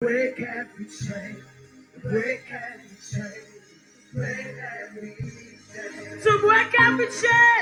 Break every chain, break every chain, break every chain. To break every chain.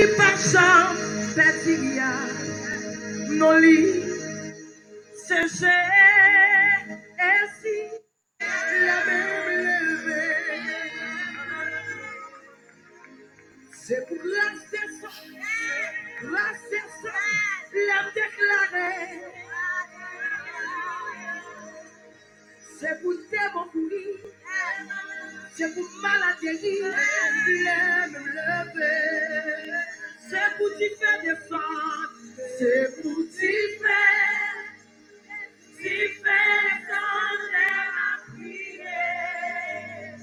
li pa chan patiria, non li se jè esi la mèm leve. Se pou glase son, glase la deklare. Se pou te bon pou li, se pou maladie la. C'est pour t'y faire descendre, c'est pour t'y faire, t'y faire descendre ma prière.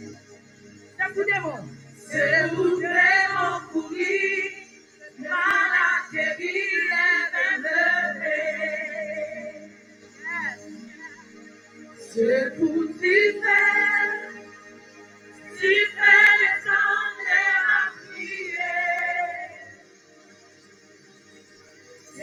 C'est pour mots. C'est pour mots courir, malade guérir, lever. C'est pour t'y faire, t'y faire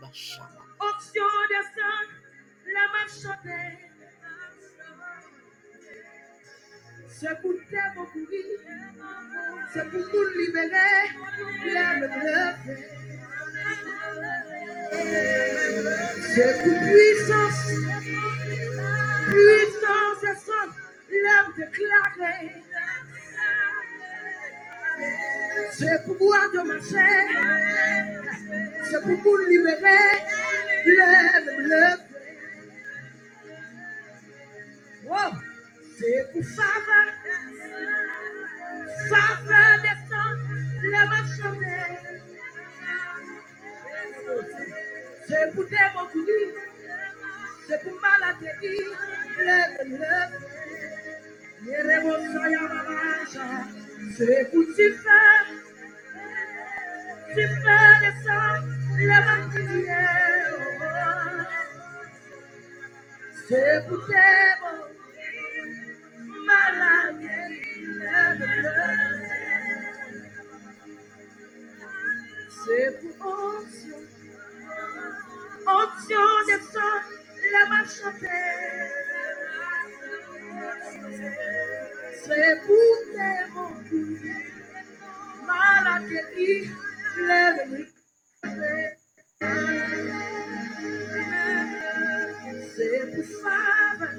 marche C'est pour tes bons courir, c'est pour nous libérer, la même toute puissance, puissance et son l'heure déclarée. C'est pouvoir de marcher, c'est pour vous libérer. Lève, lève. Oh, c'est pour faveur, faveur des sangs, lève. C'est pour démontrer, c'est pour mamaja, c'est pour t'y faire, t'y faire descendre, lève prière. C'est pour démontrer, lève. C'est pour descend, lève chanter. C'est pour démontrer, maladie, lève, C'est pour femme,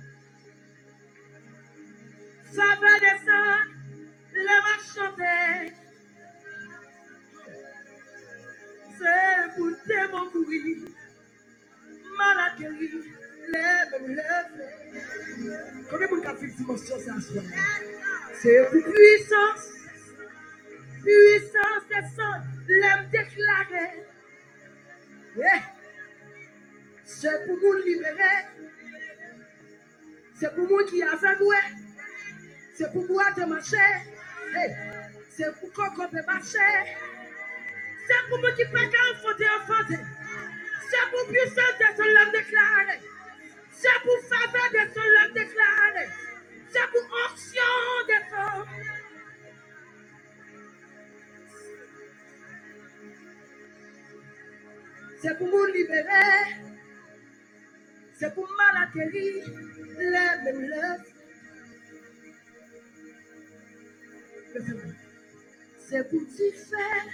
pour son aide. C'est pour son aide. C'est pour son aide. C'est pour son aide. C'est pour autorité à tête. C'est pour autorité à tête. C'est pour autorité à tête. C'est pour faveur, faveur des hommes, le chanter. C'est pour démontrer, maladie, lève, lève. Combien de a fait ça? C'est pour puissance, puissance. Yeah. C'est pour nous libérer, c'est pour moi qui a fait ouais. C'est pour moi de marcher. Hey. C'est pour qu'on peut marcher. C'est pour moi qui peut enfanter, enfanter. C'est pour puissance de son l'homme déclaré. C'est pour faveur de son l'homme déclaré. C'est pour onction de son. C'est pour nous libérer. C'est pour mal. Lève, lève, lève. C'est pour t'y faire.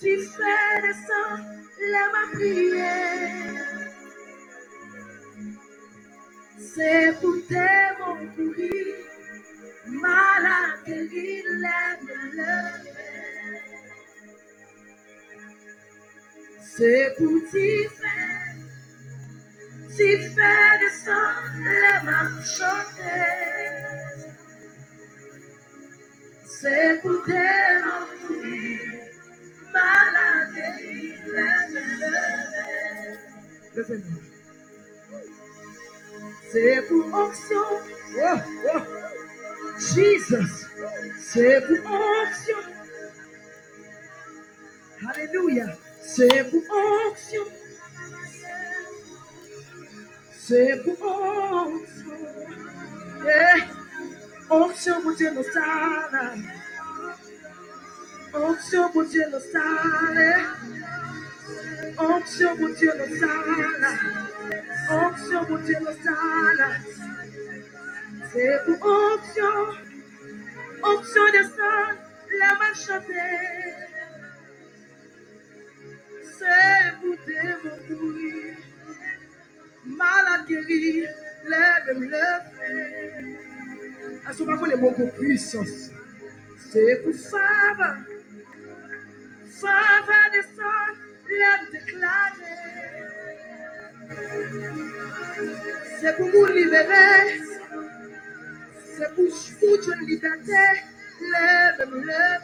Tu fais de sang, lève ma prière. C'est pour tes mon pourri. Mal lève, lève. C'est pour t'y faire. Tu fais de sang, lève ma Se pudiera vivir para ti, Listen. C'est bu option. Jesus. C'est bu. Hallelujah. C'est bu option. Se. Yeah. Dieu nos salles. Onction pour Dieu nos salles. C'est pour onction. Onction de sang. La main chantée. C'est pour démontrer. Malade guéri. Lève, lève. À ce moment, les mots puissance. C'est pour faveur. Faveur de sang. Lève, déclarer. C'est pour nous libérer. C'est pour une liberté. Lève, lève.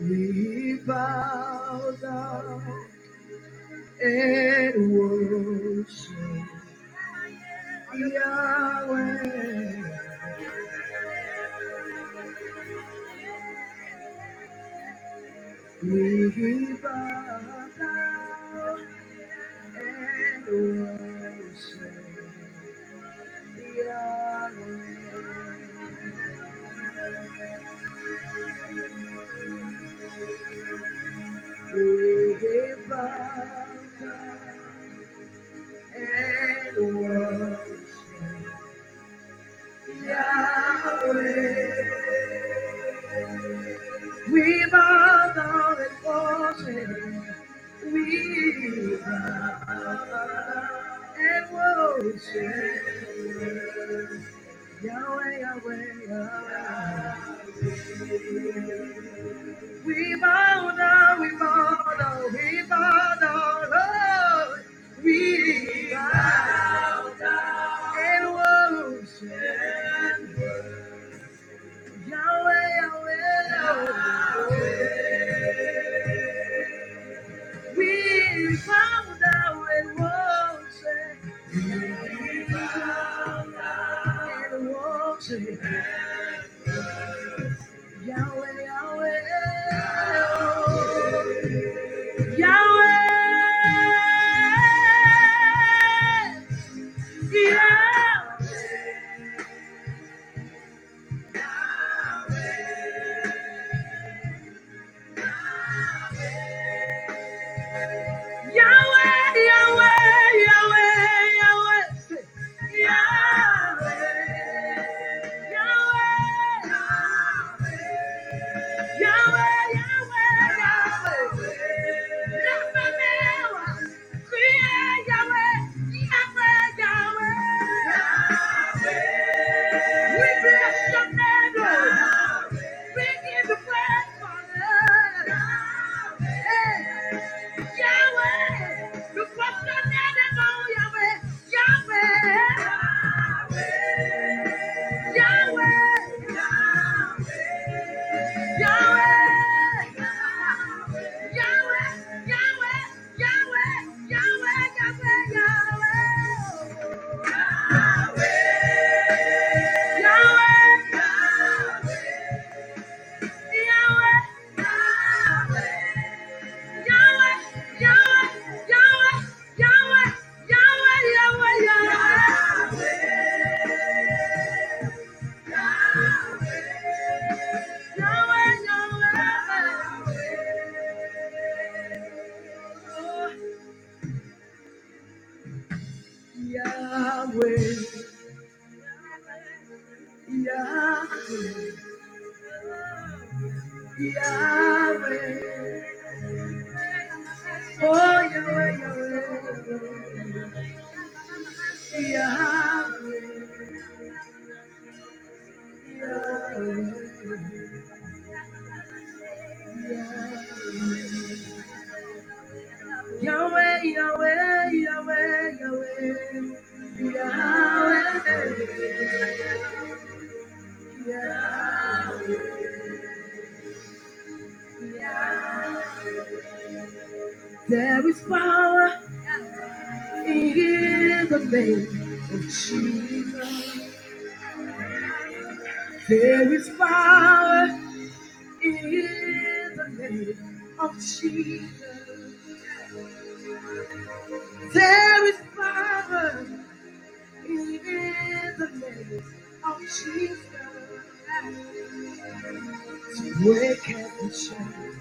We bow down eu ouço Yahweh. Me reviva, eu ouço Yahweh. Me reviva. And worship Yahweh. We bow down and worship. We bow and worship. Yahweh, Yahweh, Yahweh. We bow down, we bow down, we bow There is power in the name of Jesus. There is power in the name of Jesus. There is power in the name of Jesus. Wake up and shine,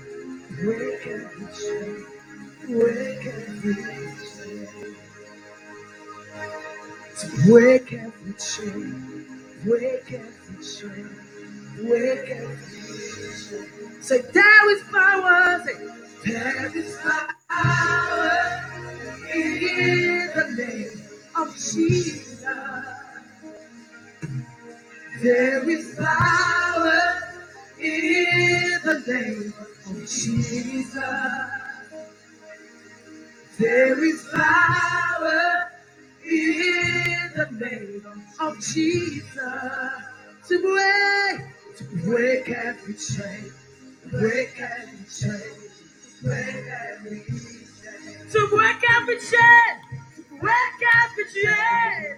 wake up and shine, wake up and shine. So wake up and shine, wake up and shine, wake up and shine. Say there is power, say there is power in the name of Jesus. There is power in the name of Jesus. There is power in the name of Jesus. To break, to break every chain, break every chain, break every chain, to break every chain, chain, break every chain,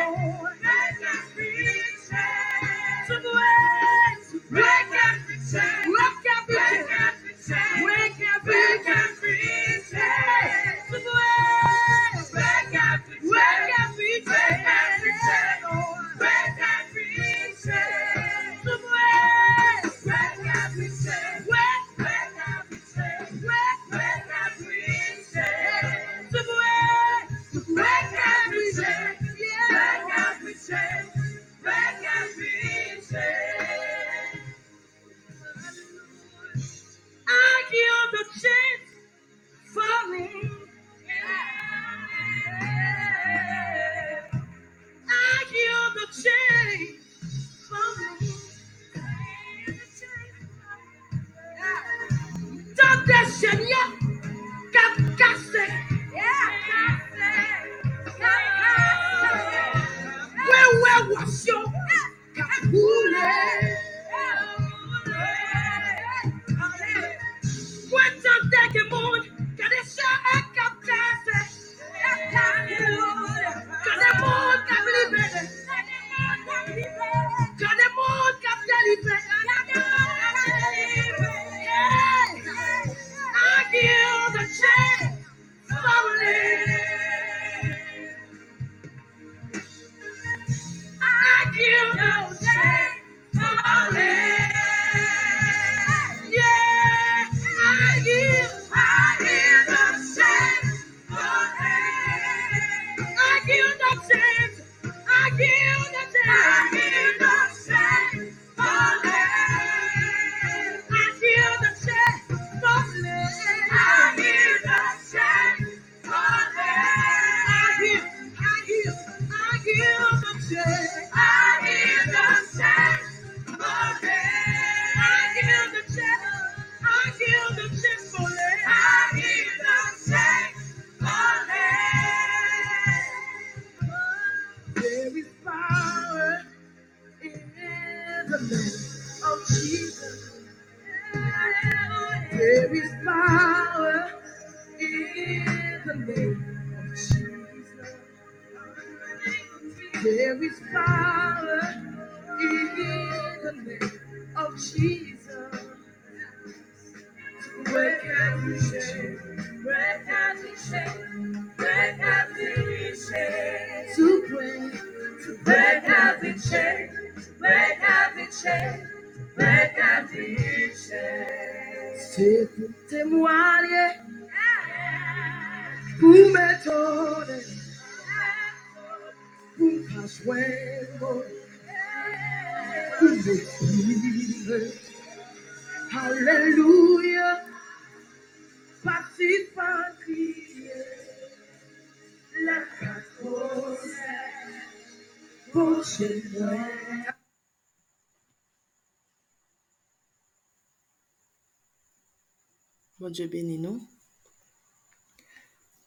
Mon Dieu béni nous.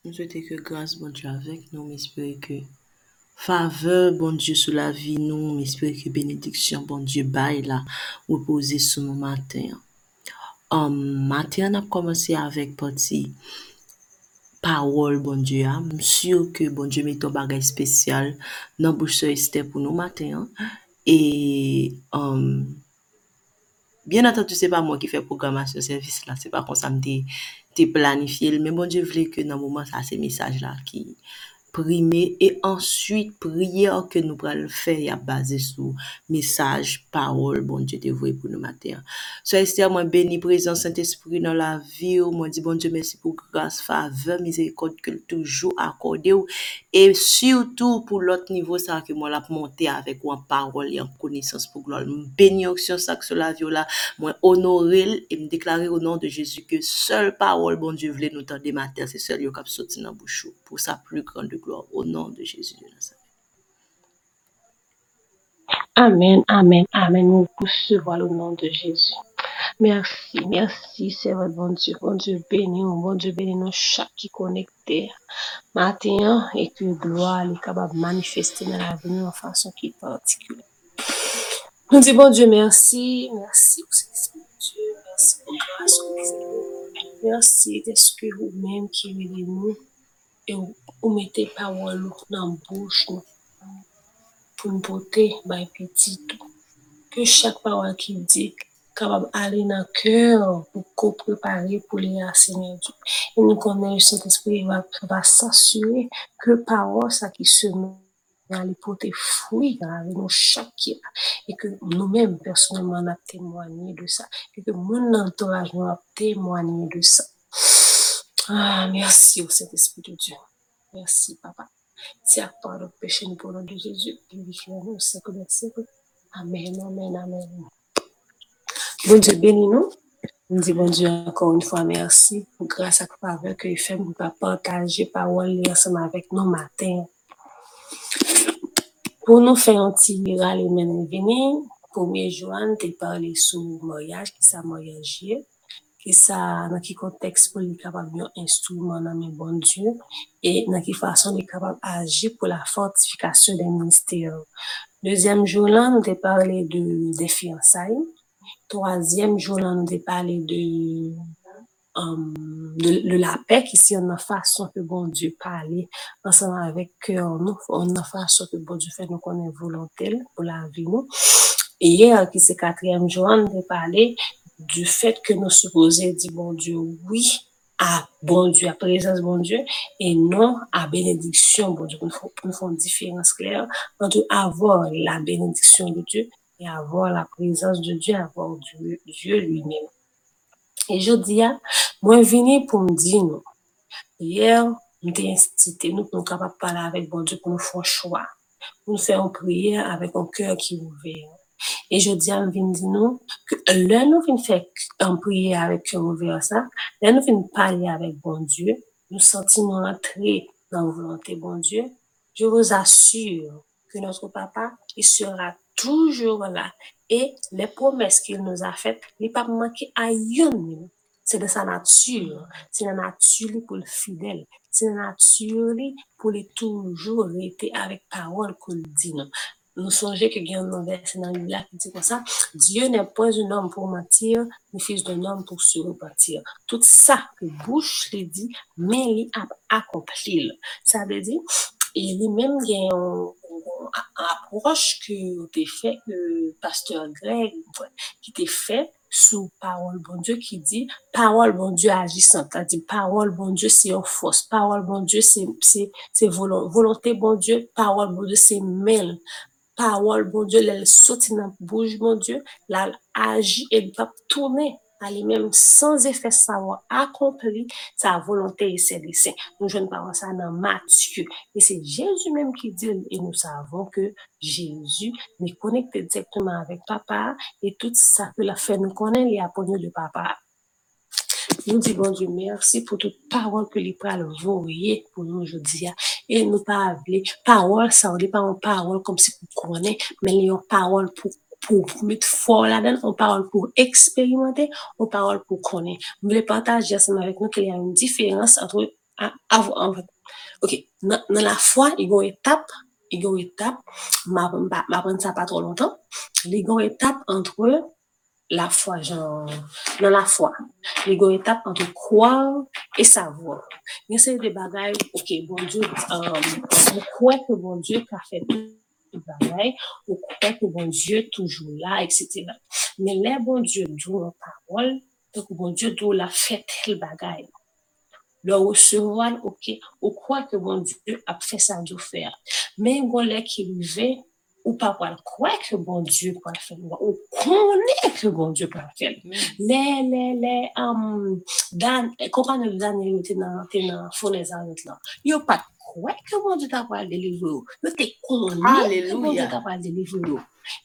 Nous souhaitons que grâce, bon Dieu, avec nous. Mais espérons que faveur, bon Dieu, sous la vie, nous. Mais espérons que bénédiction, bon Dieu, baille là, reposer sur nous matin. Um, matin, on a commencé avec partie parole, bon Dieu. Je suis sûr que, bon Dieu, met ton bagage spécial dans bouche sur pour nous matin. Et, um, Bien atantou se pa mwen ki fè programasyon servis la, se pa kon sa mde planifiye, men bon diye vle ke nan mouman sa se mesaj la ki prime, e answit priyor ke nou pral fè ya baze sou mesaj, parol, bon Dje te vwe pou nou mater. So este a mwen beni prezant Saint-Esprit nan la vi ou, mwen di bon Dje mersi pou grase fave, mizerikot ke l toujou akorde ou, e surtout pou lot nivou sa ke mwen ap monte avèk ou an parol e an konisans pou glol. Mwen beni oksyon sa ke sou la vi ou la, mwen onoril e mwen deklare ou nan de Jezu ke sol parol bon Dje vle nou tan de mater, se sol yo kap soti nan bouchou pou sa plu kran de gloire au nom de Jésus de Nazareth. Amen, amen, amen. Nous recevons le nom de Jésus. Merci, merci, c'est votre bon Dieu. Bon Dieu béni, bon Dieu béni nous chaque qui connecté matin et que gloire est capable de manifester dans la vie de façon qui est particulière. Nous disons bon Dieu merci, merci pour cet esprit Dieu, merci pour grâce, merci d'esprit vous-même qui est nous et vous mettez parole dans la bouche nous pour nous porter by petit tout. Que chaque parole qui dit capable d'aller dans le cœur pour qu'on prépare pour les Dieu. Et nous connaissons cet esprit va, va s'assurer que parole ça qui se met va aller porter fruit dans la vie de nous chaque jour. et que nous-mêmes personnellement on a témoigné de ça et que mon entourage nous a témoigné de ça. Ah, merci au Saint-Esprit de Dieu. Merci, Papa. Si à péché, nous pour de Jésus, glorifions-nous siècles. Amen, amen, amen. Bon Dieu, bénis-nous. On dit bon Dieu encore une fois merci grâce à faveur que il fait pour partager parole ensemble avec nous matin. Pour nous faire un petit râle même venir, premier parlé sur mariage, qui ça mariage ki sa nan ki konteks pou li kapab yon instouman nan men bon Diyo, e nan ki fason li kapab aji pou la fortifikasyon den minister. Dezyem joun lan nou te parle de defi ansay, toazyem joun lan nou te parle de, um, de, de la pek, isi yon nan fason ke bon Diyo pale, ansan euh, avèk yon nan fason ke bon Diyo fè nou konen volantel pou la vi nou, e yon euh, ki se katrem joun nan te pale, du fait que nous supposons dire bon Dieu oui à bon Dieu, à présence bon Dieu, et non à bénédiction bon Dieu. Pour nous faire- une différence claire entre avoir la bénédiction de Dieu et avoir la présence de Dieu, avoir Dieu, Dieu lui-même. Et je dis, ah, moi, venu pour me dire, non. Hier, t'ai incité, nous, pour nous capables de parler avec bon Dieu, pour nous faire un choix, pour nous faire une prière avec un cœur qui est ouvert. E jodi an vin di nou, lè nou vin fèk an priye avèk kyo mou veyo sa, lè nou vin pale avèk bon Diyo, nou senti nou antre nan volante bon Diyo, je vous assure que notre papa, il sera toujours là. Et les promesses qu'il nous a faites, il n'est pas manqué à yon. C'est de sa nature. C'est la nature pour le fidèle. C'est la nature pour les toujours été avec parole qu'on dit. Non. Nous songeons que y a un dans la qui dit comme ça, Dieu n'est point un homme pour mentir, ni fils d'un homme pour se repentir. Tout ça que bouche lui dit, mais il a accompli. Ça veut dire, il y a un, un approche que t'es fait, que pasteur Greg, qui t'est fait sous parole bon Dieu qui dit parole bon Dieu agissante, c'est-à-dire parole bon Dieu c'est une force, parole bon Dieu c'est c'est c'est volon- volonté bon Dieu, parole bon Dieu c'est mail, parol, bon Diyo, lèl soti nan bouj, bon Diyo, lèl aji e bap tourne a li mèm san zèfè sa wè akompli sa volontè y sè desè. Nou jwen paran sa nan Matye. E se Jésus mèm ki dil, e nou savon ke Jésus ni konekte direktman avèk papa, e tout sa ke la fè nou konen li aponye le papa. Nou di bon di mersi pou tout parol ke li pral voye pou nou jodi ya. E nou pa avle, parol sa ou li pa an parol kom si pou konen, men li an parol pou, pou, pou met for la den, an parol pou eksperimenter, an parol pou konen. Mwen le pataje asan avèk nou ke li an yon diferans antre avou anvek. Ok, nan, nan la fwa, yon etap, yon etap, ma pren sa pa tro lontan, yon etap antre la fwa, jan, nan la fwa. Li gwen etap an tou kwa e savwa. Nye se de bagay, ok, bon diyo, mwen kwe ke bon diyo ka fe tout bagay, mwen kwe ke bon diyo toujou la, etc. Men le bon diyo djou an parol, te kou bon diyo djou la fe tel bagay. Lò ou se wan, ok, ou kwa ke bon diyo ap fe sa djou fer. Men gwen le ki rive, ou pa wal kwe ke bon Diyo pou al fèl, ou konè ke bon Diyo pou al fèl. Lè, lè, lè, dan, kompanè dan yon te nan founè zanit lan, yo pat croire que bon Dieu t'a pas délivré. Il te connaît que bon Dieu t'a.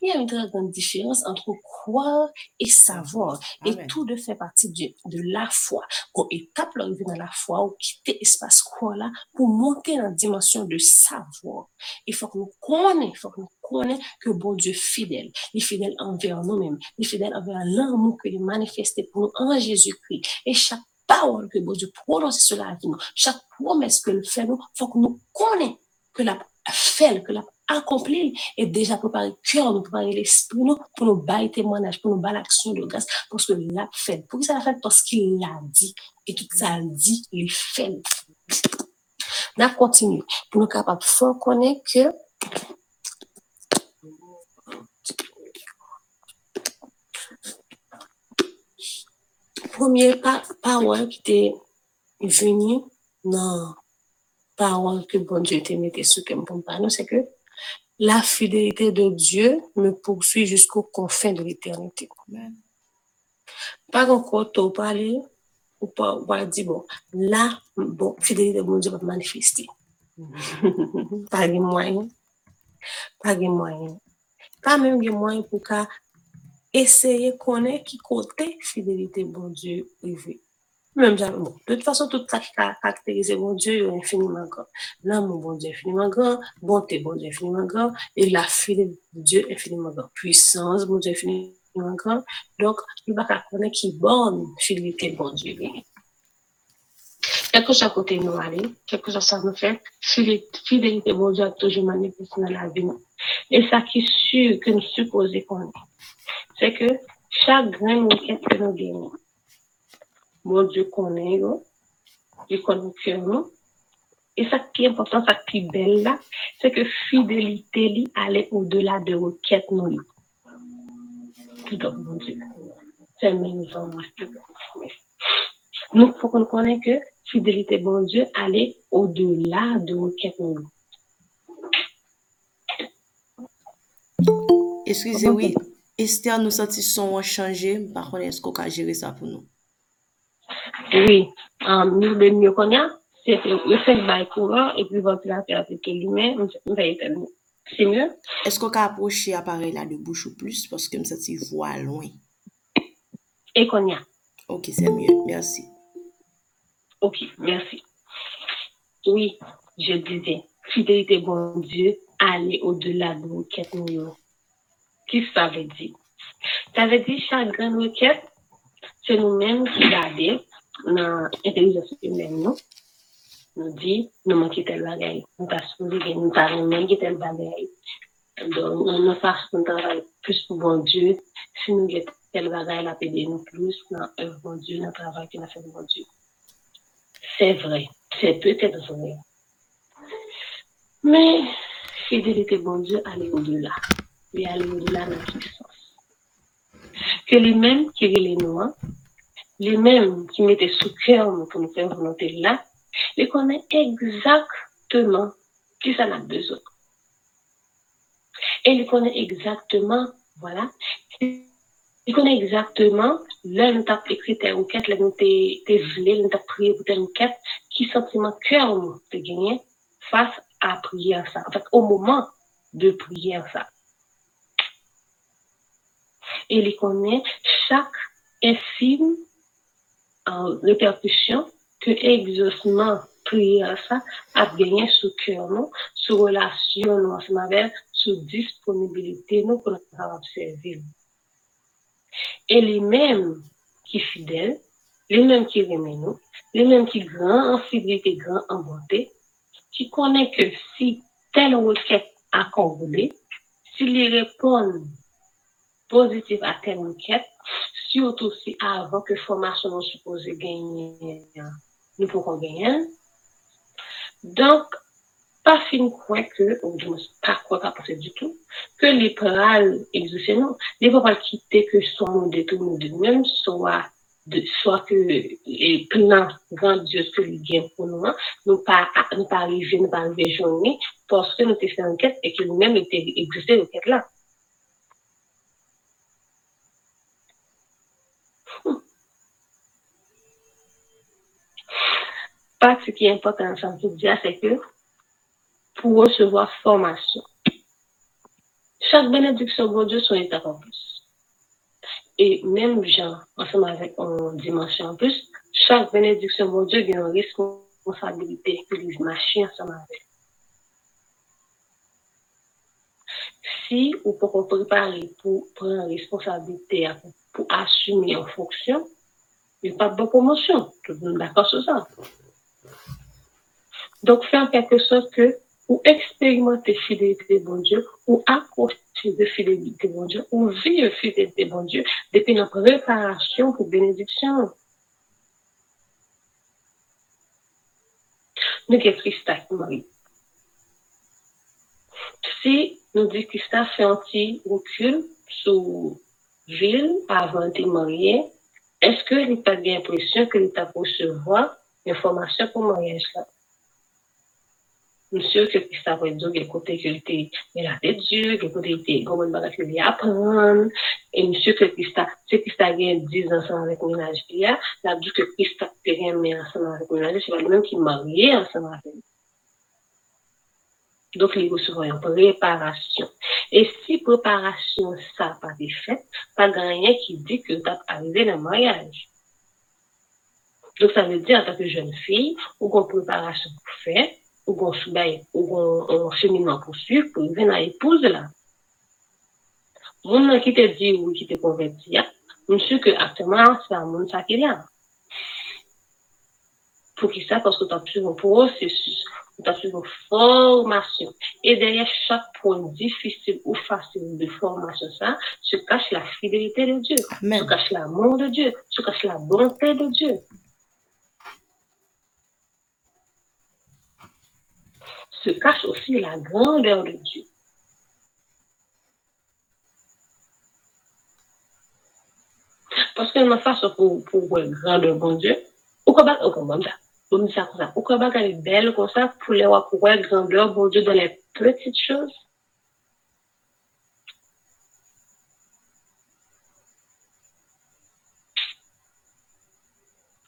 Il y a une très grande différence entre croire et savoir. Et tout de fait partie de, de la foi. Quand étape l'arrivée dans la foi, ou quitter espace quoi là, pour monter dans la dimension de savoir. Il faut que nous connaissions, il faut que nous connaissions que bon Dieu est fidèle. Il est fidèle envers nous-mêmes. Il est fidèle envers l'amour qu'il a manifesté pour nous en Jésus-Christ. Et chaque parol ke Bozou prononse sou la avi nou. Chak promes ke l fè nou, fòk nou konen ke l ap fèl, ke l ap akomplil, e deja prepare kèr nou, prepare l'esprit nou, pou nou bay témoanaj, pou nou bay l'aksyon de grâs, pou se l ap fèl. Pou ki sa l ap fèl? Pòske l a di. E tout sa l di, l fèl. Na kontinu. Pou nou kapap fò konen ke que première parole qui était venue dans parole que bon Dieu te mette sous comme nous, c'est que la fidélité de Dieu me poursuit jusqu'aux confins de l'éternité. Pas encore tôt parler, ou pas, ou dire, bon, là, bon, fidélité de mon Dieu va manifester. pas de moyens. Pas de moyens. Pas même de moyens pour essayer eseye konen ki kote fidelite bon Diyo prive. Mèm jan, bon, de tout fason, tout sa ki karakterize bon Diyo yo infiniman gran. Nan moun bon Diyo infiniman gran, bonte bon Diyo infiniman gran, e la fidelite bon Diyo infiniman gran. Puissance bon Diyo infiniman gran, donk, yu baka konen ki bon fidelite bon Diyo prive. Quelque chose à côté de nous aller, quelque chose ça nous fait, fidélité, bon Dieu, toujours manifesté dans la vie. Et ça qui est sûr que nous supposons qu'on est, c'est que chaque grain requête que nous gagnons, mon Dieu connaît. Il connaît cœur, Et ça qui est important, ça qui est belle c'est que fidélité li allait au-delà de nous. Tout mon Dieu. C'est même Nous, faut qu'on que fidélité, bon Dieu, allait au-delà de requêtes nous. Excusez-moi, Esther, nous sentissons changer. Par contre, est-ce qu'on peut gérer ça pour nous? Oui, um, nous de mieux qu'on a, c'est le fait bail courant et puis ventilateur avec lui-même, c'est mieux? Est-ce qu'on peut approcher l'appareil là de bouche ou plus? Parce que ça se voit loin? Et qu'on a. Ok, c'est mieux. Merci. Ok, merci. Oui, je disais, fidélité bon Dieu, aller au-delà de requête nous. Qu'est-ce que ça veut dire? Ça veut dire chaque grande requête, c'est nous-mêmes qui gardons nan intelligence humaine nou, nou di, nou manki tel bagay. Nou ta souzi gen nou ta remen tel bagay. Don, nou fars nou travay plus pou bon Dieu. Si nou get tel bagay la pede nou plus nan œuvre bon Dieu, nan travay ki nan fait bon Dieu. C'est vrai. C'est peut-être vrai. Mais, fidélité bon Dieu, aller au-delà. Et aller au-delà dans tout sens. Que les mêmes qui les noirs, les mêmes qui mettaient sous cœur pour nous faire volonté là, les connaissent exactement qui ça a besoin. Et ils connaissent exactement, voilà, connaissent exactement là nous t'a écrit telle enquête, là nous t'es voulu, nous t'a prié pour telle enquête, qui sentiment cœur nous te gagner face à prier ça? En fait, au moment de prier ça. Et il connaît chaque infime répercussion que exaucement prière ça a gagné sous cœur nous, sous relation nous ensemble avec, sous disponibilité nous pour nous servir. Et les mêmes qui fidèles, les mêmes qui aiment nous, les mêmes qui grand en fidélité, grand en bonté, qui connaissent que si telle requête accordée, s'ils répondent positif à telle requête, surtout si avant que formation nous supposé gagner, nous pourrons gagner. Donc, pas fin quoi que, ou je ne pas quoi pas penser du tout, que les exaucer nous, les pas quitter que soit nous détournés de nous-mêmes, soit soit que et plan grandiose que li gen pou nou an, nou pa, nou pa arrive, nou pa arrive jouni, porske nou te fè anket e ke nou men te egziste anket la. Pas ce qui est important, ça veut dire, c'est que pour recevoir formation, chaque bénédiction de Dieu sont en plus. Et même gens, ensemble avec une dimension en plus, chaque bénédiction de Dieu a une responsabilité pour les machines ensemble avec. Si ou pour préparer pour prendre responsabilité, pour assumer en fonction, il n'y a pas de promotion. Tout le monde d'accord sur ça. Donc, faire en quelque sorte que ou expérimenter fidélité bon Dieu, ou accrocher de fidélité bon Dieu, ou vivre fidélité bon Dieu, depuis notre préparation pour bénédiction. Nous avons Christa qui marie. Si nous disons que Christa fait un petit recul sous ville avant de marier, est-ce que l'État a l'impression que l'État peut recevoir l'information pour mariage là? Monsieur que Christa va dire quel côté que était là de Dieu, quel côté était comment bagage que lui apprendre et monsieur que Christa c'est Christa a 10 ans avec ménage là, la dit que Christa te remet ensemble avec ménage, c'est pas même qui marié ensemble avec donc, il recevra une préparation. Et si préparation ça pas été faite, pas rien qui dit que tu as arrivé dans le mariage. Donc, ça veut dire, en tant que jeune fille, ou qu'on préparation pour faire, ou soubaye, ou qu'on cheminement pour suivre, pour venir à épouse là. Moun qui te dit ou qui te converti, monsieur que actuellement, c'est un monde ça. Pour qui ça? Parce que tu as suivi un processus, tu as suivi une formation. Et derrière chaque point difficile ou facile de formation, ça, se cache la fidélité de Dieu, Amen. se cache l'amour de Dieu, se cache la bonté de Dieu. Se cache aussi la grandeur de Dieu. Parce que ma façon pour, pour la grandeur de bon Dieu, ou comme ça, ou ça comme ça, ou est belle comme ça, pour les voir la grandeur de bon Dieu dans les petites choses.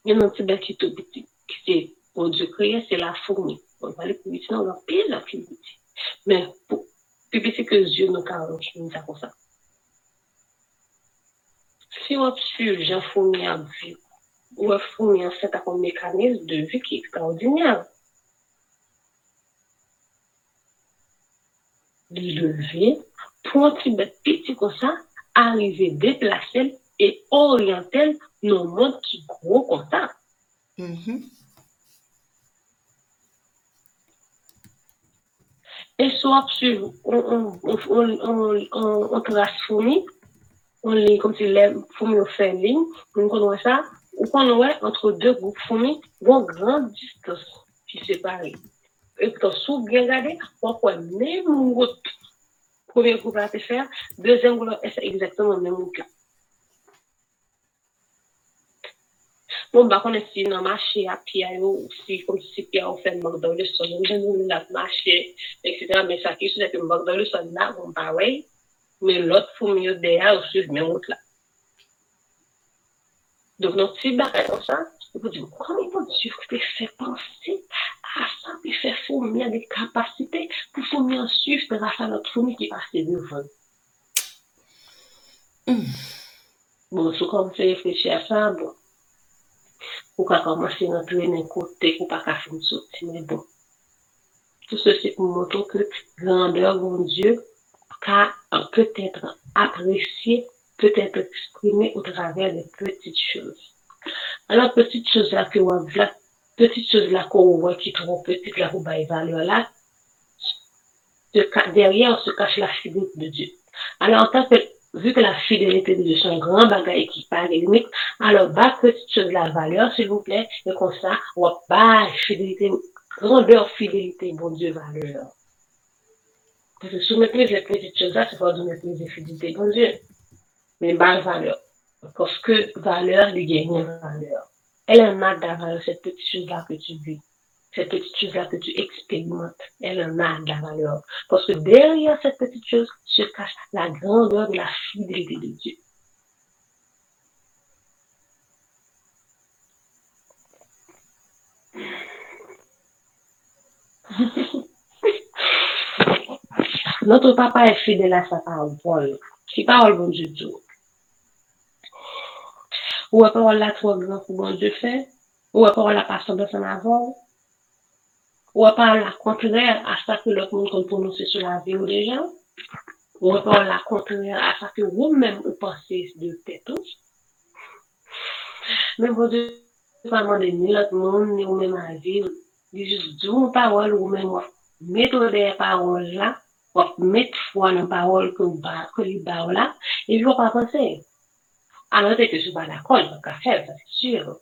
Il y a un petit bête qui tout petit, qui bon Dieu créé, c'est la fourmi. Mwen pale publisite nan anpil la publisite. Men, publisite ke zyon nou ka anj, mwen sa kon sa. Si wap sur jan founi an vi, wap founi an set akon mekanizm de vi ki ekstraordinyan. Li leve, pon ti bet piti kon sa, arive deplasel e oryantel nou moun ki gro kon sa. Mm-hmm. Et soit on, on, on, on, on, comme si les fourmis ont fait ligne, on connaît ça, ou qu'on ouais, entre deux groupes fourmis, une grande distance qui sépare. Et quand sous bien regardé, pourquoi même route, premier groupe été faire, deuxième groupe, c'est exactement le même route là. Bon, bah, on est si dans marché à pied, ou si, comme si manque dans le sol, on nous la marché, etc. Mais ça qui c'est que manque dans le sol là, bon, pareil. Mais l'autre fourmi derrière, on suit même route là. Donc, notre petit barré comme ça, vous dites, comment bon Dieu peut faire penser à ça, puis faire fourmi à des capacités pour fourmi en suivre grâce à notre fourmi qui passe devant. Bon, si comme tu réfléchis à ça, bon, ou qu'à commencer à entrer d'un côté, ou qu'à faire une sortie, mais bon. Tout ceci pour montrer que grandeur, mon Dieu, car peut être apprécié, peut être exprimé au travers des petites choses. Alors, petites choses là que on voit, petites choses là qu'on voit qui trop petites là, pour bailler valeur là, se ca- derrière se cache la fidélité de Dieu. Alors, en tant que, vu que la fidélité de Dieu, c'est un grand bagage qui parle alors, bas petite chose la valeur, s'il vous plaît, et comme ça, on bas fidélité, grandeur, fidélité, bon Dieu, valeur. Parce que si on méprise les petites choses là, c'est pas de mépriser fidélité, bon Dieu. Mais bas valeur. Parce que valeur, a une valeur. Elle en a de la valeur, cette petite chose-là que tu vis. Cette petite chose-là que tu expérimentes, elle en a de la valeur. Parce que derrière cette petite chose se cache la grandeur de la fidélité de Dieu. Notre papa est fidèle à sa parole. C'est parole, bon Dieu, Dieu. Ou à parole la trop grand pour bon Dieu fait. Ou à parole la passion de son avant. Ou parole la contraire à ça que l'autre monde peut prononcer sur la vie des gens. Ou parole la contraire à ça que vous-même vous pensez de tête. Mais bon Dieu, pas demander ni l'autre monde, ni vous-même à vivre. Il juste dit une parole ou même mettre des paroles là, ou mettre foi dans parole que vous que lui parle là, et puis vous pas penser. Alors que je suis pas d'accord, je vais pas faire, c'est sûr.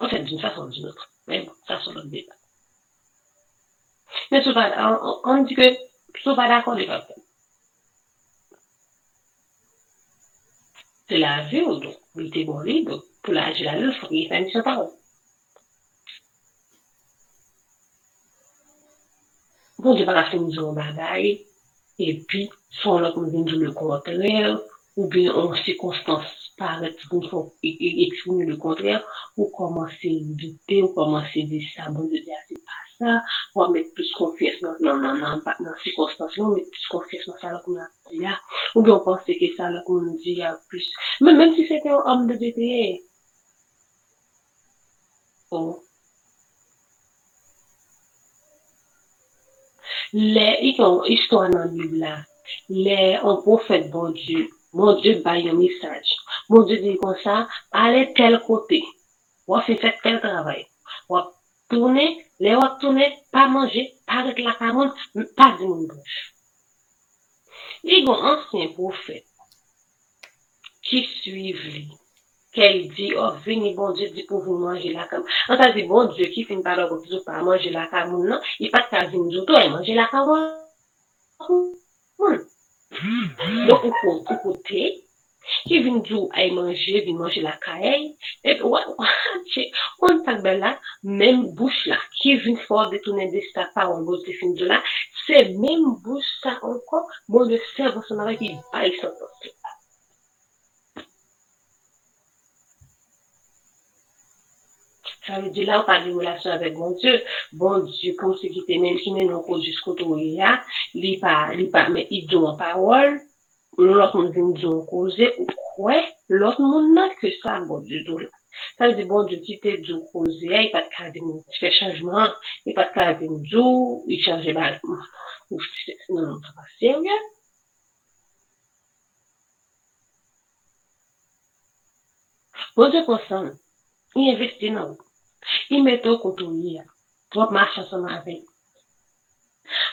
On fait d'une façon ou d'une autre. Mais bon, ça c'est le débat. Pas, on, on dit que je suis pas d'accord, je vais pas faire. C'est la vie, donc, il était bon libre, pour l'âge la Dieu va faire nous un bagage, et puis, soit l'autre nous vient dire le contraire, ou bien en circonstance paraît exprimer le contraire, ou commencer à douter, ou commencer à dire ça, bon ah, c'est ça, ou mettre plus confiance dans, non, non, non, pas dans circonstance, là, mettre plus confiance dans ça, là, qu'on a dit, là, ou bien on pense que ça, là, qu'on dit, a plus, mais même si c'était un homme de Dieu, oh, les, ils ont histoire dans la Bible là, les, un prophète, bon Dieu, mon Dieu, bah, un message. Mon Dieu dit comme ça, allez tel côté. Ou fait tel travail. Ou tourner, les ou tourner, pas manger, pas avec la parole, pas de mon bouche. Il y a un ancien prophète qui suivent lui. Qu'elle dit, oh, venez, bon Dieu, dit pour vous manger la cam. On t'a dit, bon Dieu, qui finit par le pour pas manger la cam, non, il pas de cas venir toi, et manger la cam. Donc, ou côté, Si vin djou ay manje, vin manje la kaey, ep wache, kon tak be la, menm bouch la, ki vin fò detounen de sta pa ou gòz de fin djou la, se menm bouch sa ankon, moun de servo son avè ki bay son poste. Ça veut dire là, on parle de relation avec mon Dieu. Bon Dieu, comme ce qui t'aimait, qui mène encore jusqu'au tout, il y a, il pas, il pas, mais il donne en parole. L'autre monde vient dire causer, ou quoi, l'autre monde n'a que ça, bon Dieu, donc, ça veut dire, bon qui t'es dit causer, il pas de cas de fait changement, il pas de cas de dire, il change mal, ou, non, non, ça va sérieux. Bon Dieu, consent, il investit dans vous. Il met au côté pour marcher ensemble avec.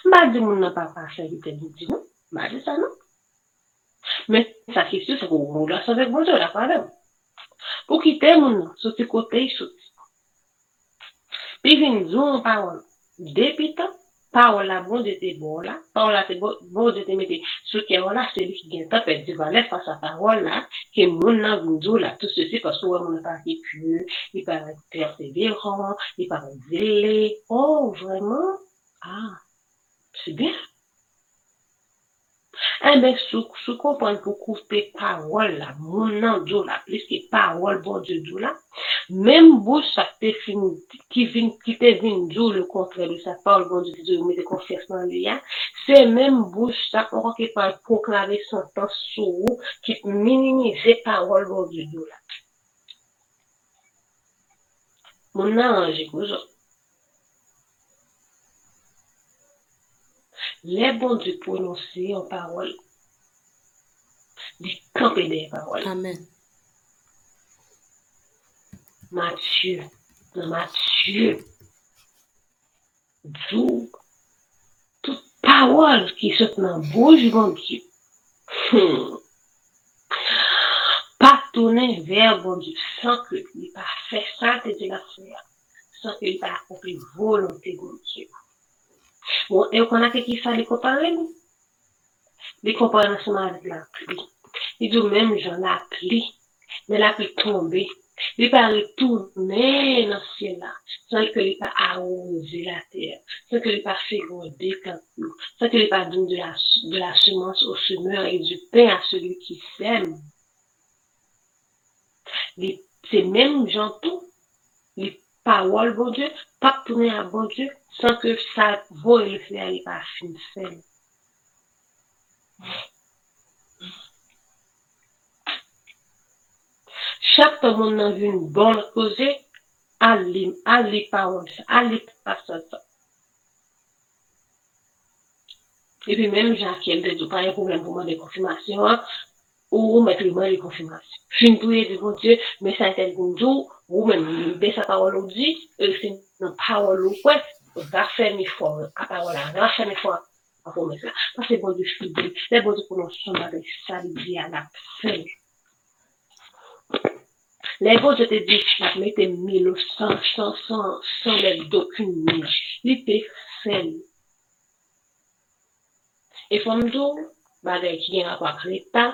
M'a dit, mon n'a pas passé, il te dit, non, m'a dit ça, Men, sa ki sou se kou moun la san vek moun zon la parem. Pou ki te moun sou ti kote yi sou ti. Pi vin zon pa ou depi tan, pa ou la bon de te bon la, pa ou la te bon de te meti. Sou ke ou la se li gen ta pe di valet pa sa parol la, ke moun nan vin zon la. Tout se si pasou wè moun pa ki pur, yi pa perseveran, yi pa vile. Oh, vreman? Ah, se bien. Eh Ebe, sou kompon pou koupe parol la, moun nan djou la, pliske parol bon djou la, menm bou sa te fin, ki, vin, ki te vin djou le kontre li, sa parol bon djou djou, me de konfesman li ya, se menm bou sa kon ki pa proklave son tan sou ou, ki minimize parol bon djou djou la. Moun nan anjik ou zot. Les bons Dieu prononcer en parole, des camper des paroles. Amen. Matthieu, dans Matthieu, d'où toute parole qui se dans bouche bon Dieu. Hmm. Pas tourner vers bon Dieu sans que il pas fait ça que Dieu l'a fait, sans qu'il pas accompli volonté bon Dieu. Bon, eu qu'on a que qui ça les comparer, les comparer ensemble avec la pluie. li di menm jan la pli, men la pli tombe, li pa retourne nan siye la, san ke li pa arose la ter, san ke li pa fegonde kantou, san ke li pa don de la, de la semence au semeur et du pain à celui qui sème. Li, se menm jan li parol bon Dieu, pa tourne à bon Dieu, san ke sa vo e le fè li pa fin fèl. Chak ton moun nan vi nou bon koze, al li, al li parol sa, al li pasol sa. E pi menm jan ki el de do pa yon problem pou mwen de konfirmasyon, ou kli mwen de konfirmasyon. Fin pou ye de bon Dieu, tel gounjou, ou be sa parol ou di, e se nan parol ou kwen, ou da fè mi fò, a parol la, da fè mi fò, a fò mè sa. Pa se bon se bon Dieu pou nou son la de sa li di a la fè. Le bon Dieu te di, la mè te milo, san, san, san, san lè d'okun mi. Li te fè. E fòm do, ba de ki gen akwa kreta,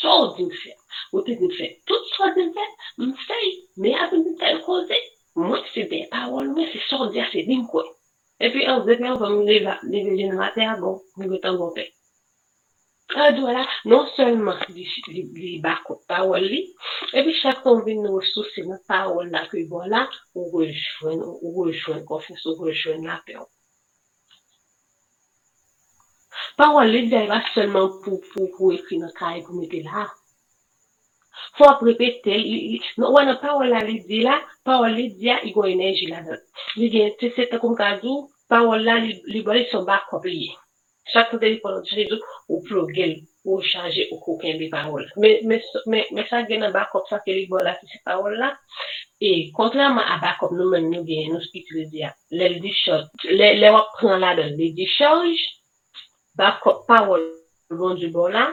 so di m fè, ou te di m fè, tout so di m fè, m fè, me apen di tel koze, moun se de parol, mwen se so di a se di m kwe. E pi an, zepi an, mwen veje nan mater, bon, mwen tan bon pe. A non selman li bakot parol li, e pi chak ton vin nou sou se nan parol la bon la, ou rejwen, ou ou la pe an. Parol li dey va selman pou, pou, pou ekri nan kare pou mette la. Fwa prepete, wè nan parol la li di la, parol li di ya, i gwen enerji la nan. Li gen, te se te kon kazou, parol la li, li boli son bak kop li. Chak pou dey li konon Jezou, ou plogel, ou chanje, ou koken bi parol. Me sa gen nan bak kop sa ke li boli la ki se parol la, E kontraman a bakop nou men nou gen nou spitilize ya, lèl di chot, lèl wap pran la don, lèl di chanj, parol, bon di bola,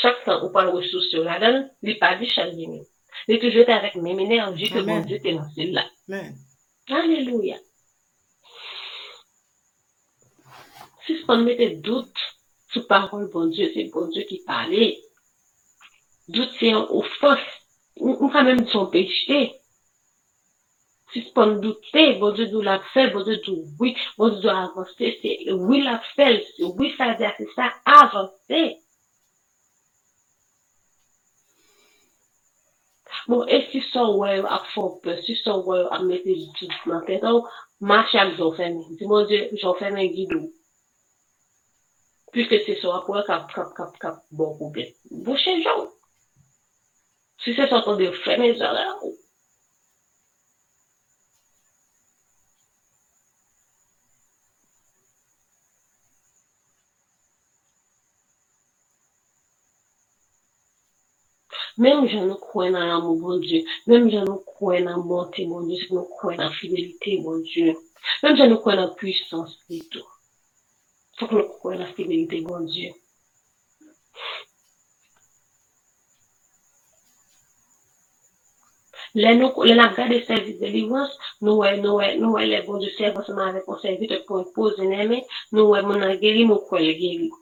chak tan ou pan wè sou sou la dan, li pa di chal geni. Li toujou te avèk mè mè enerji ke bon te nan sil la. Aleluya. Si s'pon mè te dout sou parol bon Diyo, se bon Diyo ki pale, dout se yon ou fos, ou ka mèm son pechte. Sispon doutè, bon dieu dou la fè, bon dieu dou oui, bon dieu dou avansè, oui la fè, oui sa dè, se sa avansè. Bon, e si son wè ap fòpè, si son wè ap metè jitid nan tè, ton mâche ak zon fèmè, di bon dieu, zon fèmè gidou. Piske se son ap wè kap, kap, kap, kap, bon koubè, bouchè zon. Si se son ton de fèmè zon la, ou. Mèm jan nou kwen nan amou bon Diyo, mèm jan nou kwen nan bonte bon Diyo, se nou kwen nan fidelite bon Diyo, mèm jan nou kwen nan pwisans lito. Fok nou kwen nan fidelite bon Diyo. Le nan gade servis nou wè, nou wè, nou bon servis man avè kon servis te kon pose neme, nou wè nou.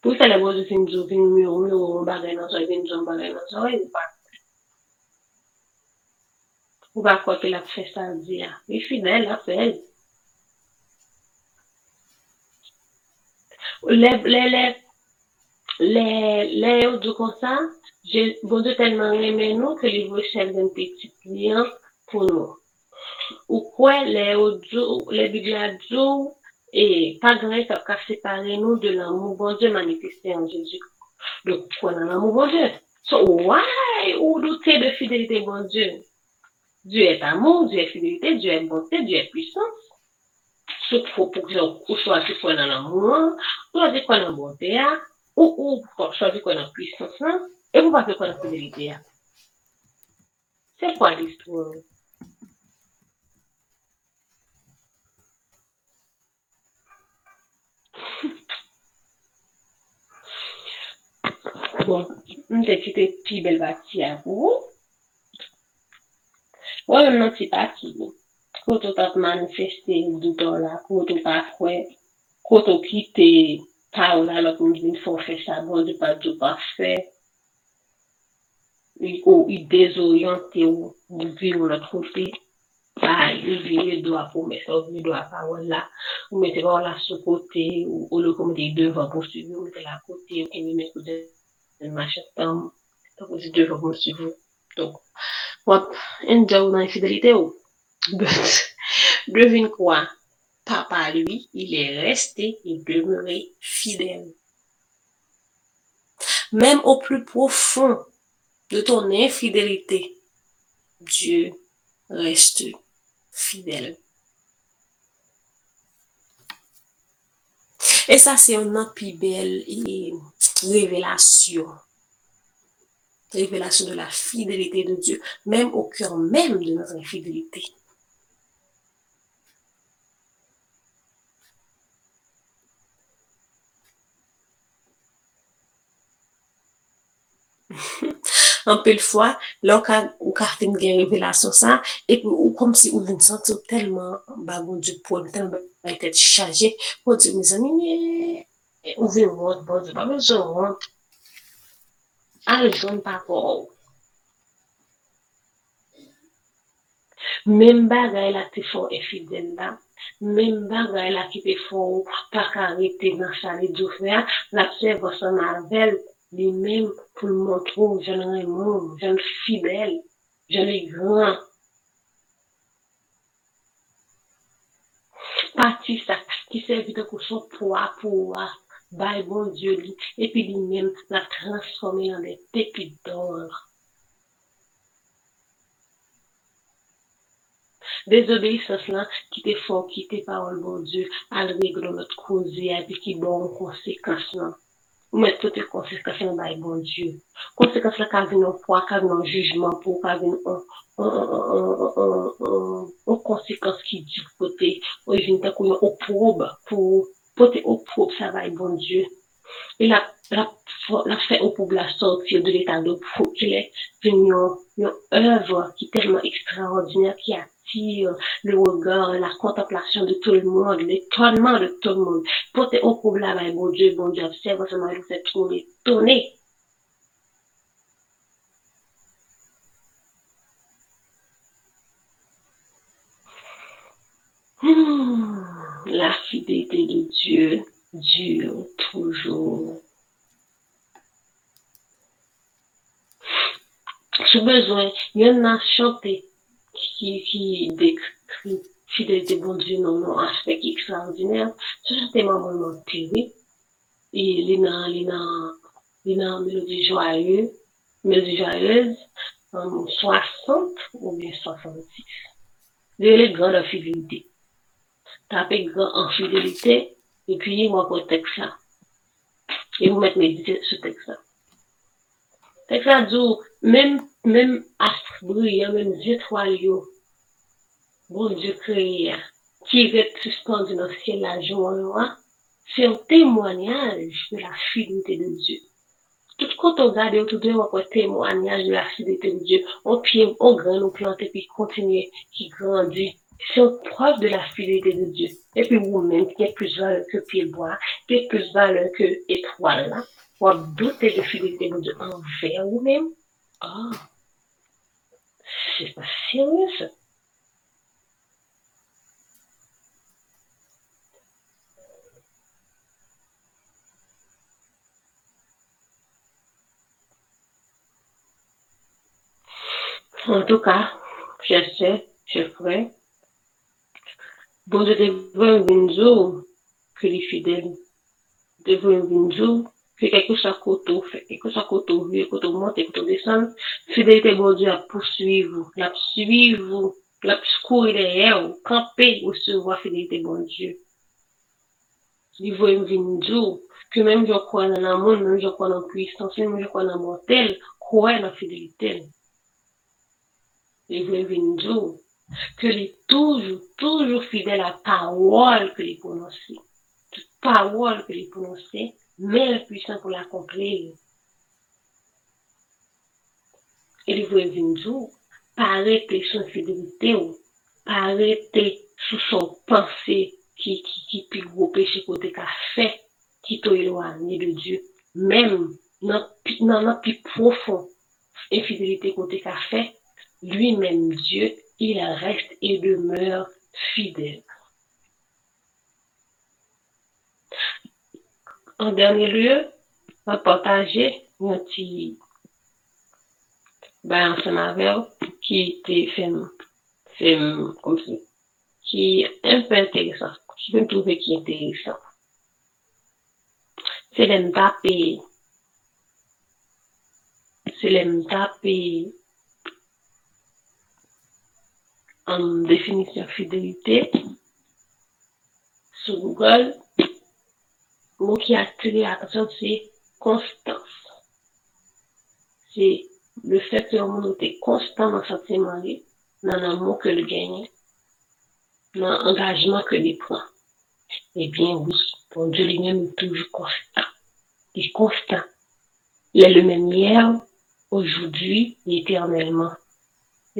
Pou se le bozi fin djou, fin myon, myon, myon bagay nan soy, fin djou bagay nan soy, ou pa. Ou pa kwa ki la fè sa di ya. Mi fidèl la fè. Le, le, le, le, le ou djou kon sa, bozi telman reme nou ke li vwe chèl den piti kliyan pou nou. Ou kwe le ou djou, le bigla djou, E pa gwen sa ka separe nou de l'amou bon Dieu manifesté en Jésus. De kwen an amou bon Dieu? So, why? Ou doute de fidelite bon Dieu? Dieu est amou, Dieu est fidelite, Dieu est bonté, Dieu est puissance. So, pou pou kwen an ou chwa se kwen an amou an, ou a di kwen an bonté a, ou ou choisi quoi dans puissance là, et vous pas quoi dans fidélité. C'est quoi l'histoire? Bon, mwen te kite pi bel bati a avou. Wè mwen nan ti pati yo. Koto tap manifeste yon doutan la, koto pa kwe, koto kite pa ou la lòk mwen vin fon fè sa bon, di pa djou pa fè. Ou i dezoyante ou, ou vi ou la kote. Pa, yon vire do a pou mè, yon vire do a pa ou la. Ou mè te pa ou la sou kote, ou lò komite yi devan pou suvi, ou mè te la kote, ou mè mè kote. Tam, donc c'est deux fois sur vous. Donc, what, une dans l'infidélité ou, devine quoi? Papa, lui, il est resté et demeuré fidèle. Même au plus profond de ton infidélité, Dieu reste fidèle. Et ça, c'est un autre plus belle révélation. Révélation de la fidélité de Dieu, même au cœur même de notre infidélité. de fois, là, ou quand une révélation ça, et puis, ou comme si vous vous sentez tellement, bah, bon Dieu, pour tellement, être chargé, pour dire, E, ouve wot, bote, pa mwen zon wot, al zon pa kou. Men bagay la te fon efi den da, men bagay la ki te fon pa karete nan chale djou fè, la pse vosan anvel li men pou l montrou jen remon, jen fidel, jen e gran. Pati sa ki se evite kou son pou a pou a. by bon Dieu lui, et puis lui-même l'a transformé en des pépites d'or. Désobéissance là, qui te font quitter parole bon Dieu, à règle notre cause et puis qui bon conséquence là. Ou mettre toutes les conséquences dans bon Dieu. Conséquences là, quand vient un poids, quand vient un jugement pour, quand vient un, un, conséquence qui dit côté, ou vient un opprobe pour, porter opprobe ça va bon Dieu. Et la, la, la fait au pour sortir de l'état de pour qu'il est une, une œuvre qui est tellement extraordinaire, qui a le regard, la contemplation de tout le monde, l'étonnement de tout le monde. Portez au avec bon Dieu, bon Dieu, observe seulement, vous êtes trop étonné. Hmm, la fidélité de Dieu dure toujours. J'ai besoin, il y en a chanté qui, qui décrit fidélité bon Dieu dans un aspect extraordinaire. C'est justement mon théorie. Et il y a une mélodie joyeuse, mélodie joyeuse, en 60 ou bien 66. Il y a les grands de fidélité. Tapez grand en fidélité, et puis moi pour texte là. Et vous mettez méditer ce texte là. Texte là dit, même, même astre brillant, même étoiles, bon Dieu créé, qui est suspendu dans le ciel la joie, c'est un témoignage de la fidélité de Dieu. Tout quand on regarde autour de nous, un témoignage de la fidélité de Dieu. On pied, on graine, on plante, et puis continuer, qui grandit. C'est une preuve de la fidélité de Dieu. Et puis vous-même, qui êtes plus valeur que pied bois, qui êtes plus valeur que étoile, là, pour douter de fidélité de Dieu envers vous-même. Ah, c'est pas sérieux ça. En tout cas, je sais, je ferai. Bon, je devrais jour que les fidèles devraient une jour que quelque chose côté fait quelque chose côté vieux, côté monte, côté descend. Fidélité, bon Dieu, à poursuivre, la suivre, la courir derrière, camper ou fidélité, bon Dieu. li vwe m djou, ke menm jo kwa nan amon, menm jo kwa nan puissance, menm jo kwa nan mortel, kwa nan ke li toujou, toujou fidel a parol ke li prononse. Parol ke li prononse, men puissant pou l'akomplir. E li vwe vin djou, parete son fidelite ou, parete sou son panse ki, ki, ki pi gwo peche kote ka fe, ki to éloigné de Dieu. Même dans notre plus profond infidélité côté qu'a fait, lui-même Dieu, il reste et demeure fidèle. En dernier lieu, on va partager un petit ben, ensemble avec qui était comme ça, qui est un peu intéressant, qui peut trouver qui est intéressant. Se lem tape, se an definisyon fidelite sou Google, mou ki atire atasyon se konstans. Se le fet ke yon moun nou te konstant nan sa li, nan an mou ke li genye, nan angajman ke li pran. Ebyen, oui, bon Dieu lui-même est toujours constant. Il est constant. Il est le même hier, aujourd'hui et éternellement.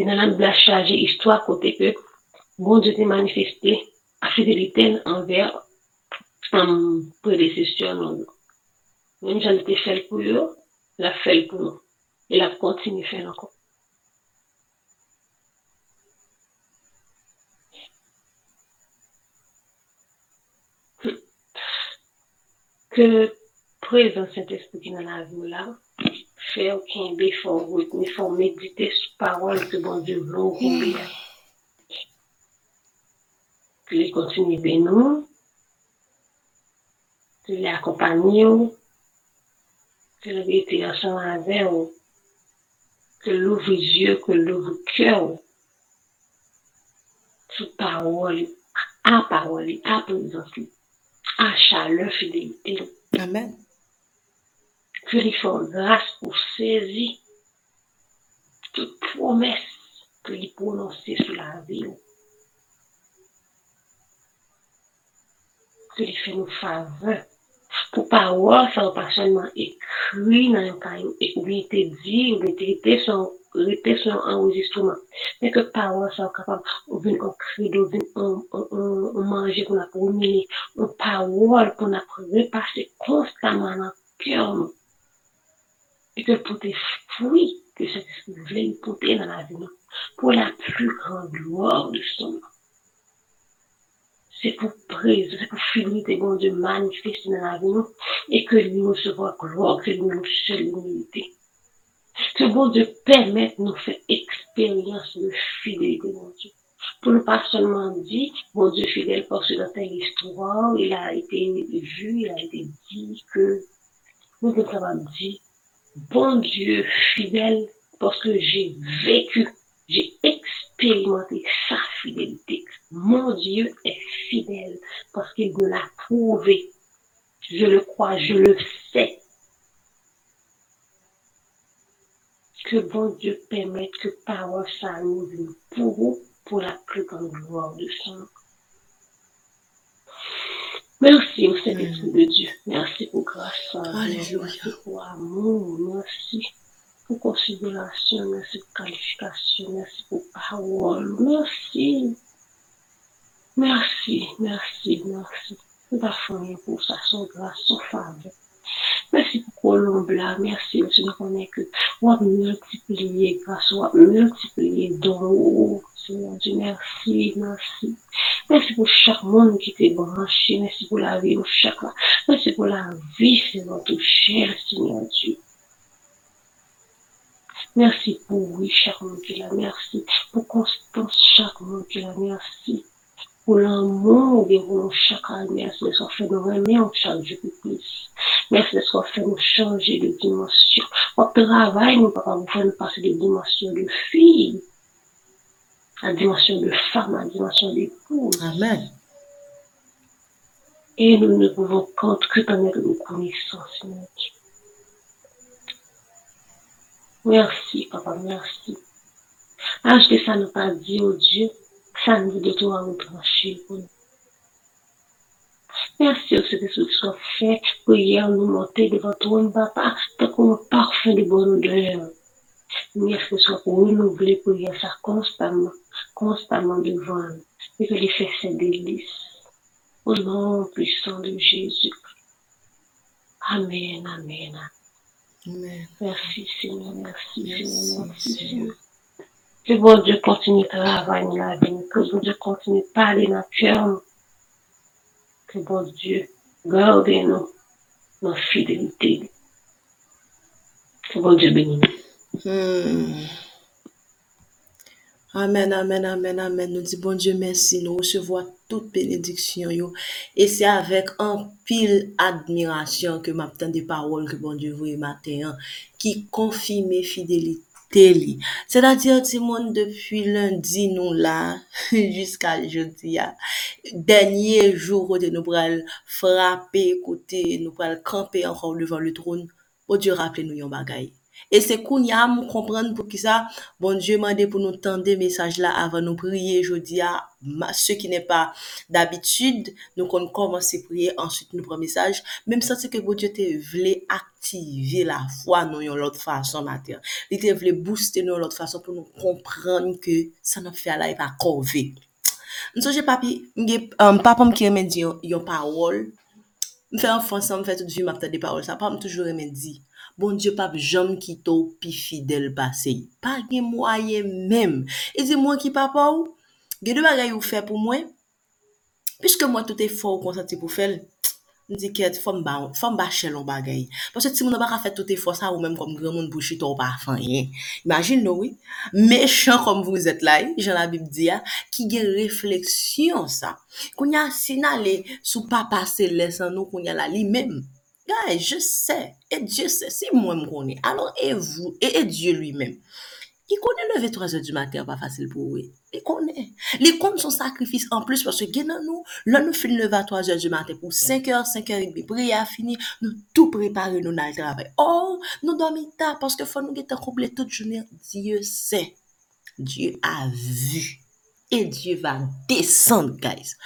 Et dans la Bible chargée, histoire côté que bon Dieu t'est manifesté à fidélité envers un prédécesseur. Même j'en étais fait pour eux, l'a fait pour nous. Et l'a continue faire encore. que présence Saint-Esprit qui dans la là, bon veut au combien. Que les continue de nous, que les accompagne, que les été ensemble avec nous, que l'ouvre les yeux, que l'ouvre le cœur, sur parole, à parole, à présence à chaleur, fidélité. Amen. Fasse grâce pour saisir toute promesse que lui prononcer sur la vie. Que lui fait nous faveur. Pour parole, ça va pas seulement écrit dans un caillou, ou bien été dit, ou bien été sur un enregistrement. Mais que parole soit capable, ou bien un credo, ou bien un manger qu'on a ruminer, une parole qu'on a pour repasser constamment dans le cœur. Et que pour des fruits que cet esprit voulait porter dans la vie, pour la plus grande gloire de son nom. C'est pour prise, c'est pour fidélité, bon Dieu, manifester dans la vie, et que lui recevoir gloire, que nous seule l'humilité. Que bon Dieu permette nous faire expérience de fidélité, mon Dieu. Pour ne pas seulement dire, mon Dieu fidèle, parce que dans telle histoire, il a été vu, il a été dit que nous sommes capables de dire, bon Dieu fidèle, parce que j'ai vécu, j'ai expérimenté sa fidélité. Mon Dieu est fidèle parce qu'il me l'a prouvé. Je le crois, je le sais. Que bon Dieu permette que parole vienne pour vous, pour la plus grande gloire de son nom. Merci au Saint-Esprit de Dieu. Merci pour grâce. Merci pour amour. Merci pour considération. Merci pour qualification. Merci pour parole. Merci. Merci, merci, merci. À fait pour ça, son grâce, son faveur. Merci pour Colombe là. Merci, je me connais que on va multiplier grâce, on va multiplier don. Seigneur Dieu, merci, merci. Merci pour chaque monde qui t'est branché. Merci pour la vie de chaque Merci pour la vie, Seigneur, tout cher, Seigneur Dieu. Merci pour oui, chaque monde qui l'a. Merci pour constance, chaque monde qui l'a. Merci pour l'amour de nous chaque année. Merci de ce fait nous remettre chaque jour plus. Merci de ce fait nous changer de dimension. Au travail, nous pas vous faire nous passer de dimension de fille à dimension de femme, à dimension d'épouse. Amen. Et nous ne pouvons que t'en être reconnaissants, Seigneur Dieu. Merci, Papa, merci. Ajoutez ça, nous pas dit, oh Dieu, ça nous de toi retrancher pour nous. Merci que ce que soit fait pour hier nous monter devant toi, papa, comme un parfum de bonne odeur. Merci que soit pour renouveler pour hier ça constamment, constamment devant nous. Et que les faire ses délices. Au nom puissant de Jésus. Amen, amen. Amen. Merci Seigneur, merci Seigneur, merci Seigneur. Que bon Dieu continue de travailler dans la vie, que bon Dieu continue de parler dans le cœur. Que bon Dieu garde nous dans la fidélité. Que bon Dieu bénisse nous. Hmm. Amen, amen, amen, amen. Nou di bon Diyo mersi, nou resevo a tout benediksyon yo. E se avek an pil admirasyon ke map ten de parol ke bon Diyo vwe maten an, ki konfime fidelite li. Se da diyo ti moun depi lundi nou la, jiska jodi ya, denye jou kote nou pral frape, kote nou pral kampe ankon devan le troun, o Diyo rappele nou yon bagay. E se koun ya mou kompren pou ki sa, bon Diyo mande pou nou tende mesaj la avan nou priye jodi ya, se ki ne pa d'abitude, nou kon komanse priye, answit nou pran mesaj, mem sa se ke bon Diyo te vle aktive la fwa nou yon lot fason mater. Li te vle booste nou yon lot fason pou nou kompren ke sa nou fè la e pa konve. Msoje papi, um, papam ki remen di yon, yon parol, m fè an fonsan, m fè tout vi m ap tade parol sa, papam toujou remen di. bon Dje pap jom ki tou pi fidel pase. Pa gen mwaye mem. E zi mwen ki papa ou, gen de bagay ou fe pou mwen, piske mwen tout e fò ou konsanti pou fel, mwen di ket fòm ba, ba chèl ou bagay. Pwese ti moun baka fè tout e fò sa ou mèm kom gre moun bouchi tou pa fanyen. Imagin nou we, mechan kom vous et la, jen la bib diya, ah, ki gen refleksyon sa. Koun ya sinale sou pa pase lesan nou koun ya la li mèm. Guys, je sais. Et Dieu sait. C'est moi qui connais. Alors, et vous, et, et Dieu lui-même. I konen 9 et 3 e du mater pa fasil pou we. I konen. Li konen son sakrifis an plus pwase genan nou, lan nou fin 9 et 3 e du mater pou 5 or, 5 or et demi. Priya fini, nou tou prepare nou nan travay. Or, nou domi ta pwase fwa nou getan kouple tout jounen. Diyo se. Diyo a vu. E Diyo va descend, guys.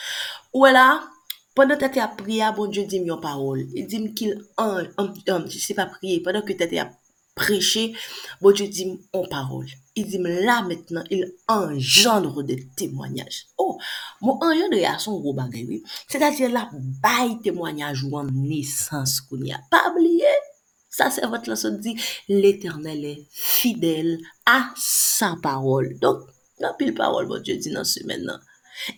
Ou la, Pendan tete ap priya, bon Diyo dim yon parol. Dim kil an, an, an, se pa priye. Pendan ki tete ap preche, bon Diyo dim an parol. Il dim la metnen, il engendre de témoignaj. Oh, moun engendre yason gro bagay, oui. Se ta dire la bay témoignaj ou an nisans koun ya. Pa bliye, sa se vat la son di, l'Eternel est fidèle a sa parol. Donk, nan pil parol, bon Diyo di nan semen nan.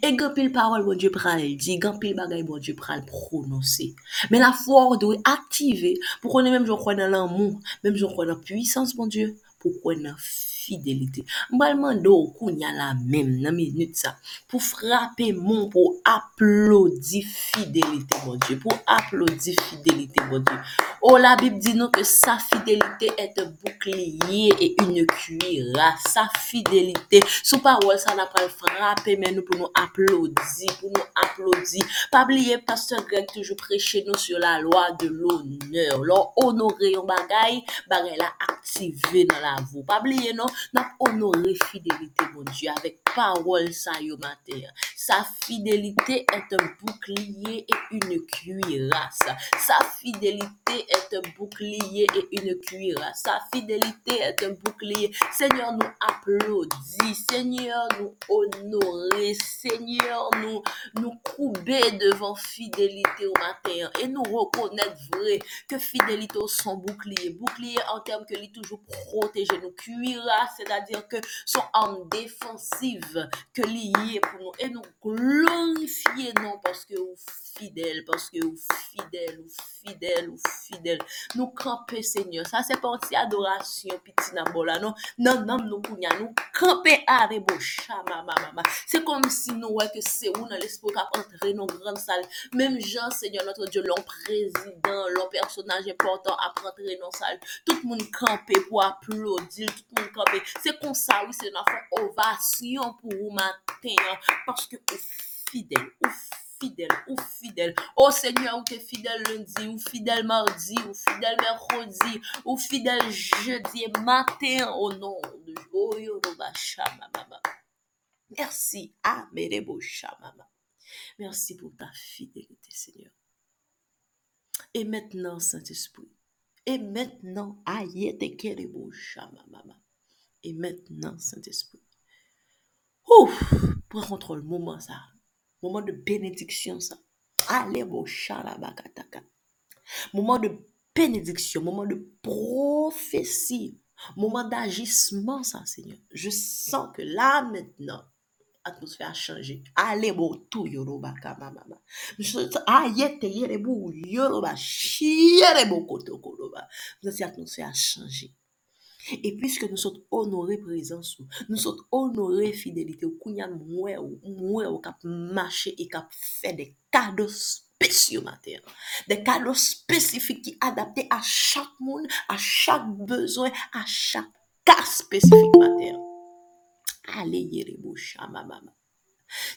E gampil parol bon Diyo pral di, gampil bagay bon Diyo pral prononsi. Men la fwa ou dwe aktive pou konen menm joun kwen nan lan moun, menm joun kwen nan puissance bon Diyo, pou kwen nan fi. fidelite. Mbalman do kou nyan la men nan minute sa pou frape moun pou aplodi fidelite bon Diyo. Pou aplodi fidelite bon Diyo. O oh, la Bib di nou ke sa fidelite et boukliye e une kuira. Sa fidelite. Sou pa wol sa la pral frape men nou pou nou aplodi. Pou nou aplodi. Pabliye pastor Greg toujou preche nou sur la loi de l'honneur. Lò honore yon bagay, bagay la aktive nan la vou. Pabliye nou, nap onore fidelite bon Diyo avèk parol sa yo mater. Sa fidélité est un bouclier et une cuirasse. Sa fidélité est un bouclier et une cuirasse. Sa fidélité est un bouclier. Seigneur, nous applaudit. Seigneur, nous honorer. Seigneur, nous, nous couper devant fidélité au matin. Et nous reconnaître vrai que fidélité au son bouclier. Bouclier en termes que lui toujours protéger nous. Cuirasse, c'est-à-dire que son arme défensive que lié pour nous. Et nous glorifiye nou paske ou fidel, paske ou fidel, ou fidel, ou fidel. Nou kampe, Senyor. Sa se pati adorasyon piti nan bola nou. Nan nam nou kounya nou kampe arebo ah, chama mama mama. Se kom si nou weke se ou nan l'espo kap antre nou gran sal. Mem jan, Senyor, notre Diyo, lon prezident, lon personaj important ap antre nou sal. Tout moun kampe pou aplodil, tout moun kampe. Se kon sa ou se nan fon ovasyon pou ou maten. Paske ou fidèl, ou fidèl, ou fidèl. Oh Seigneur, ou te fidèl lundi, ou fidèl mardi, ou fidèl mercredi, ou fidèl jeudi matin au nom de Yoruba Shamamama. Merci, Amerebo Shamama. Merci pour ta fidélité, Seigneur. Et maintenant, Saint-Esprit, et maintenant, Ayete Kerebo Shamamama. Et maintenant, Saint-Esprit. Ouf! Prends contrôle, moment ça, moment de bénédiction ça. Allez, bon bakataka. Moment de bénédiction, moment de prophétie, moment d'agissement ça, Seigneur. Je sens que là maintenant, l'atmosphère a changé. Allez, bon tout, Yoruba, mama. Ayete, yerebu, Yoruba, chiere, koto, koroba. Cette atmosphère a changé. E pwiske nou sot onore prezansou, nou sot onore fidelite ou kounyan mwe ou, mwe ou kap mache e kap fe de kado spesyo mater. De kado spesifik ki adapte a chak moun, a chak bezwen, a chak ka spesifik mater. Ale yere boucha mamama.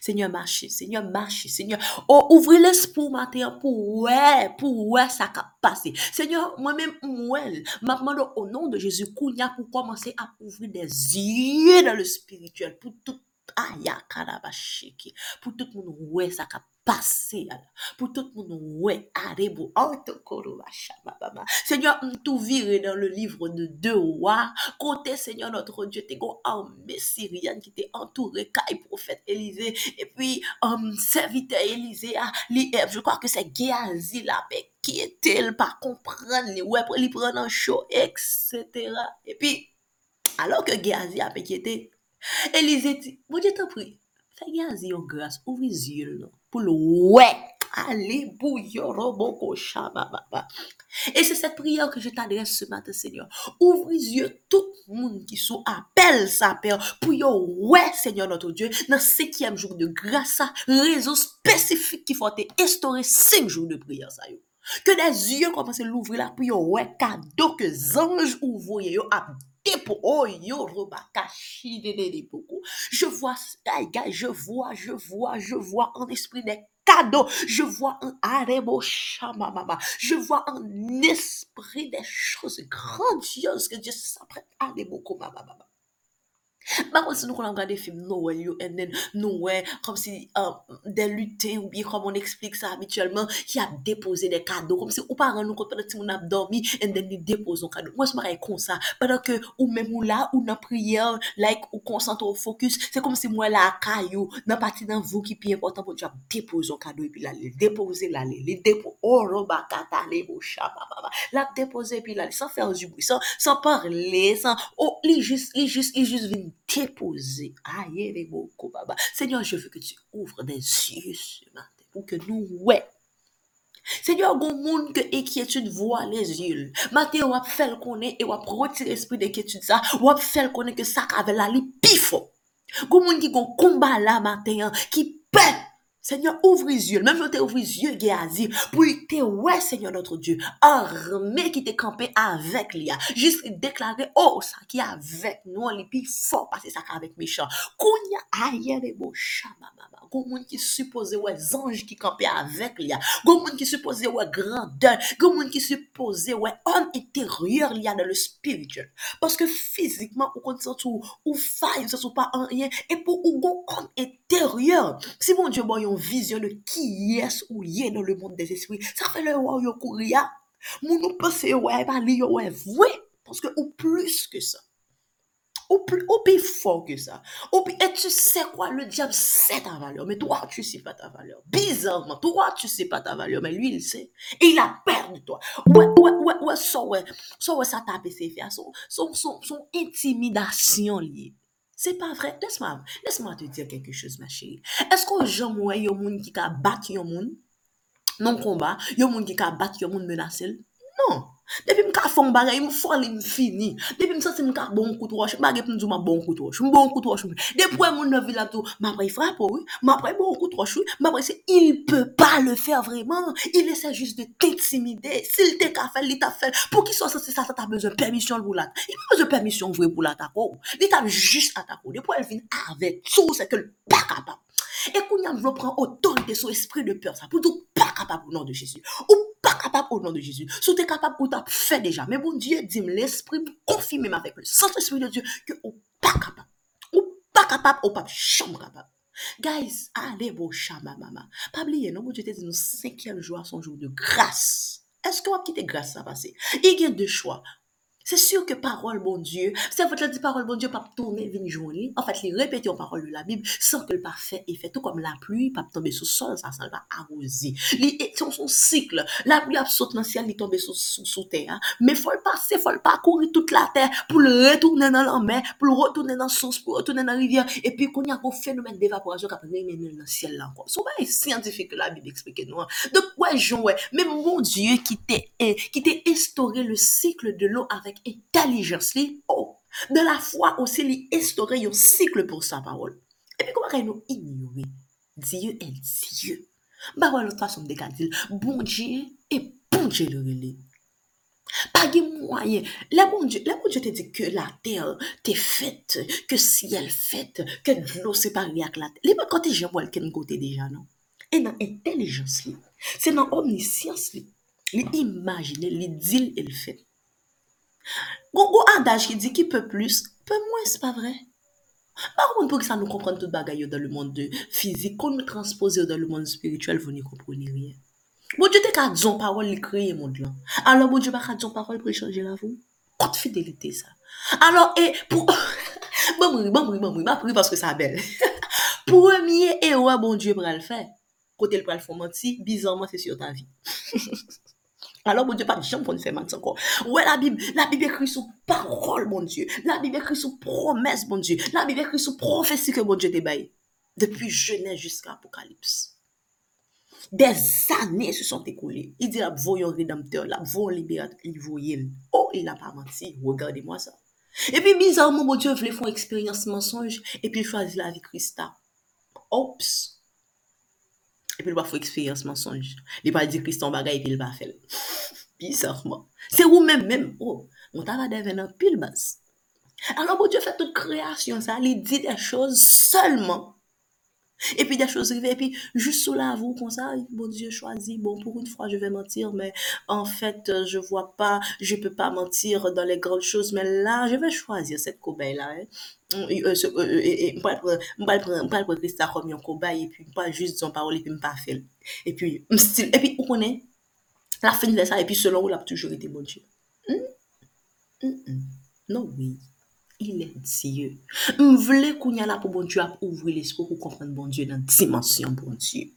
Seigneur mache, seigneur mache, seigneur. Oh, Ou ouvri l'espou mater pou wè, pou wè sa kap pase Seigneur, mwen mèm mwèl Mapman do o nan de Jezu Kounya pou komanse ap ouvri des yè nan le spirituel Pou tout ah, aya karabashiki Pou tout moun wè sa kap pase ala. Pou tout moun wè arebo antokoro wachama baba. Seigneur, mtou vire nan le livre de de wwa. Kote, Seigneur, notre Dieu, te gon arme sirian ki te entoure kay profet Elize. E pi, um, servite Elize a li ev. Je kwa ke se Geazi la pek ki etel pa kompran li wè pre li pren an show, etc. E pi, alor ke Geazi a pek ki etel, Elize ti, moun je te pri, fe Geazi yon gras, ouvi zil nou. pou l'ouè. Et c'est cette prière que je t'adresse ce matin, Seigneur. Ouvre les yeux tout le monde qui sous appelle sa père pour yo, ouais, Seigneur notre Dieu, dans le septième jour de grâce, réseau spécifique qui faut instaurer cinq jours de prière, ça yo. Que des yeux commencent à l'ouvrir là pour yo, ouais, cadeau que anges ouvriers yo à oh je vois je vois je vois je vois en esprit des cadeaux. Je vois un arebo je vois un esprit des choses grandioses que Dieu s'apprête à beaucoup Bakon si nou kon an gade film nou wè yo en den nou wè kom si um, den lute ou biye kom an eksplik sa habituelman ki ap depose de kado kom si ou paran nou kon pwede ti moun ap dormi en den ni depose an kado. Mwen se maray kon sa padan ke ou mem ou la ou nan priye like ou konsantro fokus se kom si mwen la akayo nan pati nan vou ki pi important pou di ap depose an kado epi la li depose la li li depose oro oh, non, bakata li bo chapa la depose epi la li san fèr jibou san parle san oh, li jist li jist li jist vin déposer. Aïe, les beaucoup, Baba. Seigneur, je veux que tu ouvres des yeux ce matin pour que nous, ouais. Seigneur, goun moun ke ekyetude vwa les yul. Mate wap fel konen e wap rotire espri de ekyetude sa, wap fel konen ke sak avela li pifo. Goun moun ki goun komba la maten, ki pep. Seigneur, ouvre les yeux. Même je t'ai ouvert les yeux, Géasi, pour te ouais, Seigneur notre Dieu, armé qui t'est campé avec lui. Juste déclarer, oh, ça qui est avec nous, est plus fort parce que ça avec méchant. Kounya aïe, les beaux chama, mama. Gomoun qui supposé ouais, anges qui campé avec lui. Gomoun qui supposé ouais, grandeur. Gomoun qui supposé ouais, homme intérieur, a dans le spirituel. Parce que physiquement, ou quand ou, ou faille, sont pas un rien. Et pour ou bon homme intérieur, si mon Dieu, bon, yon vizyon de ki yes ou ye nan le moun des esprits. Sa fe le waw yo kouria. Moun nou pese yo wè, pa li yo wè vwe. Paske ou plus ke sa. Ou, plus, ou pi fò ke sa. Ou pi, et tu se kwa, le diable se ta valeur. Mais toi, tu se pa ta valeur. Bizarrement, toi, tu se pa ta valeur. Mais lui, il se. Il a perdu toi. Ouè, ouè, ouè, ouè, so ouè. So ouè sa tape se fè. Son, son, son, son intimidasyon liye. Se pa vre, lesman, lesman te dir keke chouz ma chiri. Esko jom wè yon moun ki ka bat yon moun? Non komba, yon moun ki ka bat yon moun menasil? Non. Depi m ka fon bagay, m fon li m fini. Depi m santi m ka bon kout roche, bagay pou m zou ma bon kout roche. M bon kout roche. Depi m moun nevi la tou, m apre frapo, m apre bon kout roche, m apre se, il peut pas le faire vraiment. Il essaie juste de t'intimider. S'il te ka fel, li ta fel. Pou ki so sa, sa ta besoin permission pou la. Il pas besoin permission vwe pou la tako. Li ta juste atako. Depi el vin avec tout, c'est que le pas capable. Et qu'on y a veut prendre autorité sur esprit de peur, tout pas capable au nom de Jésus. Ou kapab ou nan de Jésus. Sou te kapab ou tap fè deja. Men bon Diyo dim l'esprit pou konfime m avèk le Saint-Esprit de Diyo ki ou pa kapab. Ou pa kapab, ou pa chanm kapab. Guys, ale bo chama mama. Pabliye, nou bo Diyo te di nou 5e jou a son jou de grâs. Eske wap ki te grâs sa pase? I gen de chwa. Se sur ke parol bon Diyo, se fote la di parol bon Diyo pap tourne vini jouni, an fat li repete yon parol de la Bib, san ke l pa fe efet, tout kom la pluie pap tombe sou sol, sa san va arosi. Li eton son sikl, la pluie ap sote nan siel, li tombe sou, sou, sou te, me fol pase, fol pa kouri tout la te, pou l retourne nan lan men, pou l retourne nan sous, pou l retourne nan rivyen, epi kon ya kon fenomen devaporasyon kap remenen nan siel lan kon. Sou ba e scientifique la Bib eksplike nou an. Dok wè joun wè, men mon Diyo ki te, ki te estore le sikl de l'o avèk avèk etalijans li, oh, de la fwa osi li estore yon sikl pou sa parol. Epi kouman kay nou ignore, diye el diye. Ba wè loutra som dekadil, bon diye, e bon diye lor li. Pa gen mwayen, la bon dieu, bon la bon, bon dieu te di ke la ter te fète, ke siel fète, ke dlo separe ak la ter. Li mwen kote jen wèl ken kote deja, non? E nan entelijans li, se nan omnisyans li, li imagine, li dil el fète. Gon go adaj ki di ki pe plus, pe mwen, se pa vre. Par kon pou ki sa nou kompran tout bagay yo dan le moun de fizik, kon nou transpose yo dan le moun spirituel, vouni komproni riyen. Bon, diyo te ka dzon parol li kreye moun lan. Alors, bon, diyo pa ka dzon parol pou echange la voun. Kote fidelite sa. Alors, e, pou... Bon mouri, bon mouri, bon mouri, ma mouri paske sa bel. Pou e miye e oua, bon, bon, bon diyo pral fè. Kote l pral fò manti, bizanman se syo ta vi. Alors, bon Dieu, pas de gens pour nous faire mentir encore. Ouais, la Bible, la Bible écrit sous parole, bon Dieu. La Bible écrit sous promesse, bon Dieu. La Bible écrit sous prophétie que bon Dieu débaille. Depuis Genèse jusqu'à Apocalypse. Des années se sont écoulées. Il dit, la voyons rédempteur, la voyons libérateur, il voyait. Oh, il n'a pas menti. Regardez-moi ça. Et puis, bizarrement, bon Dieu voulait faire une expérience mensonge. Et puis, il choisit la vie Christa. Oups! epi l wap fwe eksperyans mensonj. Li pa di kriston bagay epi l wap fel. Bizarman. Se ou men men, oh, on ta va deven an pil bas. Alors, bon Dieu fè tout kreasyon sa, li di de chos seulement et puis des choses arrivent, et puis juste sous la vous, comme ça, bon Dieu choisit, bon, pour une fois, je vais mentir, mais en fait, euh, je vois pas, je peux pas mentir dans les grandes choses, mais là, je vais choisir cette cobaye-là. Hein. Euh, euh, et je vais prendre Christa comme un cobaye, et puis pas juste son parole, et puis pas faire. Et puis, style, et puis, vous connaissez, la fin de ça, et puis selon vous, a toujours été bon Dieu. Hmm? Hmm, hmm. Non, oui il est Dieu. Je voulais qu'on y a là pour bon Dieu ouvrir l'esprit pour comprendre bon Dieu dans la dimension bon Dieu.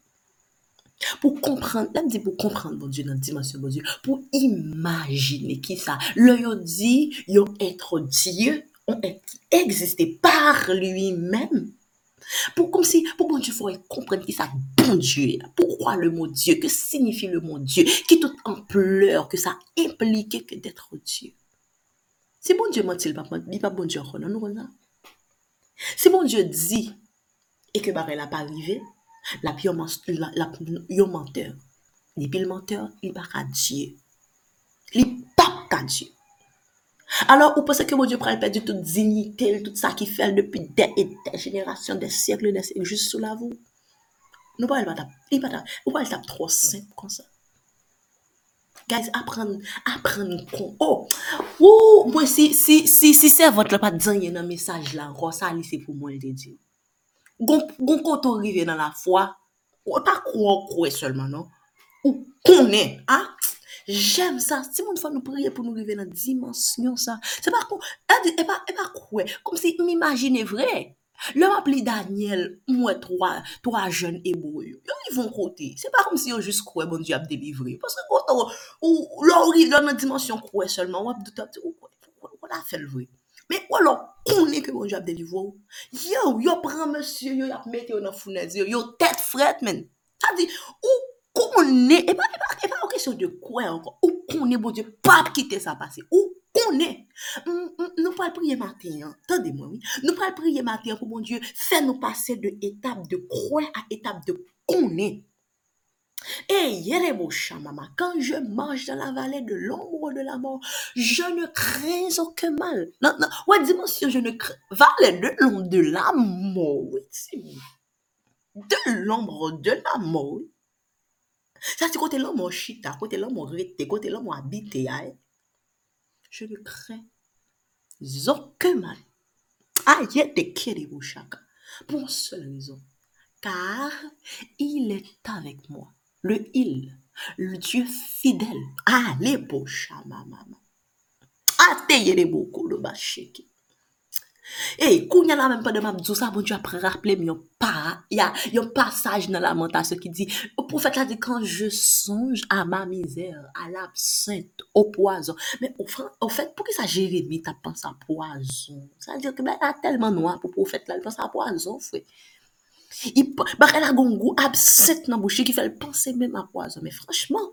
Pour comprendre, là, dit pour comprendre bon Dieu dans la dimension bon Dieu, pour imaginer qui ça. Le dit, yo être Dieu, on existé par lui-même. Pour comme si, pour bon Dieu, il faut comprendre qui ça bon Dieu. Pourquoi le mot Dieu? Que signifie le mot Dieu? Qui toute ampleur que ça implique que d'être Dieu? Se bon Diyo manti l pa manti, li pa bon Diyo konon nou kon sa. Se bon Diyo di, e ke bare la pa rive, la pi yon menteur. Li pi l menteur, li pa ka Diyo. Li pap ka Diyo. Alors, ou pense ke bon Diyo pral perdi tout dignité, tout sa ki fel depi de et de génération, de siècle, de siècle, juste sous la vou. Nou pa el pa tap, ou pa el tap trop simple kon sa. Guys, apren, apren kon. Oh, wou, mwen si, si, si, si se vant le pat zanye nan mesaj la, kon sa li se pou mwen de di. Gon, gon koto rive nan la fwa, ou pa kouan kouwe solman, non? Ou konen, ha? Jem sa, si moun fwa nou priye pou nou rive nan dimensyon sa, se pa kouwe, e pa kouwe, kom si m'imagine vreye. Lèm ap li Daniel, mwen 3 jen ebou yo. Yo li von kote. Se pa kom si yo jist kwe bon di ap delivre. Paske kote ou lò ou li lò nan dimensyon kwe selman. Wap douta ti ou kwe. Wala fel vwe. Men wala konen ke bon di ap delivre ou. Yo, yo pran monsye yo ap mete yo nan founazir. Yo tet fret men. Sa di ou konen. E pa, e pa, e pa, ou kesyon de kwe anko. Ou konen bon di pap kite sa pase. Ou konen, nou pral priye maten, tande mwen, nou pral priye maten pou moun Diyo, fè nou pase de etap de kwen a etap de konen. Eh, Et Yeremoshamama, quand je marche dans la vallée de l'ombre de la mort, je ne crains aucun mal. Non, non, ouais, dimension, je ne crains. Vallée de l'ombre de la mort, oui, De l'ombre de la mort. Ça, c'est côté l'homme chita, côté l'homme rete, côté l'homme habité, hein. Je ne crains aucun mal. Aïe, kere chaka. Pour une seule raison. Car il est avec moi. Le il, le Dieu fidèle. Allez, beau chama, maman. Ateye beaucoup le bacheki. E, kounya la menm pa de mabdou sa, bon diyo apre rappele mi yon para, yon passage nan lamentasyon ki di, ou profet la di, kan je sonj a ma mizer, a l'absente, ou poazon. Men, ou fèt, pou ki sa Jeremie ta panse a poazon? Sa diyo ki, ben, la telman noa pou profet la, panse a poazon, fwe. Bak, el a gongou, absente nan bouchi, ki fè l'panse menm a poazon. Men, franchman,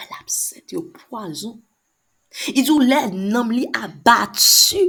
a l'absente, yo poazon. I diyo, lè, nanm li abatu,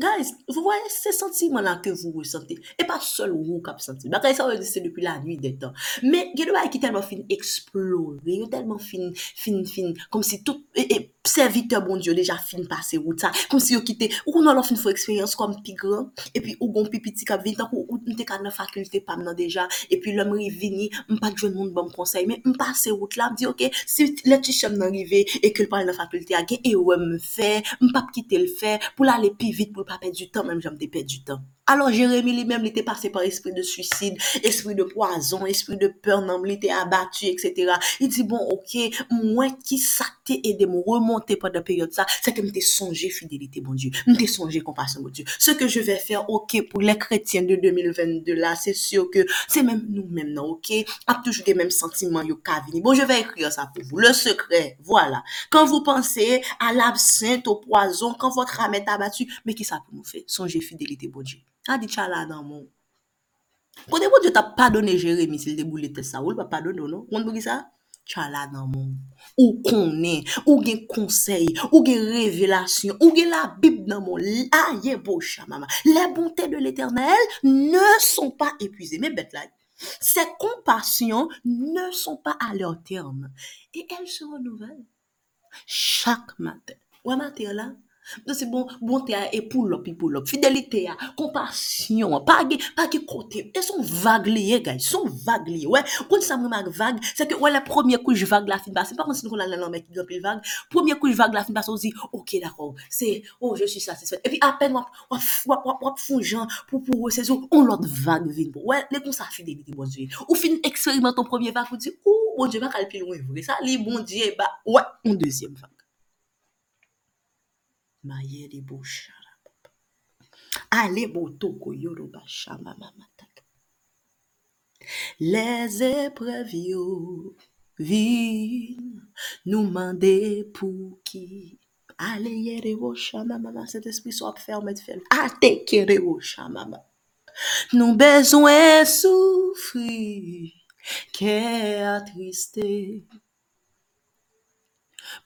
Guys, vous voyez ces sentiments-là que vous ressentez. Et pas seul vous qui senti. Bakay ça, c'est depuis la nuit des temps. Mais, il y a qui tellement fin explorer, il y a tellement fin, fin, fin, comme si tout, et, et serviteur bon Dieu déjà fin passé route ça. Comme si yo quitté, ou qu'on a non, fin faut expérience comme plus grand. Et puis, ou gon pipiti kap vint, ou, ou n'te ka nan faculté pas maintenant déjà. Et puis, l'homme revini, m'pa de monde bon conseil, mais m'passe route là, m'di, ok, si le petit nan arrivé, et que le parle nan faculté a gen, et ouais me m'fè, m'pa quitter le faire, pour l'aller plus vite, pour pas perdre du temps, même j'aime perdre du temps. Alors Jérémie lui-même, était passé par esprit de suicide, esprit de poison, esprit de peur, non, il était abattu, etc. Il dit, bon, ok, moi qui ça t'est aidé me remonter pendant la période ça, c'est que m'était songé fidélité, bon Dieu. M'était songé compassion, bon Dieu. Ce que je vais faire, ok, pour les chrétiens de 2022 là, c'est sûr que c'est même nous-mêmes, non, ok, a toujours les mêmes sentiments, yo, ka vini. Bon, je vais écrire ça pour vous. Le secret, voilà. Quand vous pensez à l'absinthe, au poison, quand votre âme est abattue, mais qui ça pour nous faire? Songez fidélité, bon Dieu. a di chala nan moun. Kote moun diyo ta padone Jeremie sil te boule tel sa, ou l pa padone ou non? Moun pou ki sa? Chala nan moun. Ou konen, ou gen konsey, ou gen revelasyon, ou gen la bib nan moun. A ye bo chamama. Le bonte de l'Eternel ne son pa epuize. Men bet la, se kompasyon ne son pa a lor term. E el se renouvelle. Chak maten. Ou a mater la, Se bon, bonte a epou lop, epou lop, fidelite a, kompasyon, page, page kote, e son vague liye gay, son vague liye, wè, kon sa mwen mag vague, se ke wè la promye kouj vague la fin basse, pa kon si nou kon la nan mè ki gop li vague, promye kouj vague la fin basse, on zi, ok d'akor, se, oh, je suis satisfait, e pi apen wap, wap, wap, wap, wap fonjan, pou pou wè se zo, on lot vague vin, wè, le kon sa fidelite, bon dieu, ou fin eksperimenton promye vague, ou di, ou, oh, bon dieu, va kalpil wè, vre sa, li bon dieu, ba, wè, on deuxième vague. maye mayeri boshara baba. Ale botoko yoroba shama mama. Les épreuves yo vin nous mandé pour qui Ale yere wo oh, shama mama, cet esprit soit fermé de ferme. Ate kere wo oh, shama mama. Nous besoin souffrir, qu'est attristé.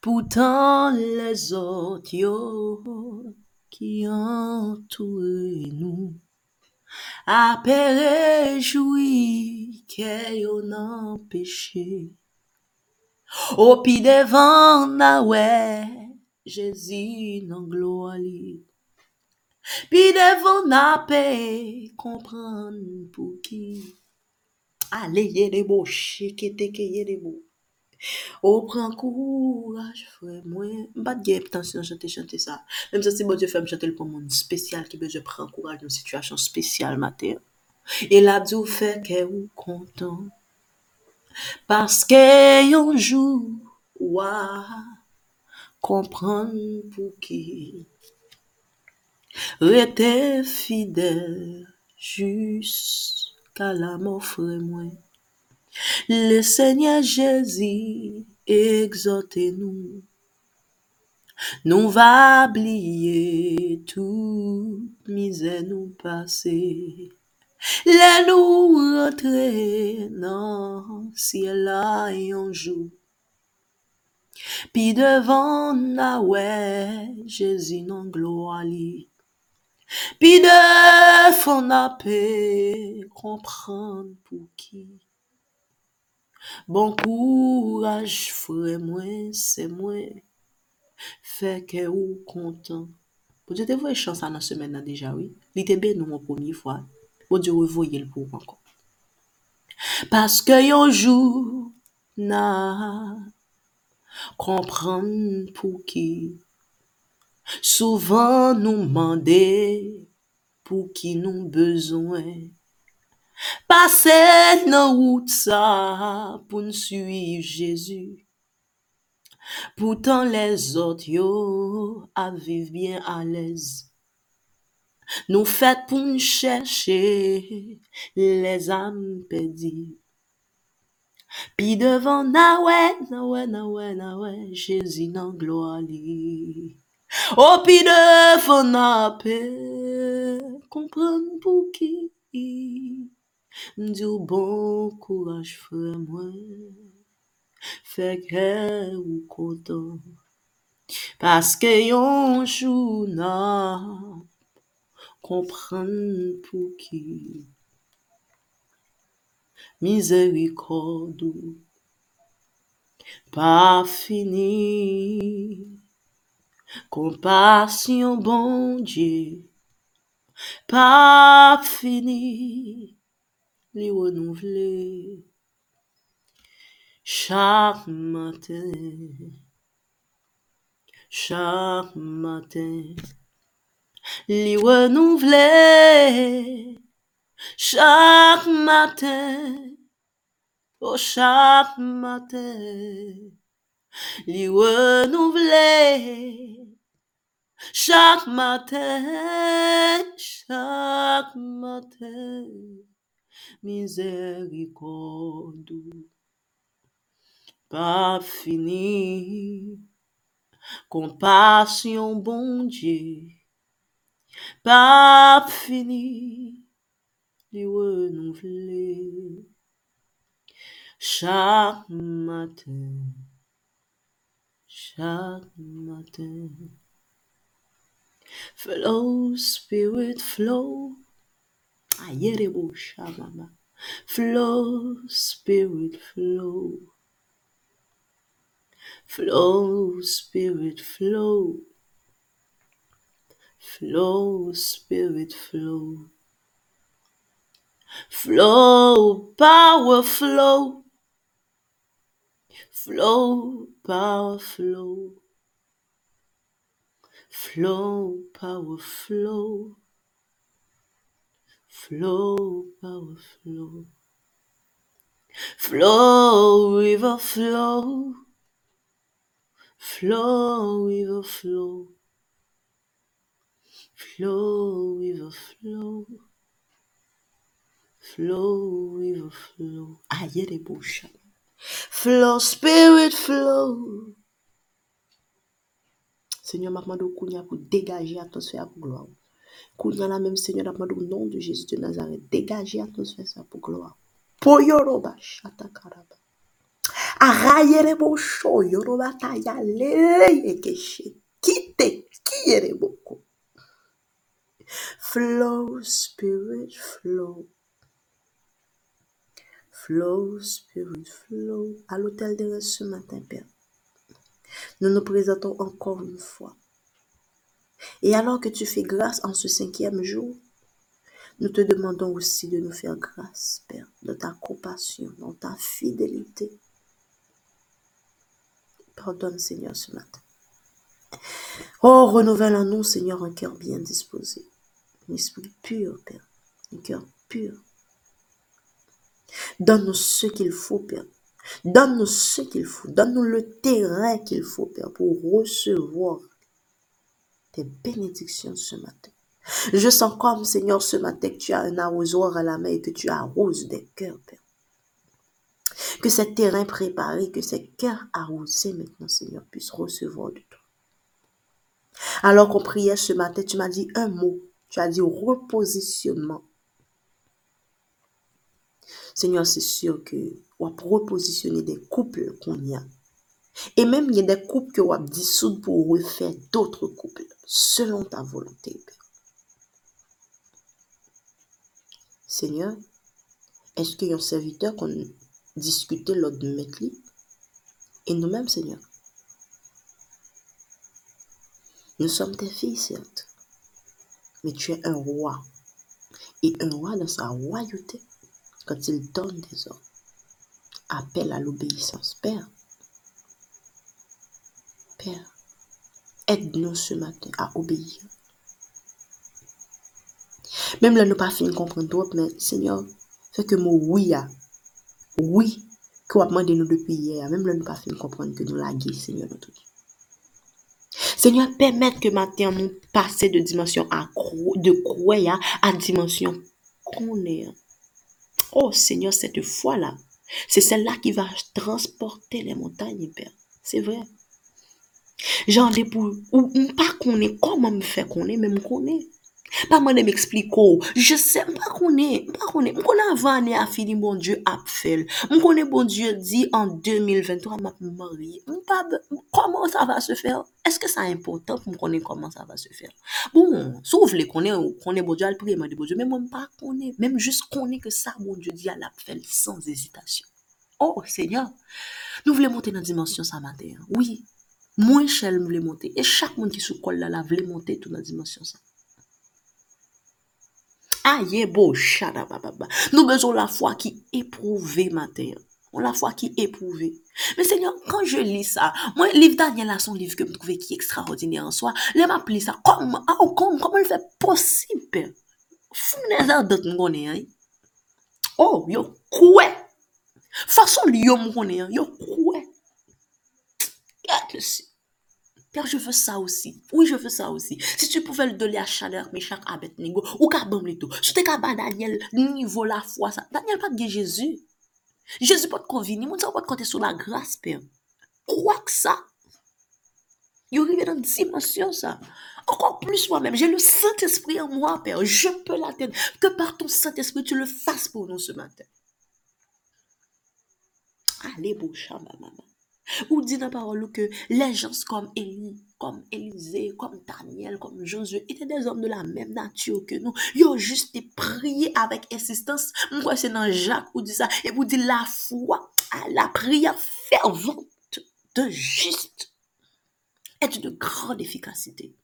Poutan les ot yo ki antoure nou, apè rejoui ke yo nan peche. Opi devan ah na we, jezi nan gloa li. Pi devan ah na pe, kompran pou ki. Ale ye debo, sheke teke ye debo. Ou pran kouraj fwe mwen Mbat gen eptansyon chante chante sa. Mem sa si bon diyo fèm chante l pou moun Spesyal ki bej pran kouraj Mwen situasyon spesyal mater. El abdou fè ke ou kontan. Paske yonjou Wa Kompran pou ki. Rete fidel Jus Kala mou fwe mwen. Le Seigneur Jésus exhortez-nous. Nous va oublier tout misère nous passé. Les nous rentrer dans ciel là un jour. Puis devant na ouais, Jésus non gloire li. Puis devant na paix, comprendre pour qui. Bon kouraj fwe mwen, se mwen, feke ou kontan. Bon diyo te vwe chansa nan semen nan deja, oui. Li te ben nou mwen pomiye fwa. Bon diyo revoye l pou wankon. Paske yonjou na kompran pou ki Souvan nou mande pou ki nou bezwen Pase nan wout sa pou n'suiv Jezu. Poutan les ot yo aviv bien alez. Nou fèt pou n'chèche les am pedi. Pi devan na wè, na wè, na wè, na wè, Jezi nan gloa li. O pi devan na pè, kompran pou ki. Ndjou bon kouraj fwe mwen, fek he ou kontan, paske yon chou nan, kompran pou ki, mizeri kodou, pa fini, kompasyon bon dje, pa fini, Les renouveler chaque matin, chaque matin. Les renouveler chaque matin, oh chaque matin. Les renouveler chaque matin, chaque matin. Miséricorde, pas fini. Compassion, um bon Dieu, pas fini. Les renouveler chaque matin, chaque matin. Flow, spirit, flow. Ayerebo shamama. Flow, spirit, flow. Flow, spirit, flow. Flow, spirit, flow. Flow, power, flow. Flow, power, flow. Flow, power, flow. Flow, power, flow. Flow, river, flow. Flow, river, flow. Flow, river, flow. Flow, river, flow. Des bouches. Flow, spirit, flow. Seigneur, m'a demandé pour dégager l'atmosphère pour gloire. Kounya la même Seigneur, m'a demandé au nom de Jésus de Nazareth, dégager l'atmosphère pour gloire. Poyoroba, shatakaraba. Arayere bosho, yoroba taya lele yekeshe. Kite, kiyere boko. Flow, spirit, flow. Flow, spirit, flow. À l'hôtel de reste ce matin, Père. Nous nous présentons encore une fois. Et alors que tu fais grâce en ce cinquième jour, nous te demandons aussi de nous faire grâce, Père, de ta compassion, de ta fidélité. Pardonne, Seigneur, ce matin. Oh, renouvelle en nous, Seigneur, un cœur bien disposé, un esprit pur, Père, un cœur pur. Donne-nous ce qu'il faut, Père. Donne-nous ce qu'il faut. Donne-nous le terrain qu'il faut, Père, pour recevoir tes bénédictions ce matin. Je sens comme, Seigneur, ce matin que tu as un arrosoir à la main et que tu arroses des cœurs, Père. Que ce terrain préparé, que ces cœurs arrosés maintenant, Seigneur, puissent recevoir de toi. Alors qu'on priait ce matin, tu m'as dit un mot. Tu as dit repositionnement. Seigneur, c'est sûr que on va repositionner des couples qu'on y a. Et même, il y a des couples que va dissoudre pour refaire d'autres couples, selon ta volonté, Père. Seigneur, est-ce qu'il y a un serviteur qu'on discutait lors de mettre Et nous-mêmes, Seigneur. Nous sommes tes filles, certes. Mais tu es un roi. Et un roi dans sa royauté, quand il donne des ordres, appelle à l'obéissance. Père, Père, aide-nous ce matin à obéir. Même là, nous pas fini de comprendre mais Seigneur, fait que mon oui, a, oui, que vous demandé nous depuis hier, même là, nous pas fini de comprendre que nous laguer, Seigneur, notre Dieu. Seigneur, permettre que matin, nous passer de dimension à de croyant à dimension qu'on est. Oh Seigneur, cette foi-là, c'est celle-là qui va transporter les montagnes, Père. C'est vrai. Jan de pou, ou mpa konen, koman m fè konen, men m konen. Pa man de m ekspliko, je se, mpa konen, mpa konen, m konen avan ane a fini bon Diyo ap fel. M konen bon Diyo di an 2023 map m mori. M pa, koman sa va se fer? Eske sa impotant pou m konen koman sa va se fer? Bon, sou vle konen, konen bon Diyo al priye man de bon Diyo, men m pa konen, men m jist konen ke sa bon Diyo di al ap fel sans ezitasyon. Oh, Seigneur, nou vle monte nan dimensyon sa mater. Oui, mwen chèl m vle monte. E chak moun ki sou kol la la vle monte tout nan dimensyon sa. A ah, ye bo chada bababa. Nou bezon la fwa ki eprouve mater. On la fwa ki epouve. Men senyon, kan je li sa, mwen liv Daniel la son liv ke m trouve ki ekstraordinè an soa, le m ap li sa, kom, a ou kom, kom l fè posib. Founè zan dot m konè an. Oh, yo kouè. Fason li yo m konè an, yo kouè. Père, je veux ça aussi. Oui, je veux ça aussi. Si tu pouvais le donner à chaleur, chaque Abednego, ou qu'à bon tout. Si tu Daniel, niveau la foi, ça. Daniel pas de Jésus. Jésus pas de convenir. Mon pas de compter sur la grâce, Père. Quoi que ça? Il arrive dans une dimension, ça. Encore plus moi-même. J'ai le Saint-Esprit en moi, Père. Je peux l'atteindre. Que par ton Saint-Esprit, tu le fasses pour nous ce matin. Allez, beau chamba, maman. Ou dit dans la parole que les gens comme Élie, comme Élisée, comme Daniel, comme Josué, étaient des hommes de la même nature que nous. Ils ont juste prié avec insistance. Moi, c'est dans Jacques où dit ça. Et vous dit la foi la prière fervente de juste est d'une grande efficacité.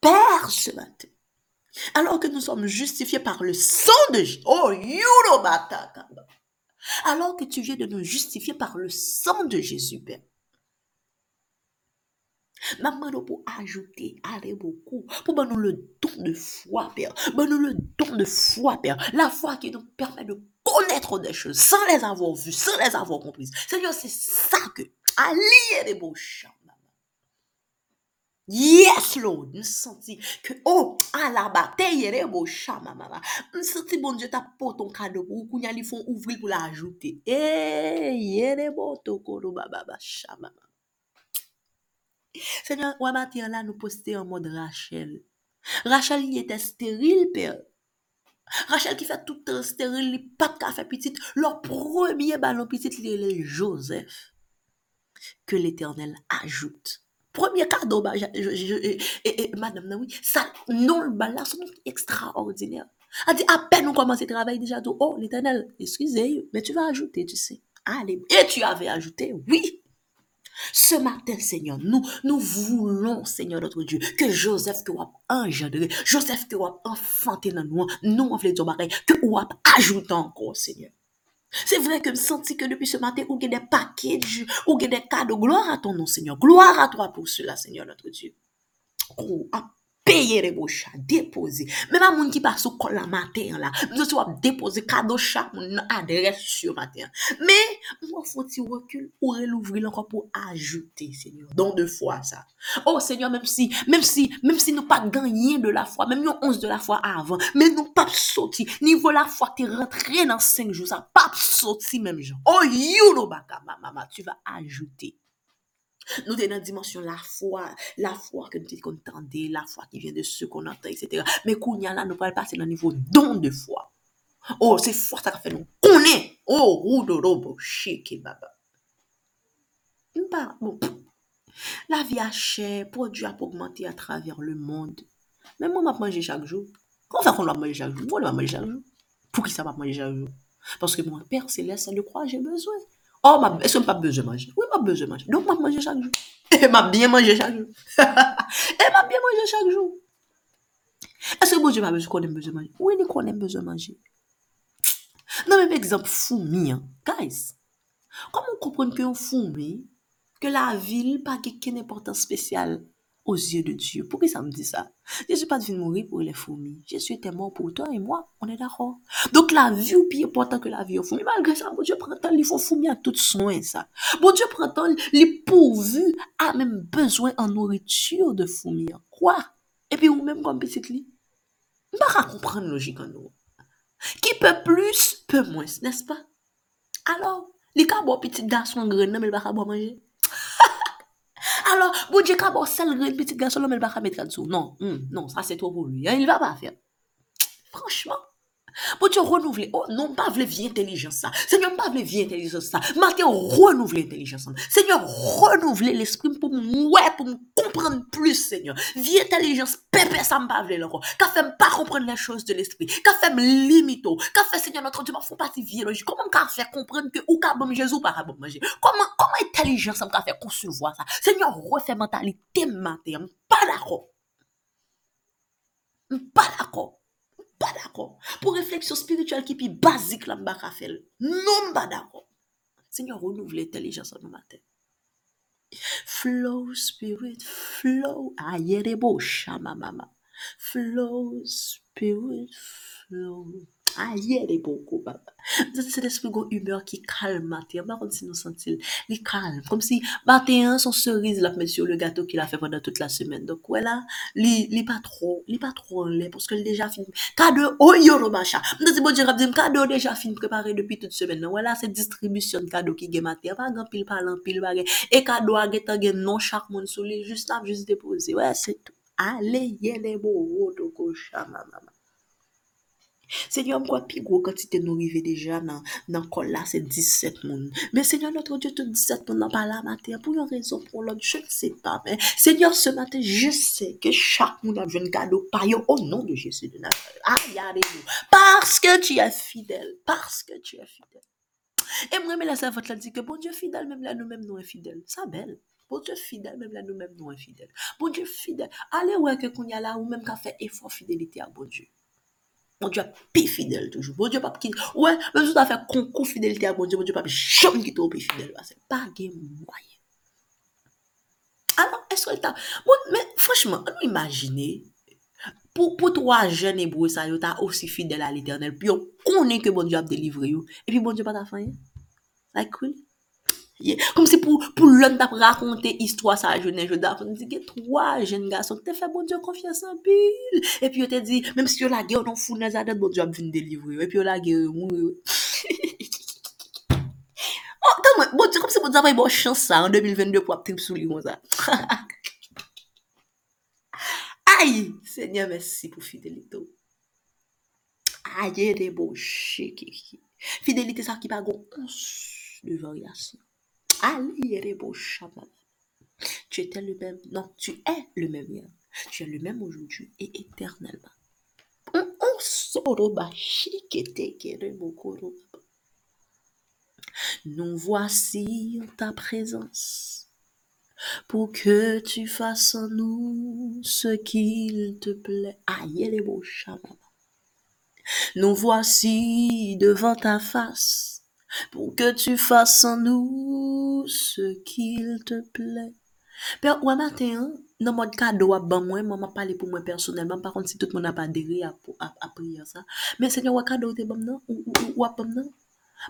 Père ce matin, alors que nous sommes justifiés par le sang de Jésus. Oh, Alors que tu viens de nous justifier par le sang de Jésus, Père. Maman, pour ajouter, allez beaucoup, pour nous le don de foi, Père. Nous le don de foi, Père. La foi qui nous permet de connaître des choses sans les avoir vues, sans les avoir comprises. Seigneur, c'est ça que, allier les beaux. Yes, Lord, nou senti ke, oh, alaba, teye rebo chama, mama. Nou senti bon diyo ta poton kado pou, kounya li fon ouvril pou la ajoute. E, ye rebo tokoro, baba, baba, chama, mama. Senyon, wè mater la nou poste an mod Rachel. Rachel li ete steril, per. Rachel ki fè toutan steril, li pat ka fè pitit. Lò premier balon pitit li le Joseph. Ke l'Eternel ajoute. Premier cadeau, bah, je, je, et, et, madame, oui, ça, non, bal là, c'est extraordinaire. Elle dit, à peine on commence le travail déjà, tout, oh, l'éternel, excusez, mais tu vas ajouter, tu sais. Allez, et tu avais ajouté, oui. Ce matin, Seigneur, nous, nous voulons, Seigneur notre Dieu, que Joseph que wap engendré, Joseph que wap enfanté dans nous, nous, on veut dire que wap ajouté encore, Seigneur. C'est vrai que je senti que depuis ce matin, ou y des packages, ou y des cadeaux. Gloire à ton nom, Seigneur. Gloire à toi pour cela, Seigneur notre Dieu. Oh, peye reboucha, depoze. Mèman moun ki pa sou kol la mater la, mwen se wap depoze kado chak moun adres sur mater. Mè, mwen foti wakil, ou relouvri lankon pou ajoute, Seigneur. Don de fwa sa. Oh, Seigneur, mèm si, mèm si, mèm si nou pa ganyen de la fwa, mèm yon ons de la fwa avan, mèm nou pa psoti, nivou la fwa te rentre nan 5 jou sa, pa psoti mèm jan. Oh, you nou baka, mama, mama, tu va ajoute. Nous sommes dans la dimension la foi, la foi que nous entendons, la foi qui vient de ce qu'on entend, etc. Mais qu'on y a là, nous pouvons passer dans le niveau don de foi. Oh, c'est foi ça fait nous connaît. Oh, roudorobo, shake, baba. Bon. La vie a cher, produit a augmenté à travers le monde. Mais moi, je mange chaque jour. Comment faire qu'on doit manger chaque jour? Moi, je manger chaque jour. Pour qui ça va manger chaque jour? Parce que mon Père Céleste, le croit, j'ai besoin. Oh, eske m pa beze manje? Oui, m pa beze manje. Donk m ap manje chak jou. E m ap bien manje chak jou. e m ap bien manje chak jou. Eske bonje m ap beze konen beze manje? Oui, ni konen beze manje. Nan men m ekzamp foumi an. Guys, komon kompren ke yon foumi, ke la vil pa ke ken importan spesyal. Aux yeux de Dieu? Pourquoi ça me dit ça? Je suis pas devenu mourir pour les fourmis. Jésus était mort pour toi et moi. On est d'accord. Donc la vie est plus importante que la vie aux fourmis. Malgré ça, bon Dieu prend temps, il faut fourmis à tout soin, ça. Bon Dieu prend temps, il pourvu a même besoin en nourriture de fourmis. Quoi? Et puis ou même comme petit lit. Pas comprendre logique en nous. Qui peut plus, peut moins, n'est-ce pas? Alors, les cas bon petit garçon grain, mais il va pas manger. alors, bon Dieu, quand on sale une petite garçon, l'homme, elle va pas mettre en dessous. Non, hmm, non, ça c'est trop pour lui. Il va pas faire. Franchement. Bon Dieu, renouvelez. Oh, non, pas vle vie intelligence ça. Seigneur, pas vle vie intelligence ça. Matin, renouvelez intelligence ça. Seigneur, renouvelez l'esprit pour moi, pour me comprendre plus, Seigneur. Vie intelligence, pépé, ça me pas vle encore. Qu'a fait pas comprendre les choses de l'esprit. Qu'a fait limito. Qu'a fait, Seigneur, notre Dieu, font partie biologique. Comment qu'a fait comprendre que ou qu'a bon Jésus ou pas bon manger? Comment, comment intelligence ça me qu'a fait concevoir ça? Seigneur, refais mentalité matin. Pas d'accord. Pas d'accord. Pas d'accord. Pour réflexion spirituelle qui est basique, là, m'ba ka faire. Non, pas d'accord. Seigneur, renouvelle l'intelligence en nous matin. Flow, spirit, flow. Ayerebo, shama, mama. Flow, spirit, flow. ayer e bongo, baba. Mwen se despre gon humeur ki kalm mater, mwen kon si nou sentil, li kalm, kom si mater son cerise la pmet sur le gato ki la fe pandan tout la semen, donk wè la, li pa tro, li pa tro lè, porske li deja fin, kade oyo no macha, mwen se bon djen rap zem, kade deja fin prepare depi tout semen, nan wè la se distribusyon kado ki gen mater, pa gen pil palan, pil bagè, e kado a getan gen non chak moun sou li, just ap, just depose, wè se tou, ale yele bo, woto ko chama mama. Seigneur, mkwa pi gwo katite nou rive deja nan, nan kol la se 17 moun. Men Seigneur, notre Dieu, tout 17 moun nan pala mater, pou yon rezon pou l'on, je ne se pa, men Seigneur, se mater, je se ke chak moun nan jen kado payo au nom de Jésus de Nazareth. Ayare nou, parce que tu es fidèle, parce que tu es fidèle. Et mwen me la savote la di ke, bon Dieu fidèle, mèm la nou mèm nou infidèle. Sa bel. Bon Dieu fidèle, mèm la nou mèm nou infidèle. Bon Dieu fidèle, ale wè ke koun ya la ou mèm ka fè efor fidélité a bon Dieu. Mon Diyo ap pi fidel toujou. Mon Diyo pap ki... Ouè, mèm sou ta fè konkou fidelite ak mon Diyo, mon Diyo pap jom ki tou pi fidel. Se pa gen mwaye. Alors, eske l ta... Moun, mè, franchman, an nou imagine, pou pou 3 jen ebou sa yo ta osi fidel al eternel, pi yo konen ke bon Diyo ap delivre yo, e pi bon Diyo pa ta fanyen. Like, cool. Kom se pou, pou lom tap rakonte histwa sa jounen joda. Kon di ge, 3 jen gason te fe bon diyo konfiansan pil. E pi yo te di, menm si yo la ge, yo non foun ne zadet bon diyo ap vin delivre. E pi yo la ge, yo moun yo. Oh, tan mwen, bon diyo kom se bon diyo apay bon chans sa an 2022 pou ap trip sou li kon sa. Ay, senya mersi pou fidelito. Aye de bo che keke. Fidelite sa ki pa gon ons de varyasyon. Tu étais le même. Non, tu es le même hier. Tu es le même aujourd'hui et éternellement. Nous voici en ta présence pour que tu fasses en nous ce qu'il te plaît. Aïe, les beaux. Nous voici devant ta face pour que tu fasses en nous ce qu'il te plaît. Père, ouais, matin, hein, dans mode cadeau, à ban moi, maman parler pour moi personnellement. Par contre, si tout le monde n'a pas adhéré à, prier ça. Mais Seigneur, ouais, cadeau, t'es bon, non? Ou, ou, ou, bon, non?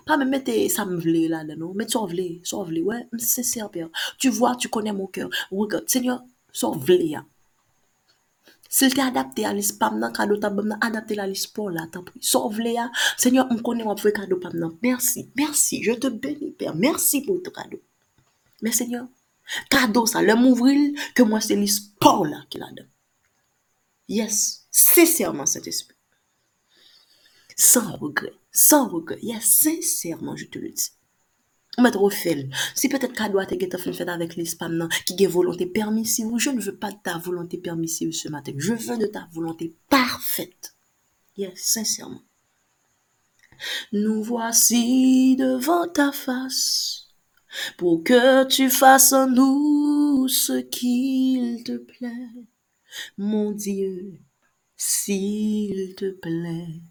Pas me mettre ça me vle là, non? Mais tu vle, tu vle, ouais, c'est sincère, Père. Tu vois, tu connais mon cœur. Regarde, Seigneur, tu vle, ya. S'il t'est adapté à l'espam nan cadeau ta bam nan adapté la l'esport là tant pis. Sauve les ya. Seigneur, on connaît on fait cadeau pam nan. Merci. Merci. Je te bénis Père. Merci pour ton cadeau. Mais Seigneur, cadeau ça, le m'ouvrir que moi c'est l'esport là qu'il a donné. Yes, sincèrement Saint-Esprit. Sans regret, sans regret. Yes, sincèrement je te le dis. Va trop fait. Si peut-être cadeau a été fait avec l'espam nan, qui est volonté permissive, je ne veux pas de ta volonté permissive ce matin. Je veux de ta volonté parfaite. Yes, sincèrement. Nous voici devant ta face pour que tu fasses en nous ce qu'il te plaît. Mon Dieu, S'il te plaît,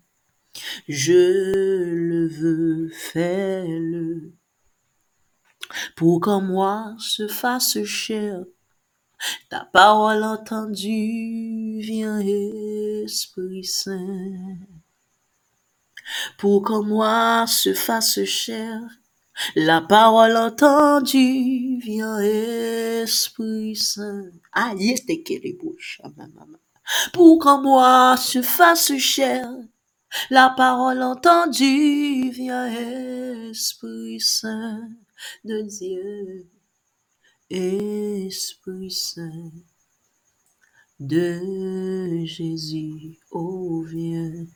je le veux, fais-le. Pour qu'en moi se fasse chair, ta parole entendue, viens Esprit Saint. Pour qu'en moi se fasse chair, la parole entendue, viens Esprit Saint. Ah, yes. Pour qu'en moi se fasse chair, la parole entendue, viens Esprit Saint de Dieu, Esprit Saint de Jésus, oh viens.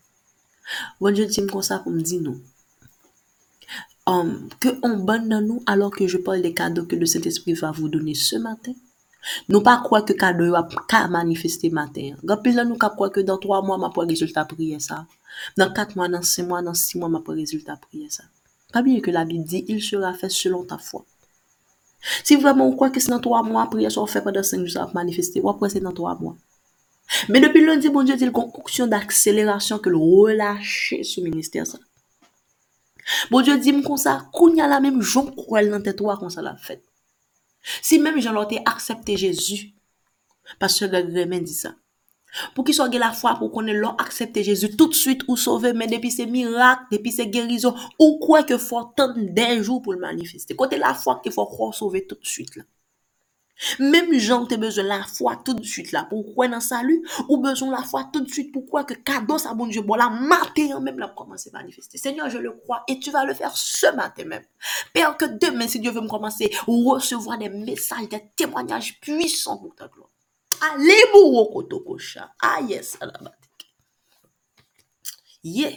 Bon Dieu, dit comme ça pour me dire non. Um, que on bonne dans nous alors que je parle des cadeaux que le Saint-Esprit va vous donner ce matin. Nou pa kwa ke kado yo ap ka manifeste mater. Gapil la nou ka kwa ke dan 3 mwa ma pou rezultat priye sa. Dan 4 mwa, dan 5 mwa, dan 6 mwa ma pou rezultat priye sa. Pas bien que la Bible dit, il sera fait selon ta foi. Si vraiment on croit que c'est dans trois mois, prière soit faite pendant cinq jours à manifester, ou après c'est dans trois mois. Mais depuis lundi, mon Dieu dit, qu'on fonction d'accélération que le relâcher ce ministère ça. Bon Dieu dit, comme ça, qu'on y a la même j'en crois dans tes trois comme ça l'a fait. Si même j'en l'aurais accepté Jésus, parce que le dit ça. Pour qu'il soit la foi, pour qu'on ait l'on accepter Jésus tout de suite ou sauver, mais depuis ces miracles, depuis ces guérisons, ou quoi que faut attendre des jours pour le manifester. Côté la foi qu'il faut croire sauver tout de suite là. Même Jean te besoin la foi tout de suite là pour croire dans salut ou besoin la foi tout de suite pour croire que cadeau ça bon Dieu bon la matin même la commencer à manifester. Seigneur, je le crois et tu vas le faire ce matin même. Père que demain si Dieu veut me commencer recevoir des messages, des témoignages puissants pour ta gloire. Alebo wokoto kosha. Aye salabatik. Ye.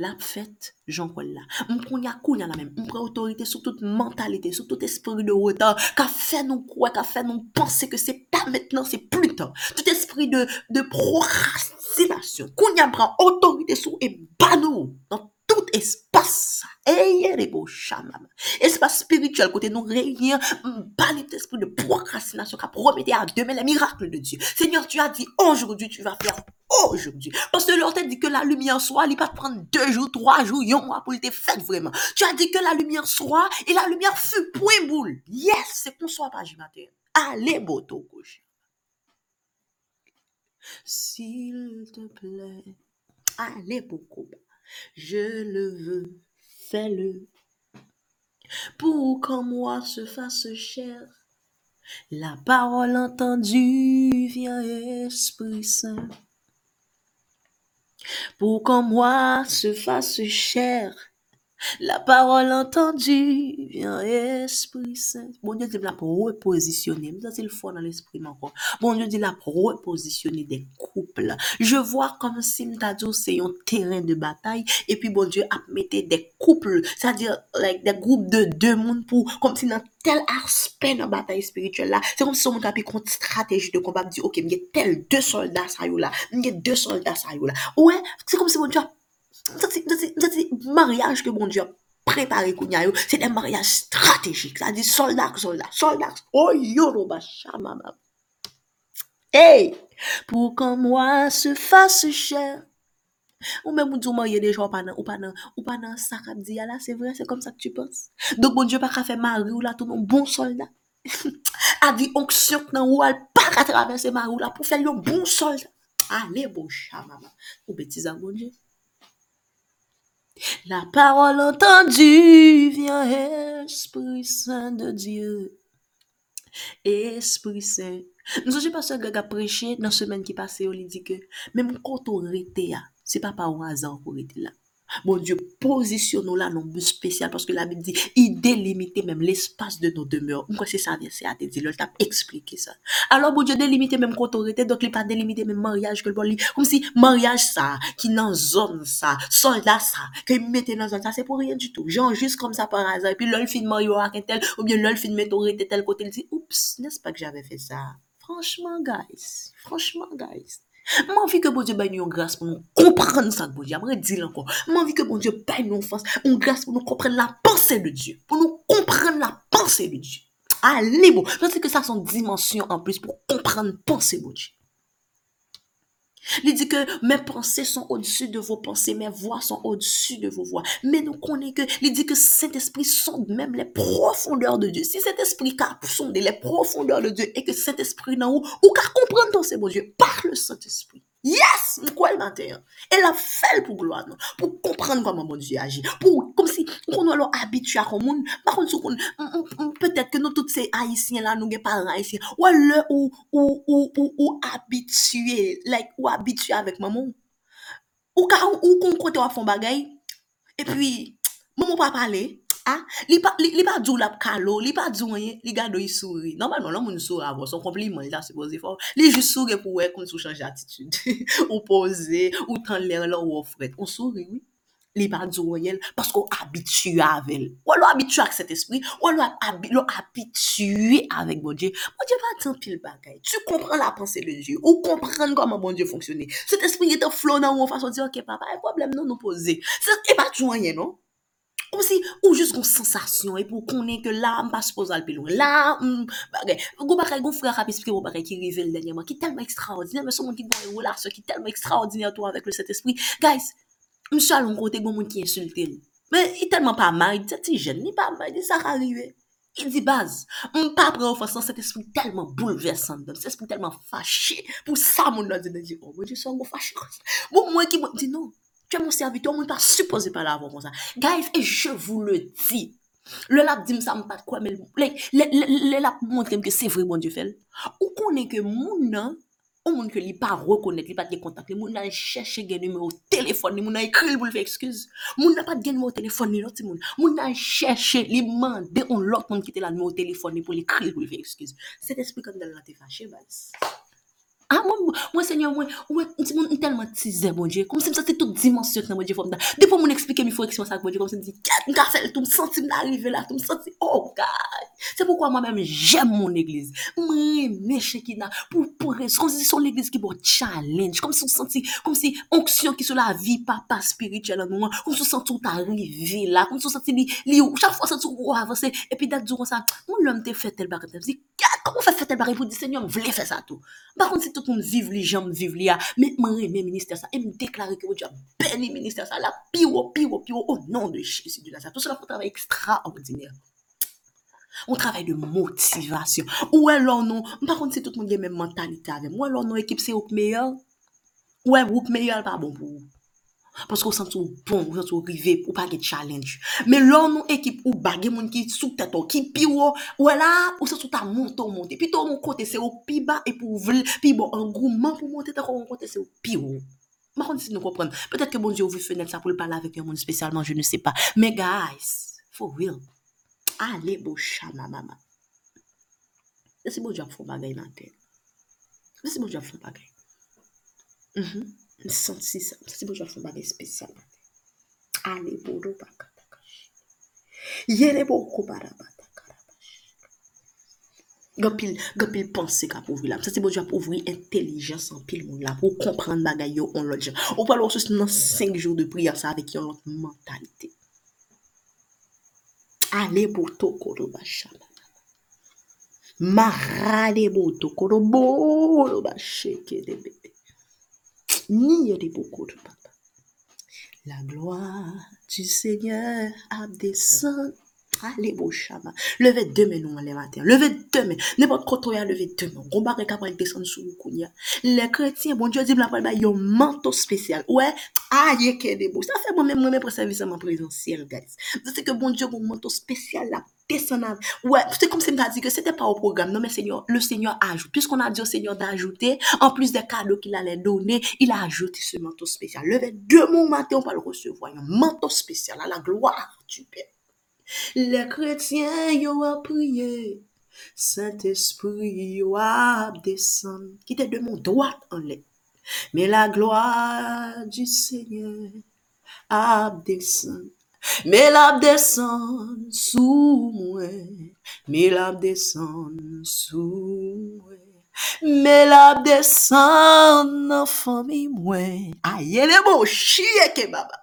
Lap fèt, jankol la. Mpron ya koun ya la men. Mpre otorite sou tout mentalite, sou tout esprit de wotan. Ka fè nou kouè, ka fè nou pense ke se pa mètnen, se plus tan. Tout esprit de, de prokrastinasyon. Koun ya mpren otorite sou e banou. Nan tout espas sa. Espace spirituel, côté nous réunir, banni esprit de procrastination qui prometté à demain les miracles de Dieu. Seigneur, tu as dit aujourd'hui, tu vas faire aujourd'hui. Parce que l'autre dit que la lumière soit, il va te prendre deux jours, trois jours, un mois pour te faire vraiment. Tu as dit que la lumière soit, et la lumière fut point boule. Yes, c'est qu'on soit pas matin. Allez, boto, couche. S'il te plaît, allez, beaucoup. Je le veux, fais-le. Pour qu'en moi se fasse chair, la parole entendue vient Esprit Saint. Pour qu'en moi se fasse chair, La parol entendi, vyan espri sent. Bon, yo di la pou reposisyonne. Mwen zase l fwa nan l espri man kon. Bon, yo di la pou reposisyonne de kouple. Je vwa kom si mta dzo se yon teren de batay. E pi bon, yo ap mette de kouple. Sa di, like, de groupe de de moun pou. Kom si nan tel aspect nan batay spirituel la. Se kom si son moun api kont strateji de kombat. Di, ok, mwen gen tel de soldat sa yo la. Mwen gen de soldat sa yo la. Ouè, se kom si moun yo ap Maryaj ke bon diyo prepare kounya yo, se de maryaj strategik. Sa di soldak, soldak, soldak. O Yoruba Shamama. Hey! Pou kan mwa se fase chèr. Ou mè moun djou marye dejan ou pa nan, ou pa nan, ou pa nan sakap diya la, se vre, se kom sa k tu pens. Dok bon diyo pa ka fe mari ou la ton nou bon soldat. A di onksyon nan ou al pa ka travese mari ou la pou fel yon bon soldat. Ale bo chama, ou betiza bon diyo. La parole entendue vient Esprit Saint de Dieu. Esprit Saint. Nou souje pa se gaga preche nan semen ki pase yo li di ke, men mou konto rete ya, se pa pa ou azan pou rete la. Bon Dieu, positionnons là nos but spécial parce que la Bible dit, il délimite même l'espace de nos demeures. Pourquoi c'est ça, c'est à te dire, le t'a expliqué ça. Alors, bon Dieu, délimite même qu'autorité, donc il pas délimité même mariage que le bon lit. Comme si mariage ça, qui dans zone ça, soldat ça, que mettez dans zone ça, c'est pour rien du tout. Genre, juste comme ça par hasard. Et puis, l'ol fin mario avec tel, ou bien l'ol fin m'autorité tel côté, il dit, oups, n'est-ce pas que j'avais fait ça? Franchement, guys, franchement, guys. Mwen vi ke bon Dieu bay nou yon grâce pou nou kompren sa bon Dieu. Mwen di lankon. Mwen vi ke bon Dieu bay nou force, yon grâce pou nou kompren la pensée de Dieu. Pou nou kompren la pensée de Dieu. Allez bon. Sais que ça son dimension en plus pour comprendre pensée de Dieu. Il dit que mes pensées sont au-dessus de vos pensées, mes voix sont au-dessus de vos voix. Mais nous connaissons que, il dit que Saint-Esprit sonde même les profondeurs de Dieu. Si Saint-Esprit a sondé les profondeurs de Dieu et que Saint-Esprit n'a ou, ou qu'à comprendre dans ces bon Dieu par le Saint-Esprit. Yes, mwen kwen maten yon. El ap fel pou gloan nou. Pou kompren koman bon Diyo aji. Pou, kom si, mwen kon walo abitua kon moun. Mwen kon sou kon, peut-et ke nou tout se Haitien la, nou gen paran Haitien. Wale ou, ou, ou, ou, ou abitue, like, ou abitue avèk maman. Ou ka, ou kon kote wafon bagay. E pi, maman pa pale, Ha? Li pa, li, li pa djou lap kalo, li pa djou anye, li gado yi souri. Normalman, lan moun souri avon, son kompliment, li la sepose fò. Li jis souri pou wè kon sou chanje atitude. ou pose, ou tan lèr lò ou ofret. Ou souri, oui. Li pa djou anye, pasko abitu avèl. Ou alò abitu ak set espri, ou alò abitu avèk bon Dje. Bon Dje va tan pil bagay. Tu kompran la panse bon le Dje, ou kompran koman bon Dje fonksyonè. Set espri yè te flon nan ou an fason di, ok papa, e problem nan nou pose. Se e pa djou anye, non? Kom si ou jist goun sensasyon e pou konen ke la m pa suppose al pilon. La m bagay. Goun bagay goun fwe rap espri ou bagay ki rive l denye man ki telman ekstraordinè. Mè son moun ki goun yon relasyon ki telman ekstraordinè to avèk le set espri. Guys, m chal m kote goun moun ki insulte l. Mè yon telman pa may. Di sa ti jen ni pa may. Di sa rarive. Il di baz, m pa pre ofansan, set espri telman bouleversan don, set espri telman fache, pou sa moun la di nan di, oh, mwen di son mwen fache kon sa, mwen mwen ki mwen di non, Tu es mon serviteur, mwen pa suppose pa la avon kon sa. Guys, et je vous le di. Le lap di msa mpa kwa men. Le lap montre mke se vre bon di fel. Ou konen ke moun nan, ou moun ke li pa rekonet, li pa te kontak, li moun nan chèche gen nume ou telefon, li moun nan ekri l bou l fe ekskuse. Moun nan pa gen nume ou telefon ni loti moun. Moun nan chèche li mande on lot moun ki te la nume ou telefon ni pou l ekri l bou l fe ekskuse. Se te spikan del la te fache, bas. Ah, mwen, mwen senyor mwen, mwen, mwen telman tize bon diye, kom se msati tout dimensyon nan bon diye fom da. Depo mwen eksplike mi fwo eksplike sa bon diye, kom se mdi, kat mka fel tou, msanti mna arrive la, tou msanti, oh God. Se poukwa mwen mèm jèm moun eglise. Mwen meche ki nan, pou pou res, kon se son l'eglise ki bon challenge, kom se msanti, kom se onksyon ki sou la vi papa spirituel an mwen, kom se msanti ou ta arrive la, kom se msanti li, li ou, chak fwa msanti ou avanse, epi dat djou kon sa, mwen lèm te fè tel bakat, mwen zi, Koman fè fè tel barè pou di sènyon, vle fè sa tou. Bakon se tout moun viv li, jom viv li ya, mè mè mè minister sa, mè mè deklare ki wè di a beni minister sa, la piwo, piwo, piwo, o nan de Jésus de Nazareth. Tout cela fè un travail extraordinaire. Un travail de motivasyon. Ouè lò non, bakon se tout moun gen mè mentalite avèm, ouè lò non ekip se ouk meyèl, ouè ouk meyèl pa bon pou ou. Paske ou santi ou bon, ou santi ou rive, ou pa ge challenge. Men lor nou ekip ou bagye moun ki sou tèt ou, ki pi ou, ou e la, ou santi ou ta monte ou monte. Pi to ou moun kote se ou pi ba, e pou vle, pi bon, an gouman pou monte, ta kon moun kote se ou pi ou. Ma kon si nou kompren. Petèt ke bon di ou vi fenel sa pou l pala avek yon moun spesyalman, je ne se pa. Men guys, for real, ale bo chama mama. Desi bo di ap fon bagay nan ten. Desi bo di ap fon bagay. Mm-hmm. Senti sa. Senti bon, jwa fè bagay spesyal. Ale bodo baka takashi. Yere bo kubara bata karabashi. Gopil, gopil pense ka pou vri la. Senti bon, jwa pou vri entelijans an pil moun la. Pou kompran bagay yo on lot jan. Ou palo sou nan 5 joun de priya sa avek yon lot mentalite. Ale bo tokoro basha. Marade bo tokoro bodo bashe ke debe. Ni des beaucoup de papa? La gloire du Seigneur a descendu. Beau. Levez demain, nous, les. Levez demain. N'importe quoi, toi, levez demain. On va capable descendre sous le kounia. Les chrétiens, bon Dieu dit, la parole, un manteau spécial. Ouais. Aïe, des beaux. Ça fait moi-même, moi-même, pour service en présentiel, guys. C'est que bon Dieu, un manteau spécial là. Ouais, c'est comme si m'a dit que c'était pas au programme. Non, mais Seigneur, le Seigneur ajoute. Puisqu'on a dit au Seigneur d'ajouter, en plus des cadeaux qu'il allait donner, il a ajouté ce manteau spécial. Levez deux mots matin, on va le recevoir. Un manteau spécial à la gloire du Père. Le kretyen yo ap priye, Saint esprit yo ap desan, Ki te de moun doat an le, Me la gloa di seigne ap desan, Me la ap desan sou mwen, Me la ap desan sou mwen, Me la ap desan nan fami mwen, Aye le mou chie ke baba,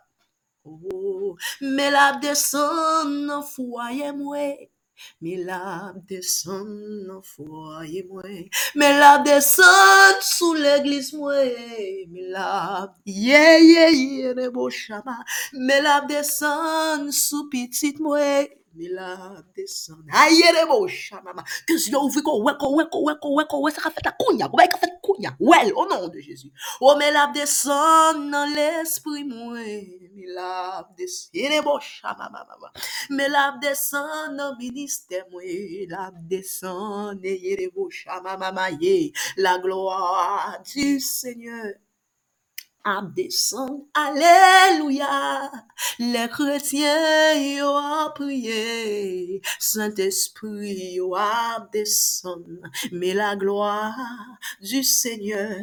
Me lap desan nan fwaye mwen. Me lap desan nan fwaye mwen. Me lap desan sou l'eglis mwen. Me lap yeye yene bo chama. Me lap desan sou pitit mwen. Mila desan. Ayere bo chanama. Que Dieu ouvre qu'on ouais qu'on ouais qu'on ouais qu'on ouais qu'on ouais ça qu'a fait ta kounya. Ouais qu'a fait kounya. Ouais au nom de Jésus. Oh mila desan dans l'esprit moi. Mila desan. Ayere bo chanama mama. Mila desan dans ministère moi. Mila desan. Ayere bo chanama mama ye. La gloire du Seigneur. A descend, alléluia. Les chrétiens y ont prié, Saint-Esprit y a descend, mais la gloire du Seigneur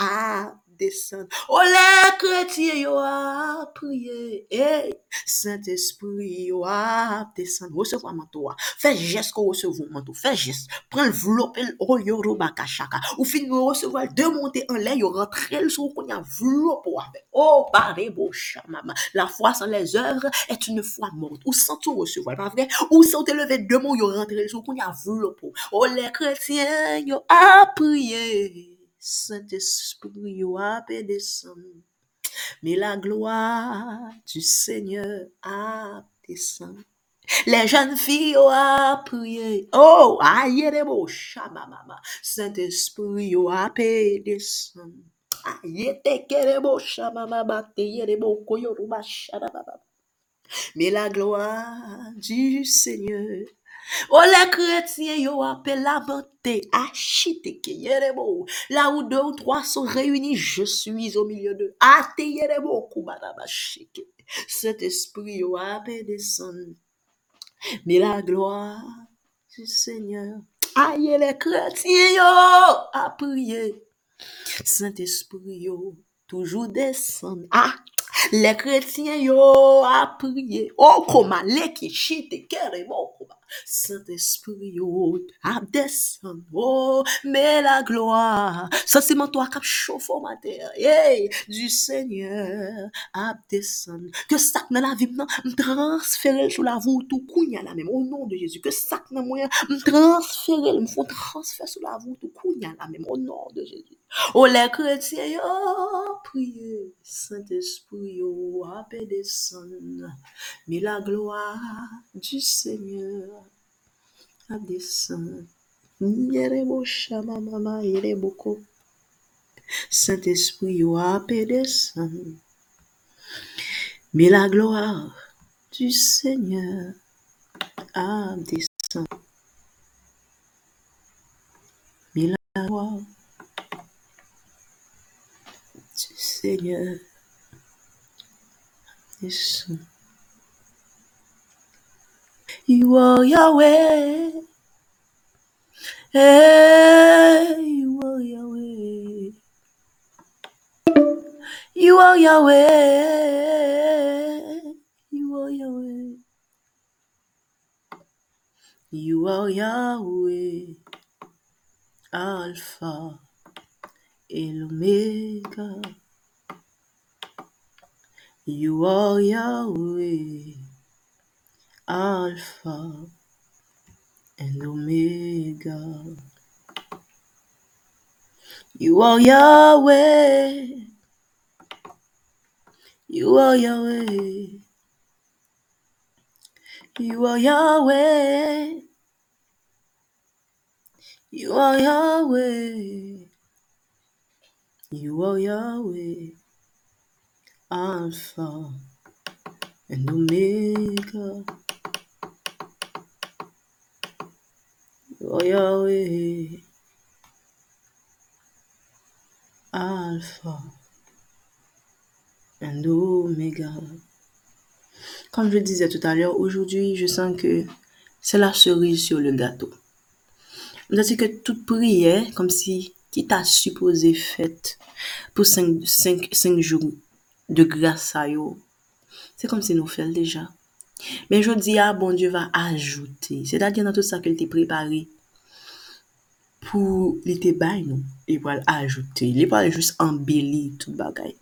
a descend. Oh, les chrétiens y ont prié, hey. Saint-Esprit, yo ap descend, recevoir manteau. a. Fais geste qu'on recevoir manteau. Fais geste. Prends le veloppe, oh yo robaka chaka. Ou fin de recevoir deux montées en l'air, yo rentrer le sur qu'on y a veloppe ou avec. Oh, paré beau chamama. La foi sans les œuvres est une foi morte. Ou sans tout recevoir, pas vrai? Ou sans te lever deux mots, yo rentrer le sur qu'on y a veloppe. Oh, les chrétiens, yo a prié. Saint-Esprit, a descend. Mais la gloire du Seigneur a descend. Les jeunes filles ont prié. Oh, aïe, les beaux mama. Saint-Esprit a descend. Aïe, te kere beaux mama. te yere beaux koyoruba shababa. Mais la gloire du Seigneur Oh, les chrétiens, yo appellent la Là où deux ou trois sont réunis, je suis au milieu d'eux. Kubarabashike. Cet esprit, yo appelle descend. Mais la gloire du Seigneur. Aïe, les chrétiens, yo, a prié. Saint-Esprit, yo, toujours descend. Ah, les chrétiens, yo, a prié. Oh, comment, les qui chite, kerebo, Saint Esprit yo ap desen yo, oh, me la gloa, sasiman to ak ap chofo mater, yey, du Seigneur ap desen. Ke sak nan la vib nan, m transferel sou la voutou kounya la men, o nom de Jezu, ke sak nan mwen, m transferel, m fon transfer sou la voutou kounya la men, o nom de Jezu. O le kretye yo, priye, Saint Esprit yo ap desen, me la gloa du Seigneur. A descend. Yerebo shama mama, yereboko. Saint-Esprit, yo, a descend. Mais la gloire du Seigneur a descend. Mais la gloire du Seigneur descend. You are Yahweh. Hey, you are Yahweh. You are Yahweh. You are Yahweh. You are Yahweh. Alpha and Omega. You are Yahweh. Alpha and Omega. You are Yahweh. You are Yahweh. You are Yahweh. You are Yahweh. You are Yahweh. Alpha and Omega. Yahweh. Alpha and Omega. Comme je disais tout à l'heure, aujourd'hui, je sens que c'est la cerise sur le gâteau. C'est que toute prière, comme si qui t'a supposé faite pour cinq, cinq, cinq jours de grâce à yo, c'est comme si nous faisions déjà. Men jodi a, ah, bon Diyo va ajoute. Se dadye nan tout sa ke li te prepare pou li te bay nou. Li pal ajoute. Li pal jous embelli tout bagay.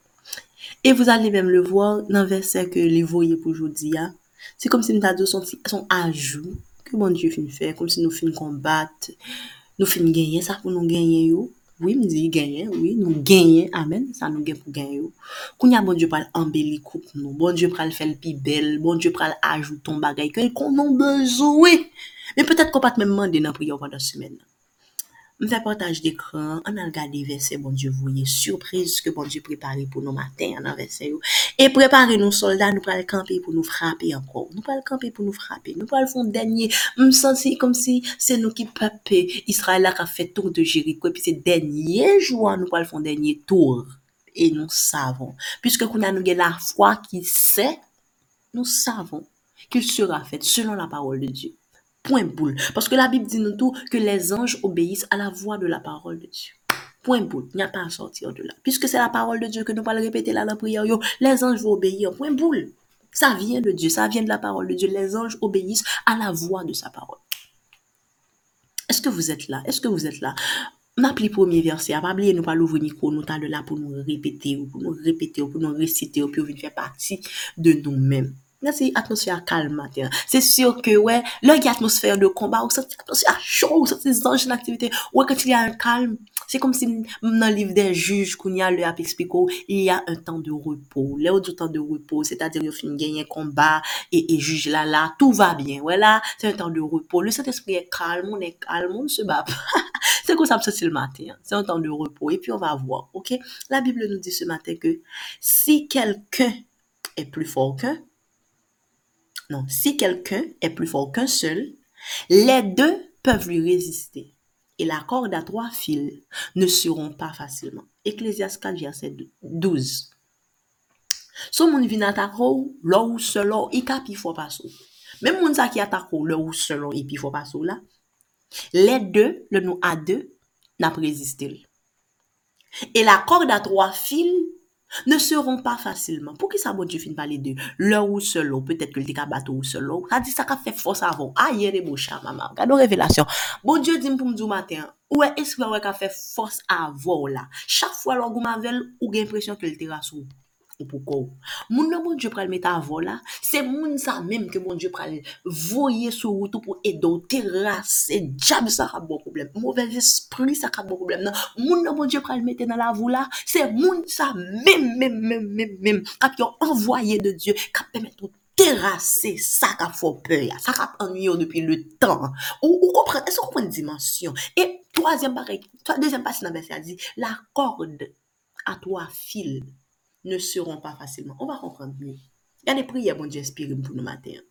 E vous allez même le voir nan verset ke li voye pou jodi a. Se kom si nou ta do son, son ajou ke bon Diyo fin fè. Kom si nou fin kombat. Nou fin genye sa pou nou genye yo. Oui, mdi genyen, oui, nou genyen, amen, sa nou gen pou genyo. Koun ya bon Diyo pral ambeli koup nou, bon Diyo pral fel pi bel, bon Diyo pral ajouton bagay ke l konon bezouwe. Men petet ko pat menman de nan priyo pandan semen nan. Mwen fè portaj dekran, an al gade verse bon Diyo voye, surprise ke bon Diyo prepare pou nou maten an an verse yo. E prepare nou soldat, nou pral kampe pou nou frape anko. Nou pral kampe pou nou frape. Nou pral fon denye, mwen sansi kom si se nou ki pape Israela ka fè tour de Jericho. E pi se denye jwa nou pral fon denye tour. E nou savon. Piske kou nan nou gen la fwa ki se, nou savon ki sera fèt selon la parol de Diyo. Point boule. Parce que la Bible dit nous tout que les anges obéissent à la voix de la parole de Dieu. Point boule. Il n'y a pas à sortir de là. Puisque c'est la parole de Dieu que nous allons répéter là dans la prière, les anges vont obéir. Point boule. Ça vient de Dieu, ça vient de la parole de Dieu. Les anges obéissent à la voix de sa parole. Est-ce que vous êtes là? Est-ce que vous êtes là? M'appli premier verset, pas oublier nous pas l'ouvrir micro, nous là pour nous répéter, ou pour nous répéter, ou pour nous réciter, ou pour venir faire partie de nous-mêmes. Merci, atmosphère calme matin. C'est sûr que, ouais, là, il y a atmosphère de combat, ou cette atmosphère chaud, ou cette anges d'activité. Ouais, quand il y a un calme, c'est comme si dans le livre des juges, qu'on y a le expliqué, il y a un temps de repos. Là, du temps de repos, c'est-à-dire, il finit gagner combat, et, et juge là, là, tout va bien. Voilà, c'est un temps de repos. Le calme, on est calme, on ne se bat c'est comme ça que c'est le matin. C'est un temps de repos. Et puis, on va voir, ok? La Bible nous dit ce matin que si quelqu'un est plus fort qu'un, Non, si quelqu'un est plus fort qu'un seul, les deux peuvent lui résister. Et la corde à trois fils ne seront pas facilement. Ecclésias 4, verset 12. Sou moun vin atakou, lò ou selon i ka pi fò pasou. Men moun sa ki atakou, lò ou selon i pi fò pasou la, le de, le nou a de, na prezistil. E la kord a 3 fil, ne seron pa fasilman. Pou ki sa bon Diyo fin pale de lor ou selon, petet ke l te ka bato ou selon, sa di sa ka fe fos avon, a ah, yere mou chan mama, gado revelasyon. Bon Diyo dim pou mdou maten, ou e eswe ou e ka fe fos avon la. Chak fwa lor gouman vel, ou gen presyon ke l te rasou. pou kou. Moun nan moun Dje pral meta avon la, se moun sa menm ke moun Dje pral voye sou woutou pou edo, terase, djab sa ka bon problem, mouvel espri sa ka bon problem nan, moun nan moun Dje pral meta nan la avon la, se moun sa menm, menm, menm, menm, menm, kap yon envoye de Dje, kap pemet ou terase sa ka fò pe ya, sa ka anyo depi le tan, ou, ou kompren, e se kompren dimensyon, e toazem barek, toazem pasi nan besi a di, la kord a toa fil, ne seron pa fasilman. On va konpran miye. Gade priye bon di espirim pou nou mater.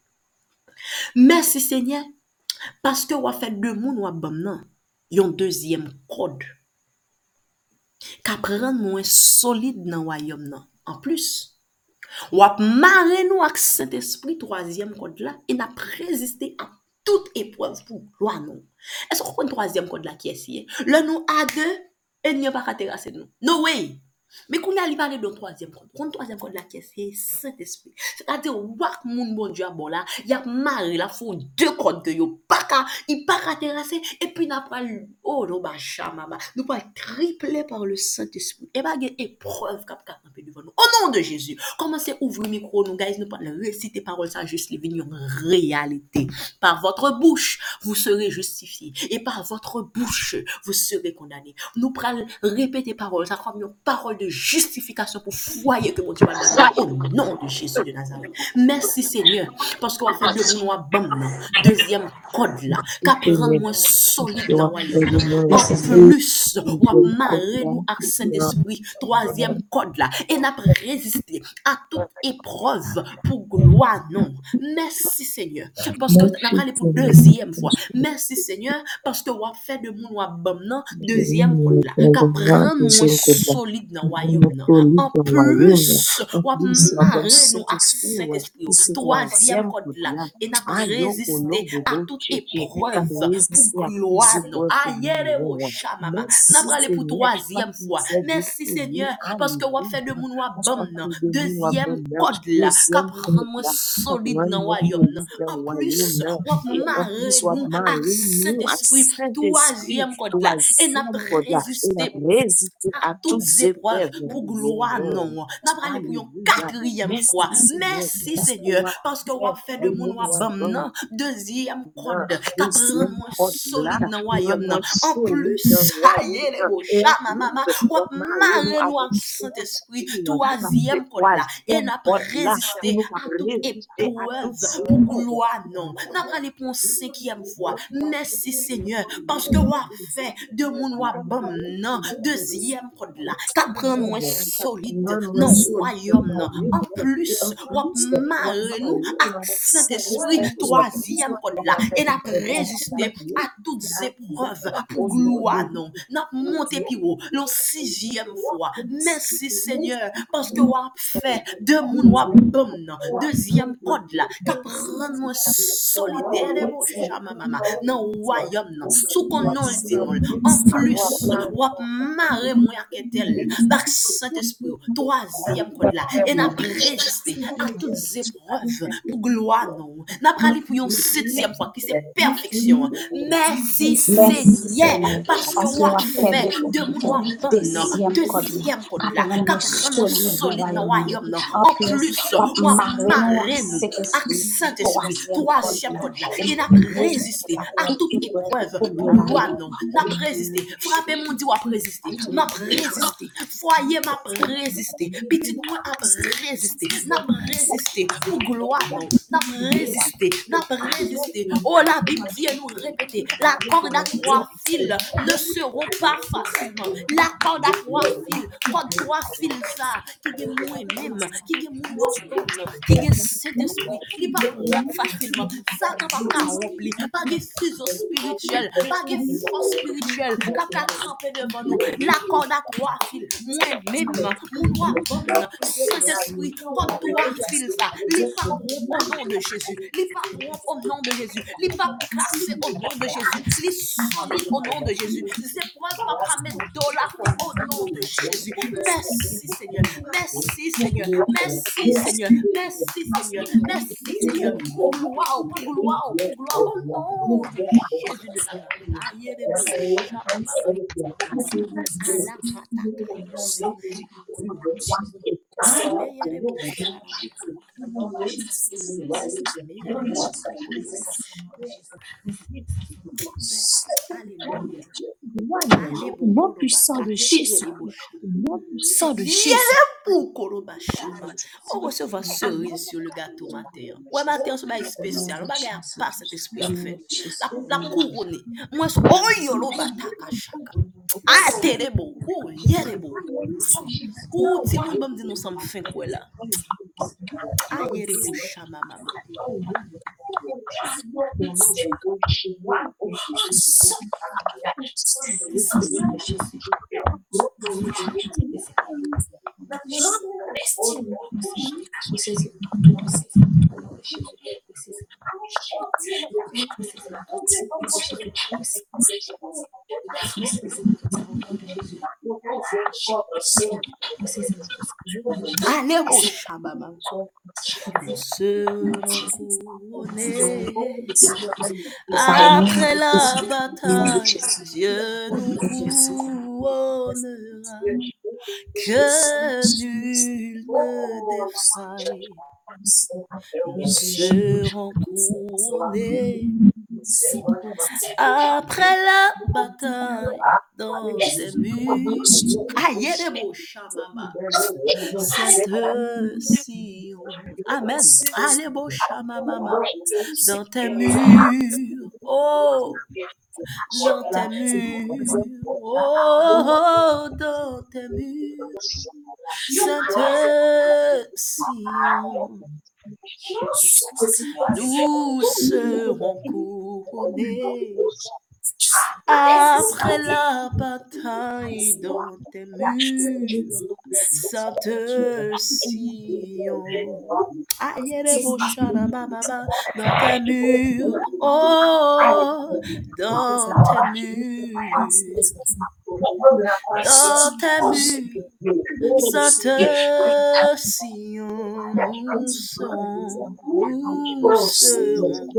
Mersi Senye, paske wafè dè moun wap bom nan, yon dèzyèm kod. Ka pren mwen solide nan wayom nan. An plus, wap mare nou ak sent espri troasyem kod la, e nap reziste an tout epwav pou lwa nou. E se kon troasyem kod la ki esye, le nou ade, e nyo pa katera se nou. No way! Mais qu'on a li parler d'un troisième code? Kon troisième code qui c'est Saint-Esprit. C'est-à-dire, wak moun bon Dieu a bon là, y a marre la font deux codes que yo pas ka, il pas ka terrasser et puis n'a pas oh non ba chamama, nous pas tripler par le Saint-Esprit. Et pas gen épreuve cap cap peu devant nous. Au nom de Jésus, commencez ouvrir micro nous guys, nous pas réciter parole ça juste les venir en réalité. Par votre bouche, vous serez justifiés et par votre bouche, vous serez condamnés. Nous prenons répéter parole ça comme une parole de justification pour foyer que mon Dieu va donner au nom de Jésus de Nazareth. Merci Seigneur, parce qu'on a fait de nous un bon deuxième code là, qui moins solide dans le En plus, on a marré nous avec Saint-Esprit, troisième code là, et n'a pas résisté à toute épreuve pour gloire non. Merci Seigneur, parce que n'a parlé pour deuxième fois. Merci Seigneur, parce que on fait de nous un bon deuxième code là, qui rend moins solide dans royaume nan. En plus, wap mare nou ak Saint-Esprit. Troisième code là. Et n'a pas résisté à toute épreuve pour gloire ou chamama. N'a pas aller pour troisième fois. Merci Seigneur, parce que wap fait de moun wap bon nan. Deuxième code là. Ka prend moi solide dans royaume nan. En plus, wap mare nou ak Saint-Esprit. Troisième code là. Et n'a pas résisté à toutes épreuves pour gloire non. N'a pas aller pour une quatrième fois. Merci Seigneur parce que vous fait de mon bam non. Deuxième code qu'a prendre moi solide dans royaume non. En plus, ça y est les chama maman, ou marrer nous Saint-Esprit. Troisième là et n'a pas résisté à toute épreuve pour gloire non. N'a pas aller pour une cinquième fois. Merci Seigneur parce que vous fait de mon bam non. Deuxième code là qu'a gran mwen solide nan woyom nan. An plus, wap mare nou ak Saint-Esprit, toazyem pod la. E nap reziste a tout zepreve pou gloa nou. Nap monte pi ou, lon sizyem fwa. Mersi Seigneur, paske wap fe, de moun wap bom nan. Dezyem pod la, kap ran mwen solide e de mou chama mama nan woyom nan. Sou kon nou zinoul, an plus, wap mare mwen ak etel. Ba par Saint-Esprit. Troisième code là et n'a pas résisté à toutes épreuves pour gloire non. N'a pas pour une septième fois qui c'est perfection. Merci Seigneur parce que vous fait de moi non. Deuxième code là qu'a prendre solide dans royaume non. En plus, marrer nous à Saint-Esprit. Troisième code là et n'a pas résisté à toute épreuve pour gloire non. N'a pas résisté. Frappez mon Dieu a résisté. N'a pas résisté. Foyer m'a résisté. Petit moi a résisté. N'a pas résisté pour gloire. N'a pas résisté. N'a pas résisté. Oh la Bible vient nous répéter. La corde à trois fils ne seront pas facilement. La corde à trois fils. Corde trois fils ça. Qui est moi-même. Qui est moi qui est Saint-Esprit. Il pas rompre facilement. Ça quand pas remplir. Pas de fuseau spirituel. Pas de force spirituelle. Pas tremper devant nous. La corde à trois fils. Moi-même. Mon roi bon. Saint-Esprit. Corde trois fils ça. Pas rompre au nom de Jésus. Pas rompre au nom de Jésus. Pas casser au nom de Jésus. Il solide au nom de Jésus. C'est pour pas pas mettre dollar au nom de Jésus. Merci Seigneur. Merci Seigneur. Merci Seigneur. Merci Seigneur. Merci Seigneur. Gloire, gloire, gloire au nom de Jésus. Aïe, Sim. Bon puissant de Jésus. Bon puissant de Jésus. pou koroba. On recevra cerise sur le gâteau matin. Ouais, matin, c'est pas spécial. On va gagner pas cet esprit en fait. La, la couronne. Moi, c'est oyo yolo bataka chaka. Ah, t'es beau. Oh, yé bon. Oh, c'est bon, bon, dis-nous ça. Sommes fin quoi là? Ah, yere beau chama mama. Allez, beau Après la bataille, Dieu nous couronnera. Que nul ne défaille. Nous serons couronnés. Après la bataille, dans ces murs. Aïe, les beaux chamama. Cette Sion. Amen. Allez, beau chamama. Dans tes murs. Oh, dans tes murs. Oh, dans tes murs. Sainte Sion. Nous serons couronnés après la bataille dans tes murs, Sainte Sion. Dans tes murs, oh, dans tes murs, dans tes murs, Sainte Sion, nous serons, nous serons.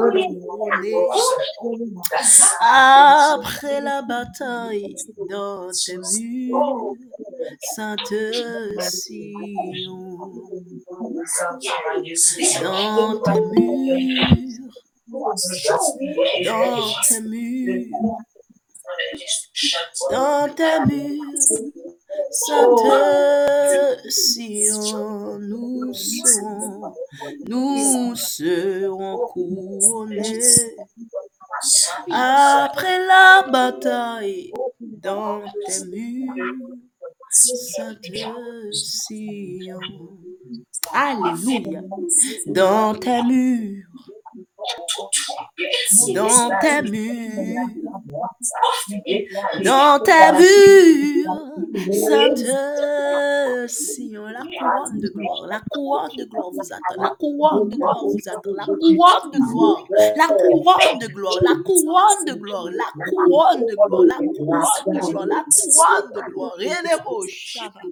Après la bataille dans tes murs, Sainte Sion. Dans tes murs, dans tes murs, dans tes murs, Sainte Sion, nous serons, nous serons couronnés. Après la bataille, dans tes murs, Sainte Sion. Alléluia. Dans tes murs, dans tes murs, dans murs, Sainte Sion, la couronne de gloire, la couronne de gloire vous attend, la couronne de gloire vous attend, la couronne de gloire, la couronne de gloire, la couronne de gloire, la couronne de gloire, la couronne de gloire, la couronne de gloire, rien n'est beau, Shabbat.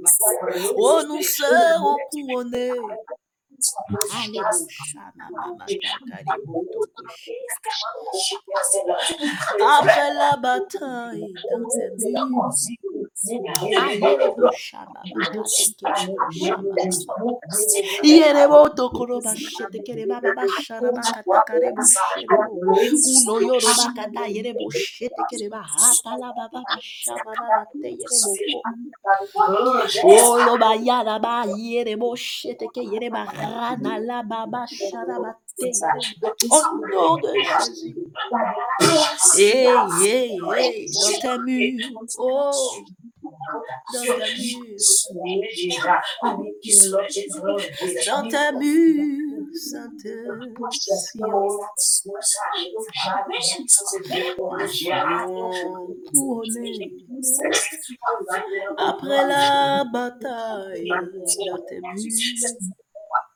Oh, nous serons couronnés. Appelle la bataille dans ses murs. Oh nom de Jésus. Hey, hey, hey, dans tes murs. Oh. Dans ta muse, dans après la bataille, dans tes muse.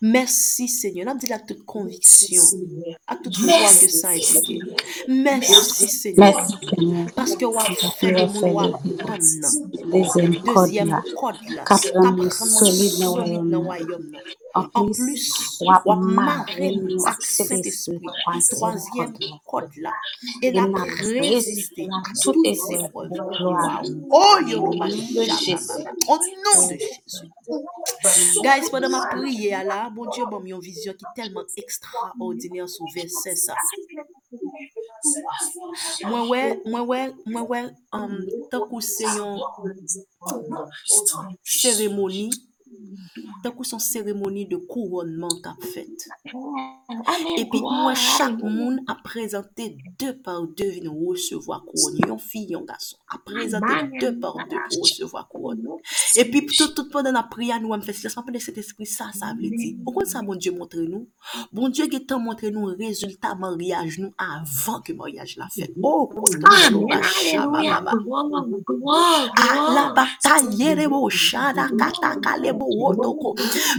Merci Seigneur. La toute conviction, à toute foi que ça. Merci Seigneur. Parce que faire deuxième code An plus, wap mare nou ak sèd espri. Troasyèm kod la. El ap reziste ak tout esè. Oh, yo, man, de Jésus. O nou de Jésus. Guys, pwede ma priye ala, bon Diyo bom yon vizyon ki telman ekstraordinèr sou versè sa. Mwen wè, mwen wè, mwen wè, um, takou se yon seremoni tant que son cérémonie de couronnement qu'a faite. Et puis moi, chaque monde a présenté deux par deux une recevoir couronne. Une fille, un garçon a présenté deux par deux pour recevoir couronne. Et puis tout, tout pendant la prière, nous avons fait silence. de cet esprit, ça, ça veut dire. Pourquoi ça, mon Dieu, montre-nous? Bon Dieu, qui est t'a montré nous résultat mariage, nous, avant que mariage l'a fait. Oh, la bataille,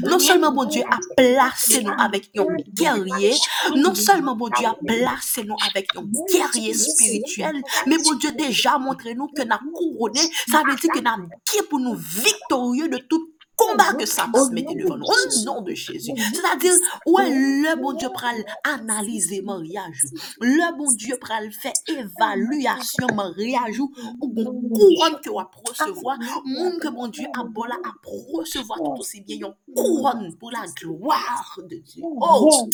non seulement bon Dieu a placé nous avec un guerrier, non seulement bon Dieu a placé nous avec un guerrier spirituel, mais bon Dieu déjà montré nous que nous couronné, ça veut dire que nous avons pour nous victorieux de tout combat que ça se mettait devant nous. Au nom de Jésus. C'est-à-dire, ouais, le bon Dieu pral analyser mariage. Le bon Dieu pral faire évaluation mariage ou bon couronne que va recevoir. Monde que bon Dieu a bon là à recevoir tout aussi bien une couronne pour la gloire de Dieu. Oh,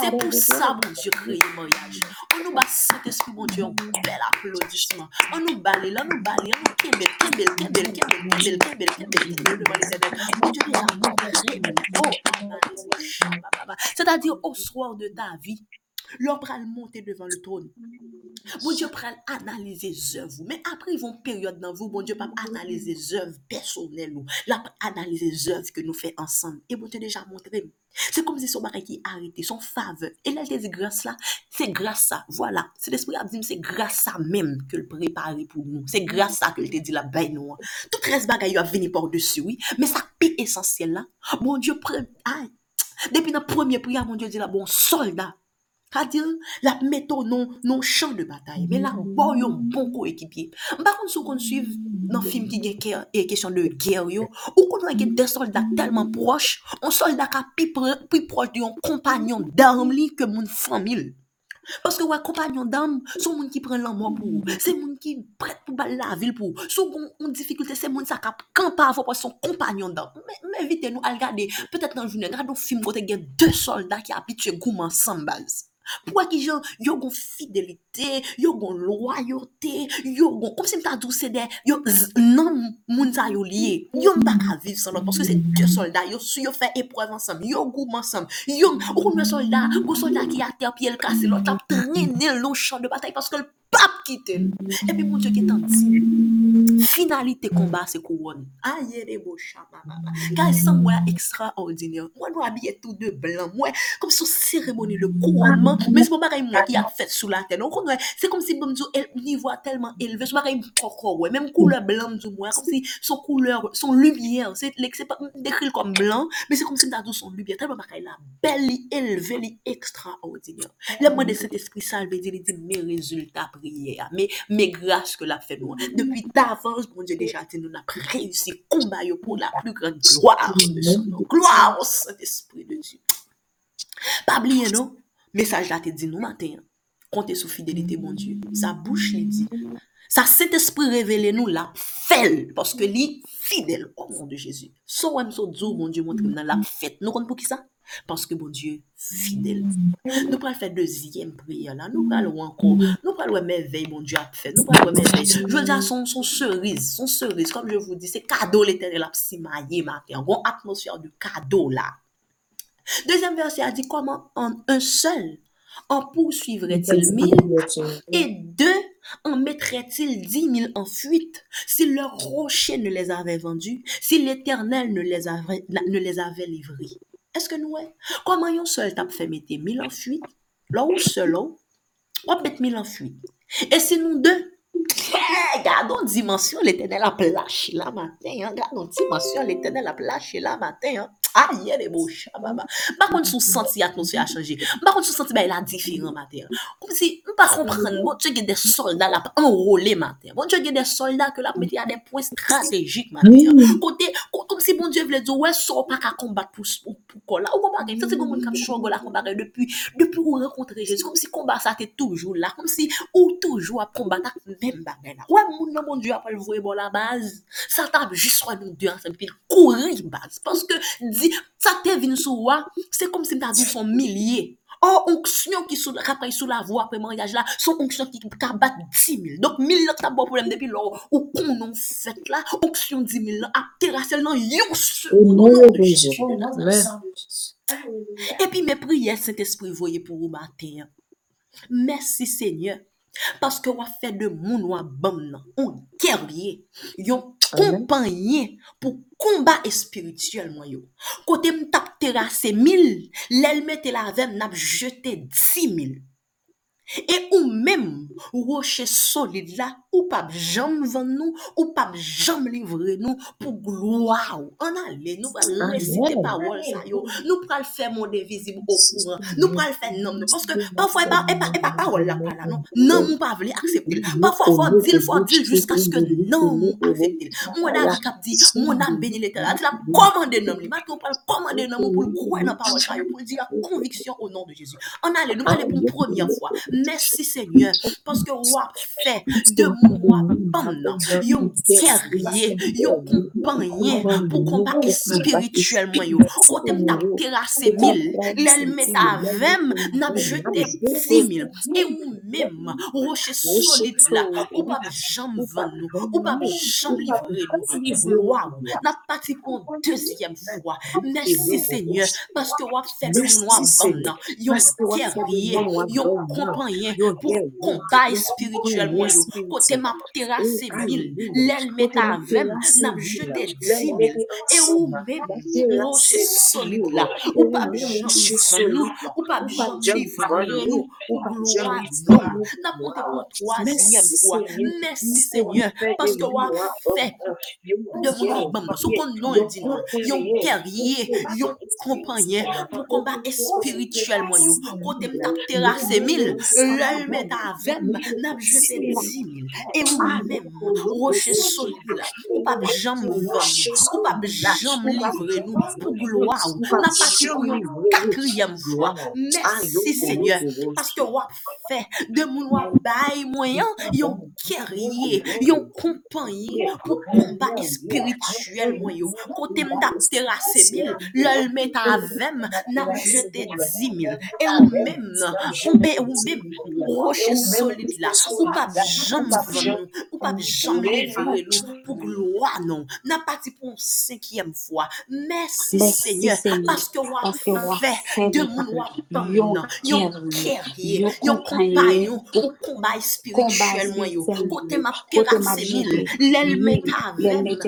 c'est pour ça, mon Dieu, créé mariage. On nous bat Saint-Esprit, mon Dieu, un bel applaudissement. On nous balait, là, on nous balait, on nous c'est-à-dire au soir de ta vie, l'homme va monter devant le trône. Bon Dieu prend analyser les œuvres. Mais après, ils vont période dans vous, bon Dieu pas analyser les œuvres personnelles. Là, analyser les œuvres que nous faisons ensemble. Et bon Dieu déjà montré. Se kom se son bagay ki arete, son fave. E lal te di grasa la, se grasa, voilà. Se l'esprit ap di m, se grasa menm ke l'prepare pou nou. Se grasa ke l'te di la bay nou. Tout res bagay yo ap veni por desi, oui. Men sa pi esensyel la, mon dieu, pre... ay, depi nan premier priya, mon dieu di la, bon soldat, Kadil, l ap meto non chan de batay. Men la bo yon bon ko ekipye. Mpa kon sou kon suiv nan film ki gen kèr e kesyon de kèr yo, ou kon wè gen de soldat telman proche, on soldat ka pi, pi proche de yon kompanyon darm li ke moun famil. Paske wè kompanyon dam, sou moun ki pren lan mwa pou, se moun ki pret pou bal la vil pou, sou bon moun difikulte, se moun sa kap kampa avwa pa son kompanyon dam. Mè evite nou al gade, petèt nan jounen, gade ou film kote gen de soldat ki apitye gouman san baz. Pou wè ki yo, yo gon fidelite, yo gon loyote, yo gon, kom se mta douse de, yo nan moun sa yo liye. Yo mba ka viv san lot, porske se dè soldat, yo sou yo fè epreve ansam, yo goum ansam, yo, ou mè soldat, goun soldat ki a terpye l kase, lot ap trene lò chan de batay, porske l pap kite e m. Epi moun diyo ki tan di, finalite komba se kouwon. Aye de bo chama mama. Ka esan mwen ekstraordinè. Mwen nou abye tout de blan. Mwen kom sou seremoni le kouwonman. Mwen se mwen bagay mwen ki a fèt sou la tè. Non kon wè, se kom si mwen diyo nivwa telman elve. Se bagay mwen koko wè. Mèm koule blan mwen diyo mwen. Kom si son kouleur, son lumiè. Se dekril kom blan. Mè se kom si mwen dadou son lumiè. Telman bagay la bel li elve li ekstraordinè. Lè mwen de set espri salve di li di mè rezultat priye a, me grase ke la fe nou an. Depi davans, bon Diyo deja te nou na preyousi koumba yo pou la plu gran gloa ou se nou. Gloa ou se l'esprit de Diyo. Pabliye nou, mesaj la te di nou maten. Konte sou fidelite bon Diyo. Sa bouch li di. Sa set esprit revele nou la fel. Paske li fidel. O oh, mon de Jezu. So wèm so dzo bon Diyo montre nan la fet. Nou kon pou ki sa? Parce que bon Dieu fidèle. Nous pourrons faire deuxième prière là. Nous parlons encore. Nous parlons merveille, bon Dieu a fait. Nous parlons merveille. Je veux dire, son, son cerise, son cerise, comme je vous dis, c'est cadeau l'éternel a simaillé matin. Bon atmosphère de cadeau là. Deuxième verset a dit comment en un seul en poursuivrait-il mille et deux en mettrait-il dix mille en fuite si leur rocher ne les avait vendus, si l'Éternel ne les avait, ne les avait livrés? Eske nou e? Koman yon sol tap fe mette mil an fuit? La ou sol ou? Wap mette mil an fuit? E se nou de? Gardon dimensyon l'Etenel ap lache la maten. Gardon dimensyon l'Etenel ap lache la maten. Aye, de bo chababa. Bakon sou senti atmosfè a chanje. Bakon sou senti bay bon, bon, la diferan mater. Koum si, mpa kompren, bon chè ge de soldat la enrole mater. Bon chè ge de soldat ke la meti a de poen strategik mater. Kote, koum si bon chè vle dzo, wè sou pa ka kombat pou, pou, pou kola. Ou kombat gen, se se goun kap chongo la kombat gen depi, depi ou renkontre Jezi. Koum si kombat sa te toujou la. Koum si ou toujou ap kombat ak men bagay la. Ouè moun nan moun diyo apal vwe bon la baz. Sa tab jiswa nou diyo ansem pil kouri baz. Paske di di, sa te vin sou wa, se kom se mta di son milye. Or, onksyon ki sou rapay sou la vwa apre maryaj la, son onksyon ki kabat 10.000. Dok 1.000 lak ta bo problem depi lor ou konon fet la, onksyon 10.000 lak ap terasel nan yon sekonde. E pi me priye, sent espri voye pou ou mater. Mersi Seigneur. Paske wap fè de moun wap bom nan, yon kerye, yon kompanyen pou komba espirituel mwen yo. Kote m tap terase mil, lèl mette la vem nap jete di mil. E ou mèm, woche solide la, ou pas jam vendre nous, ou pas jam livrer nous pour gloire. On allait, nous allons réciter Amen. parole ça yo. Nous pral faire mon invisible au courant. Nous pral faire nom nous. Parce que parfois, et pas, et pas, parole là, pas là, non. Non, mon pas voulu accepter. Parfois, faut dire, faut dire jusqu'à ce que non, mon accepter. Mon âme cap dit, mon âme bénit l'éternel. Il a commandé nom li. Maintenant, on parle commander nom pour le croire dans la parole ça yo, pour dire la conviction au nom de Jésus. On allait, nous allons pour une première fois. Merci Seigneur, parce que roi fait de moun pou kwa ban nan, yon terye, yon kompanyen, pou kon pa espirituelman yo. Kote m tap terase mil, lèl met avèm, nap jete si mil. E ou mèm, roche solide la, ou pa jom van nou, ou pa jom livre nou, i vloa ou, nap pati kon dezyem fwa. Mersi Seigneur, paske wap fèk nou aban nan, yon terye, yon kompanyen, pou kon pa espirituelman yo. Kote kote map terase mil, lèl met avèm, nap jete di mil, e ou mèm roche solide la, ou pa bjom vivan, ou pa bjom vivan, ou gloa nou, nap kote pou troasyem fwa, mèsi seigneur, paske wap fè, devon yon bamba, sou kon non di nou, yon kerye, yon kompanyen, pou komba espirituel mwen yo, kote mtap terase mil, lèl met avèm, nap jete di mil, E ou mèm, roche solide la, ou pa jam van, ou pa jam livre nou pou gloa ou. Nan pati pou yon kakriyem fwa. Mersi Seigneur, paske wap fe, de moun wap bay mwayan, yon kerye, yon kompanye pou komba espirituel mwayo. Kote mda terase mil, lal met avèm, nan jete zimil. E ou mèm, ou mèm roche solide la, ou pa jam van, ou pas nous pour gloire non. N'a pas dit pour une cinquième fois. Merci Merci Seigneur, parce que wap wap fait fait de moun wap ban yon nan, yon guerrier, yon compagnon pour combat spirituel mwen yo. spirituel. Kote yo. map Kote map terase mil, jete lel mille, met mil.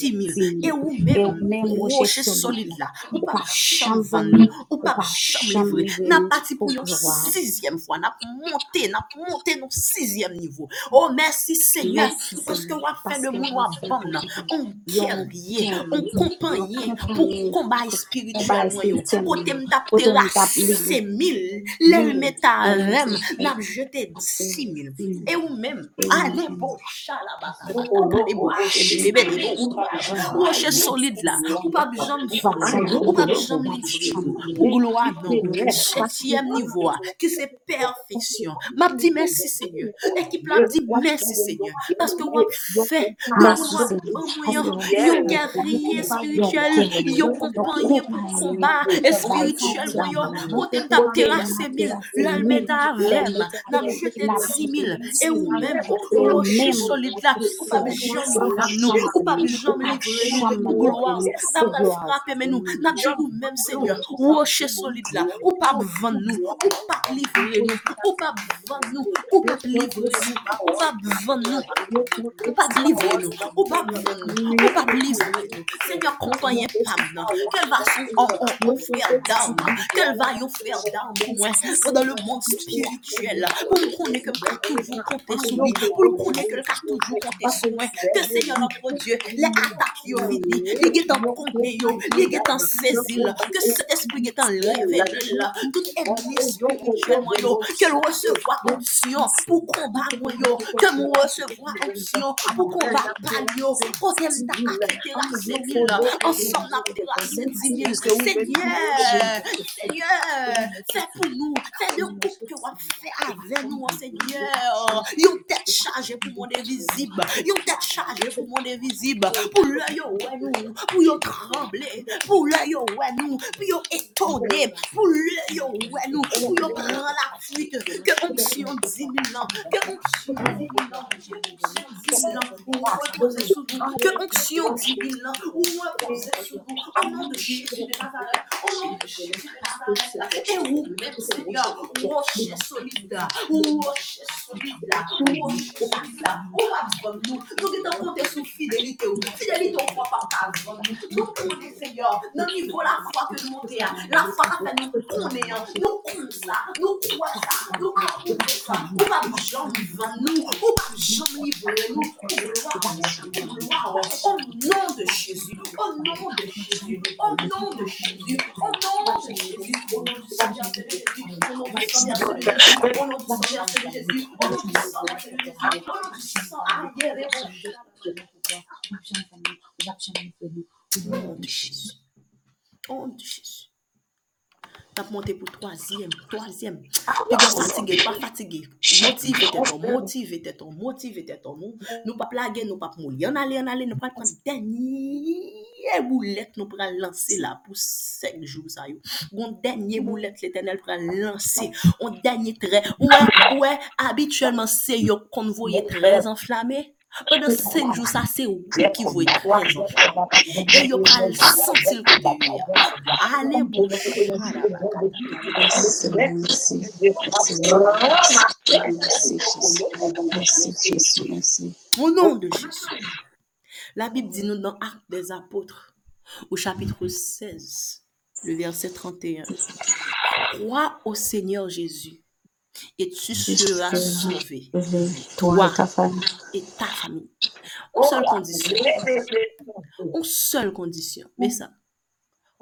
dix mille. E ou Et même, ou même rocher roche solide. là, la, ou ou pa pas chan cham van van nou, nou, ou ou pa pas chan cham livre. livre Nap nou pati pou pour yon gloire. sixième fois, nap monte, nap monte nou niveau. Oh, merci Seigneur, parce que wap fait de de nan, on guerrier, on compagnon pour combat spirituel combat mwen yo. spirituel Kote mwen yo. m tap Kote m tap terase livre mille, nap jete dix mille. Et ou même, ou allez, bon, chalaba, oh, oh, allez, bon, oh, oh, bébé, bon, solide là, ou pas besoin de ou pas besoin ou de livre, gloire non. Septième niveau, ah, qui c'est perfection. M'a dit merci Seigneur. ekip la di mersi Seigneur. Paske wap fe, wap wap yon gariye spirituel, yon kompanyen pou komba spirituel pou yon, wote tap terase mil, lalme da avem, nan jete di mil, e ou men, ou che solide la, ou pa bi jom ram nou, ou pa bi jom le jom pou gloa ou, nan nan frape men nou, nan jom ou men Seigneur, ou che solide la, ou pa ban nou, ou pa livre nou, ou pa ban nou, ou pa livre nous, ou vendre nous, ou pas livrer nous, ou pas vendre nous, ou pas livrer nous. Seigneur, Pam, va faire down, quel va dans le monde spirituel, le sur lui, pour nous connaître que le toujours compter sur moi, que Seigneur notre Dieu, les attaques yo vini, les est en compter yo, que cet esprit est en révélé là, tout spirituel moi yo, le combattre parole, que nous recevons option pour qu'on va parler, troisième ta terrasse mille, ensemble la terrasse dix mille. Seigneur, Seigneur, fais pour nous, fais de coupe que va faire avec nous, Seigneur. Une tête chargée pour mon invisible, une tête chargée pour mon invisible, pour l'œil ouais nous, pour yon trembler, pour l'œil ouais nous, pour yon étonner, pour l'œil ouais nous, pour yon prendre la fuite, que option dix mille ans, que que onction nous, nous, au nom de Jésus de Nazareth, au nom de Jésus de Nazareth, et même Seigneur, rocher solide, rocher solide, rocher nous, nous sous fidélité, fidélité pas vendre nous, nous connaissons Seigneur, niveau la foi que nous montons, la foi nous connaître, nous ça, nous croyons ça, nous ça, jamais vendre nous, ou jamais livrer nous, au nom de Jésus, au nom de Jésus, au nom de Jésus, au nom de Jésus, au nom du Seigneur de Jésus, au nom du Seigneur de Jésus, au nom du Seigneur de Jésus, au nom du Seigneur de Jésus, au nom de Jésus, tap monte pou toazyem, toazyem. Pe gen fatige, pa fatige. Motive teton, motive teton, motive teton. Nou pa plage, nou pa moun. Yon ale, yon ale, nou pa pran denye boulet nou pran lanse la pou sek jou sa yo. Gon denye boulet l'Eternel pran lanse. On denye tre. Ouè, ouè, habituellement se yo konvoye trez enflamme. Pendant 5 jou sa se ou ki voye trez enflamme. E yo pran sentil kote yu ya. Ale bon. Merci, merci, merci. Au nom de Jésus. La Bible dit nous dans Actes des Apôtres, au chapitre 16, le verset 31. Crois au Seigneur Jésus et tu seras sauvé, Toi et ta famille. et ta famille. Une seule condition. Une seule condition. Mais ça,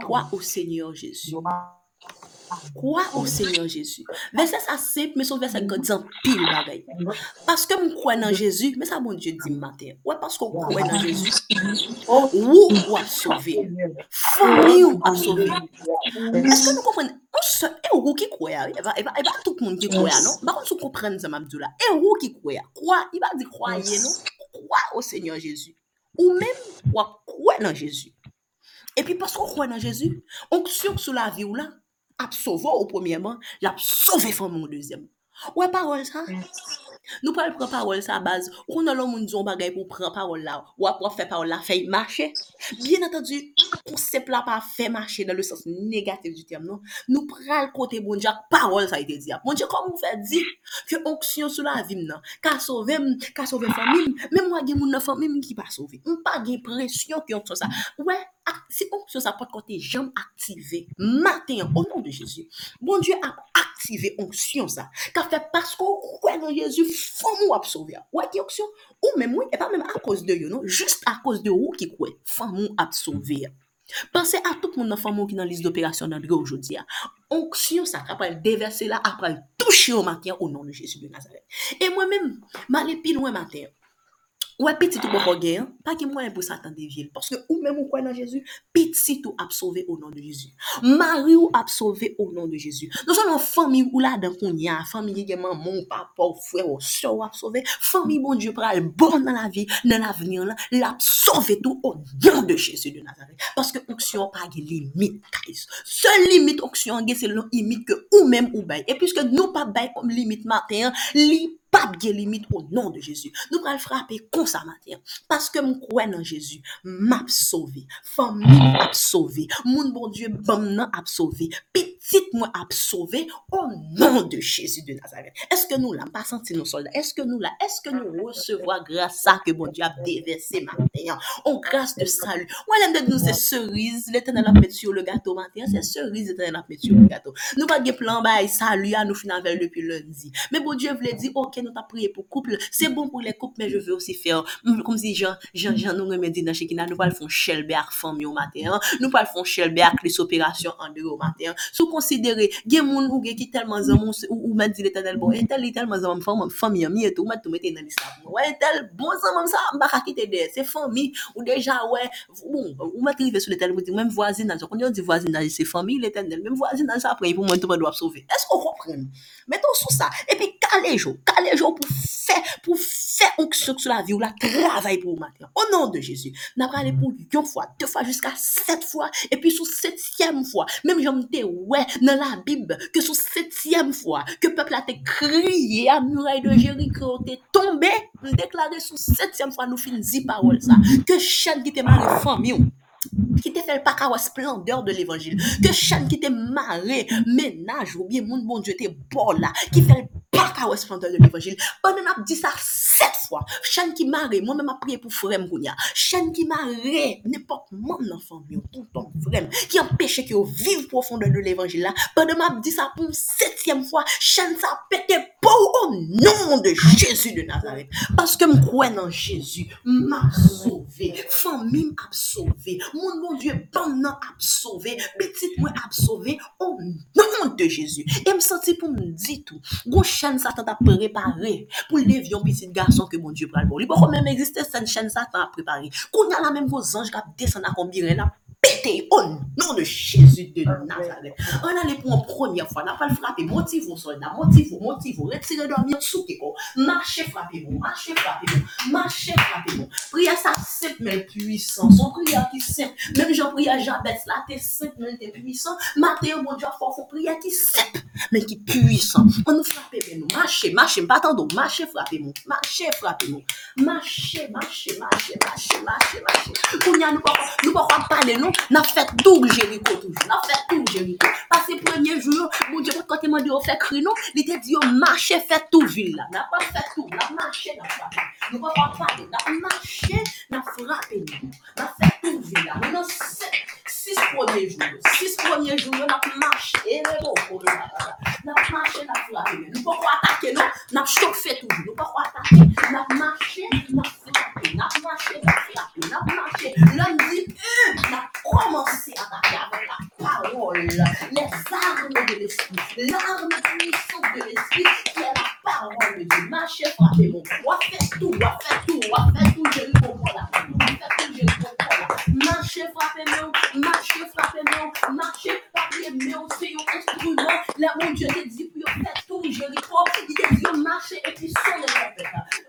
crois au Seigneur Jésus. Kwa ou Senyor Jezu? Verset sa sep, men son verset gwa dizan pil bagay. Paske m kwen nan Jezu, men sa bon Diyo di mater. Ouè paske m kwen nan Jezu, ou ou a sove. Founi ou a sove. Eske m kompren, e ou ki kwe a? E ba tout moun ki kwe a, non? Bakon sou kompren zan mabdou la. E ou ki kwe a? Kwa, i ba di kwa ye, non? Kwa ou Senyor Jezu? Ou men wak kwe nan Jezu? E pi paske kwe nan Jezu, onksyon sou la vi ou la, ap sovo ou premièman, l ap sove fèm ou dèzyèman. Ouè parol sa? Nou pal pran parol sa baz, ou nan lò moun diyon bagay pou pran parol la, wap wap fè parol la fè yi mache. Bien atendu, konsep la pa fè mache nan le sens negatif du tem, non? Nou pral kote bon diyak, parol sa yi te diyak. Bon diyak, kom ou fè di, fè onksyon sou la vim nan, ka sovem, ka sovem famim, mè mwa gen moun nan famim ki pa sove. Mpa gen presyon ki onksyon sa. Ouè, se onksyon sa pot kote jam aktive, maten, o nan de ah, Jezu, bon diyak ap aktive. aktive onksyon sa. Ka fe pasko kwen nou Yezu fon mou ap sove a. Ou a ki onksyon? Ou men mou, e pa men a koz de yo nou, just a koz de ou ki kwen, fon mou ap sove a. Pense a tout moun nan fon mou ki nan lis d'operasyon nan diyo oujodi a. Onksyon sa kapal devese la apal touche yo mater ou nan Yezu de Nazaret. E mwen men, malen pil wè mater. Ou e piti tou bo kogue, pa ki mwen pou satan devye. Paske ou men mwen kwen nan Jezu, piti tou ap sove ou nan de Jezu. Mari ou ap sove ou nan de Jezu. Non son nan fami ou la dan kon ya, fami ye genman moun, papa ou fwe ou so ou ap sove, fami bon Diyo pral bon nan la vi, nan avenir la, la ap sove tou ou nan de Jezu de Nazare. Paske onksyon pa ge limit, guys. Se limit onksyon ge, se lon limit ke ou men ou bay. E piske nou pa bay kom limit maten, li pap ge limit o nan de Jezu. Nou pral frape konsa mater. Paske m kwen nan Jezu, m ap sove. Famin ap sove. Moun bon Diyo ban nan ap sove. Petit mwen ap sove o nan de Jezu de Nazaret. Eske nou la, m pa senti nou soldat. Eske nou la, eske nou resevoa grasa ke bon Diyo ap devese mater. O grasa de salu. Ou alem de nou se serize, l'Eternel ap met sur le gato mater. Se serize l'Eternel ap met sur le gato. Nou pa ge plan bay salu ya nou finan vel depi lundi. Men bon Diyo vle di, ok, nou ta priye pou kouple, se bon pou mm, le kouple, men je ve osi fer, kom si jan, jan, jan nou remedi nan chekina, nou pal fon chelbe ak fam yo mater, nou pal fon chelbe ak les operasyon an de yo mater, sou konsidere, gen moun ou gen ki telman zan moun, ou men di le tenel bon, entel li telman zan moun, fam moun, fam yon mi etou, men tou mette nan islam, wè entel, bon zan moun sa, baka ki te de, se fam mi, ou deja wè, bon, ou men trive sou le tenel, mwen vwazin nan, kon yon di vwazin nan, se fam mi le tenel, mwen vwazin nan sa apre, pou mwen tou mwen do ap sove, esko kompren, meton sou sa, epi kale jo, kale chaque jour pour faire, pour faire onction sur la vie ou la travail pour matin. Au nom de Jésus, n'a pas pour une fois, deux fois, jusqu'à sept fois, et puis sur septième fois, même j'en me ouais, dans la Bible, que sur septième fois, que peuple a été crié à muraille de Jéricho, t'es tombé, déclaré sur septième fois, nous finissons parole ça, que chaîne qui t'est marié, famille, qui te fait pas qu'à splendeur de l'évangile, que chaîne qui t'est marié, ménage ou bien monde bon Dieu t'es bon là, qui fait pa ka wè splendeur de l'évangile. Pwènden ap di sa set fwa. Chen ki mare, mwen mè mè priye pou frem koun ya. Chen ki mare, nè pok mèm nan fèm yo, touton frem, ki an peche ki yo viv profondeur de l'évangile la. Pwènden ap di sa pou setyem fwa, chen sa pète pou o nom de Jésus de Nazareth. Paske m kwen nan Jésus, m ap sove, fèm mim ap sove, moun moun die ban nan ap sove, betit mwen ap sove, o nom compte de Jésus. Et me sentir pour me dire tout. Gon chaîne Satan t'a préparé pour lever un petit garçon que mon Dieu pral bon. Il pas même exister cette chaîne Satan a préparé. Qu'on a la même gros ange qui descend à combien là pété au nom de Jésus de Nazareth. On allait pour une première fois, on n'a pas le frappé, motive vos soldats, motive vos, motive vos, retirez dormir sous Kiko, marchez, frappez-vous, marchez, frappez-vous, marchez, frappez-vous. Prière ça simple mais puissant, son prière qui simple, même Jean prière Jabez là, t'es simple mais t'es puissant, Matthieu, mon Dieu, fort, faut prière qui simple mais qui puissant. On nous frappe, mais nous, marchez, marchez, pas attendons, marchez, frappez-nous, marchez, frappez-nous, marchez, marchez, marchez, marchez, marchez, marchez. Nous pas, nous pas parler, nous, N'a fait double Jéricho toujours. N'a fait double Jéricho. Parce que premier jour, mon Dieu, quand il m'a dit, on fait créneau, il t'a dit, on marche, fait tout ville. N'a pas fait tout, n'a marché, n'a frappé. Nous pas parler, n'a marché, n'a frappé. N'a fait tout ville. Nous avons six premiers jours. Six premiers jours, n'a marché. Et le bon, n'a marché, n'a frappé. Nous pas attaquer, non, n'a chauffé toujours. Nous pas attaquer, n'a marché, n'a frappé. Commencé à attaquer avec la parole, les armes de l'esprit, l'arme puissante de l'esprit qui est la parole de Dieu. Marchez, frappez, mon. On va faire tout, va faire tout, va faire tout, je le comprends là. Marchez, frappez, mon. Marchez, frappez, mon. Marchez, frappez, mon. C'est un instrument. Là, mon Dieu te dit, pour faire tout, comprends. Il te dit, marchez et puis sonne les.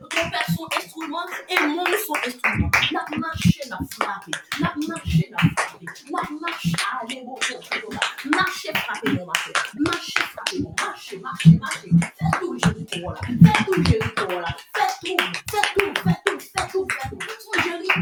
Ton son instrument et mon son instrument. N'a marché, n'a frappé. N'a marché, n'a frappé. N'a marché, allez, bon, bon. Marchez, frappez, mon marché. Marchez, frappez, mon marché, marchez, marchez. Fais tout, Jéricho, là. Tout, Jéricho, là. Tout, fais tout, fais tout, tout, tout. Son Jéricho,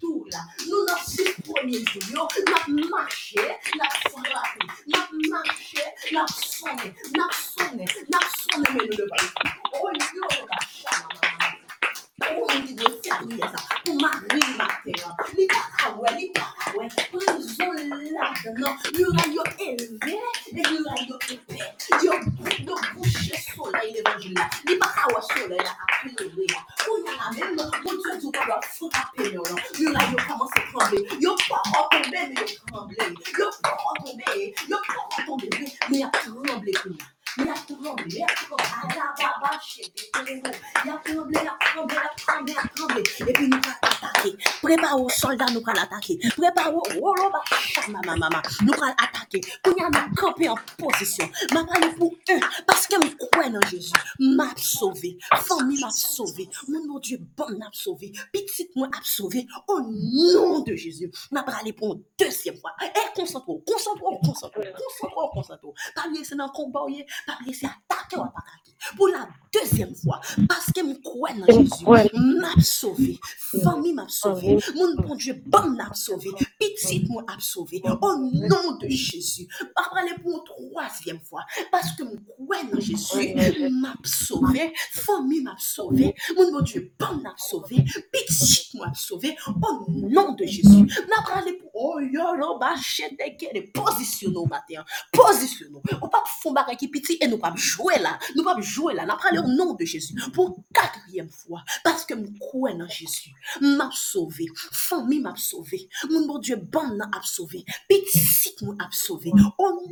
tou la, nou nan sis pwemye jou yo, nap mache, nap frape, nap mache, nap sone, nap sone, nap sone men nou devan. O yo yo ka chanman. A la même, mon Dieu, tu vas frapper là. Muraille commence à trembler. Yo pas tomber, mais yo. Yo pas tomber, yo pas tomber, mais y a Yap tremble, yap tremble, alababa, ah, chepe, telemo. Yap tremble, yap tremble, yap tremble, yap tremble. Epi nou pral atake. Prepa ou soldat nou pral atake. Prepa ou wolo ba chama mama mama. Nou pral atake. Kounya nou kampe an posisyon. Mama nou pou un. Paske mou kwen an Jezu. Map sove. Fami map sove. Moun moun die bon map sove. Pitit mwen ap sove. Au nom de Jezu. Map pral epon deuxième fois. Eh, e konsantro, konsantro, konsantro, konsantro, konsantro. Pamye se nan komba ouye. Pas laisser attaquer ou pas attaquer. Pour la deuxième fois, parce que je crois en Jésus, m'a sauvé. Famille m'a sauvé. Mon bon Dieu, bon m'a sauvé. Petite moi m'a sauvé. Au nom de Jésus. Pas parler pour une troisième fois, parce que je crois en Jésus, m'a sauvé. Famille m'a sauvé. Mon bon Dieu, bon m'a sauvé. Petite moi m'a sauvé. Au nom de Jésus. M'a parlé pour oh lo ba chete de positionnons matin. Positionnons. On pas fond bagay qui sorti et nous pas jouer là. Nous pas jouer là. Nous parlé au nom de Jésus. Pour quatrième fois. Parce que nous croyons en Jésus. M'a sauvé. Famille m'a sauvé. Mon bon Dieu, bon m'a sauvé. Petit m'a sauvé. Au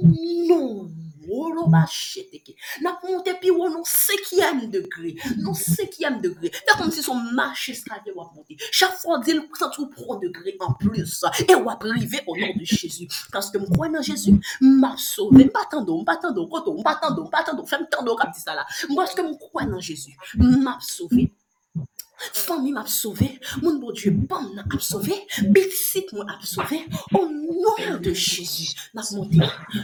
nom wolo bacheteke. Nap monte pi wou nou sekyem degre. Nou sekyem degre. Fè kom si son mache eskalye wap monte. Chak fwa di l pou sa trou pro degre an plus. E wap rive o nan de Jezu. Kaske m kwen nan Jezu, m ap sove. M patando, m patando, koto, m patando, m patando. Fèm tando kap di sa la. M waske m kwen nan Jezu, m ap sove. Fami m ap sove, moun bo djou bom nan ap sove, bitsit moun ap sove, o nou de Jésus. Nap monte,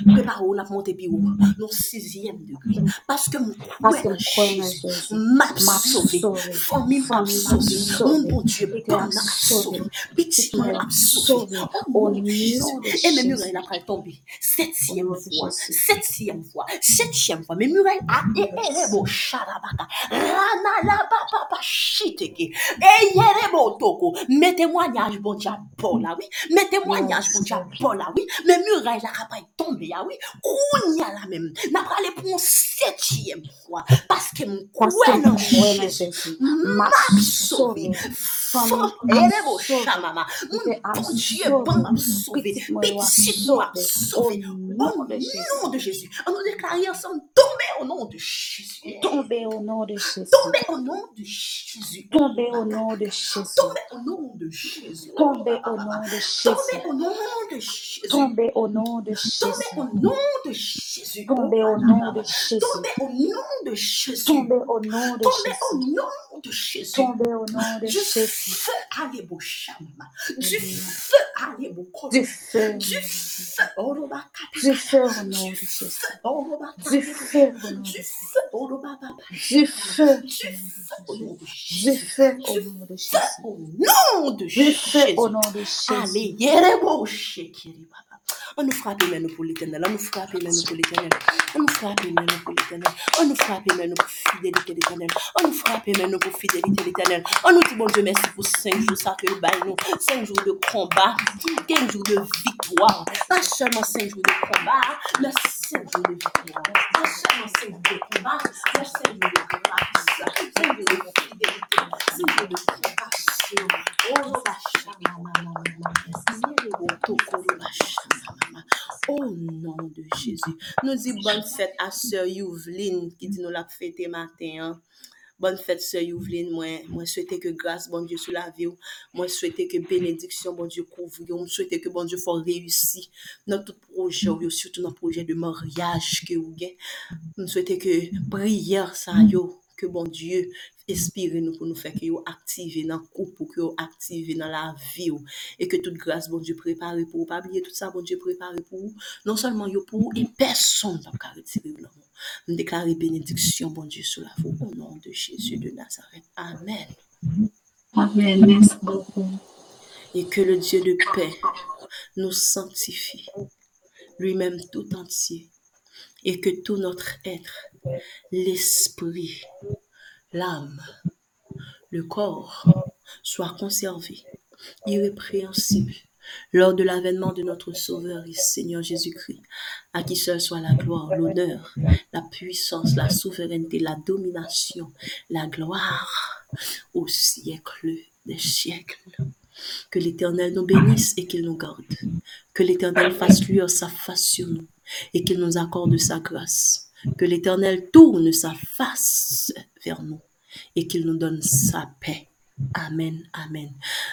prepa ou, nap monte pi ou, nou 6e degri. Paske m kwen Jésus, m ap sove, fami m ap sove, moun bo djou bom nan ap sove, bitsit moun ap sove, o nou de Jésus. E men murel ap al tombe, 7e fwa, 7e fwa, 7e fwa, men murel a e e e bo charabaka, rana la ba ba ba chite. Seke. E yere bon toko. Mes témoignages, bon Dieu, Paul, là, oui. Mes témoignages, bon Dieu, là, oui. Mes murailles, là, capable tomber, ah oui. Kounya, là, même. N'a pas aller pour une septième fois. Parce que Parce Jésus. Jésus, M'a m'a sauvé. sauvé. Femme, Fort, m'a ere bon sauvé. chamama. Mon bon Dieu, bon m'a sauvé. Petit moi, m'a Petit m'a sauvé. sauvé. Au Au nom de Jésus. nom de Jésus. On nous déclare ensemble, tombez au nom de Jésus. Tombez au nom de Jésus. Tombez au nom de Jésus. Tombez au nom de Jésus. Tombez au nom de Jésus. Tombez au nom de Jésus. Tombez au nom de Jésus. Tombez au nom de Tombez Jésus. au nom de Jésus. Tombez au nom de Jésus. Tombez au nom de Jésus. Tombez au nom de Tombez au Jésus. De Jésus. Tombez au nom de Du Jésus. feu, chama. Du feu, kolo. Du feu. Du feu. Du feu au nom Du de Jésus. Du feu au nom de Du Jésus. Du feu. Du feu au nom de Du Jésus. feu au nom de Jésus. Au nom de Du Jésus. On nous frappe les mains pour l'éternel. On nous frappe les mains pour l'éternel. On nous frappe les mains pour l'éternel. On nous frappe les mains pour fidélité l'éternel. On nous frappe les mains pour fidélité l'éternel. On nous dit bon Dieu merci pour cinq jours ça que le bail nous. Cinq jours de combat. Cinq jours de victoire. Pas seulement cinq jours de combat, mais cinq jours de victoire. Pas seulement cinq jours de combat, mais cinq jours de grâce. Cinq jours de fidélité. Cinq jours de compassion. Oh, Au nom de Jésus. Nou di bon fèt a sè Youvlin ki di nou la fètè matin. Hein? Bon fèt sè Youvlin mwen. Mwen souwete ke grâs bon Dieu sou la vi ou. Mwen souwete ke benediksyon bon Dieu kouvri ou. Mwen souwete ke bon Dieu fò reyusi nan tout proje ou yo. Soutou nan proje de moryaj ke ou gen. Mwen souwete ke priyer sa yo. Ke bon Diyo inspire nous pour nous faire que yo le couple, pour que yo activer dans la vie ou. et que toute grâce bon Dieu prépare pour vous. pas oublier tout ça bon Dieu prépare pour vous. non seulement yo pour vous, et personne ne peut retirer de l'amour. Nous déclarer bénédiction bon Dieu sur la vous au nom de Jésus de Nazareth. Amen. Amen. Merci beaucoup. Et que le Dieu de paix nous sanctifie lui-même tout entier et que tout notre être, l'esprit, l'âme, le corps soit conservé, irrépréhensible, lors de l'avènement de notre Sauveur et Seigneur Jésus-Christ, à qui seul soit la gloire, l'honneur, la puissance, la souveraineté, la domination, la gloire au siècle des siècles. Que l'Éternel nous bénisse et qu'il nous garde. Que l'Éternel fasse luire sa face sur nous et qu'il nous accorde sa grâce. Que l'Éternel tourne sa face vers nous et qu'il nous donne sa paix. Amen, amen.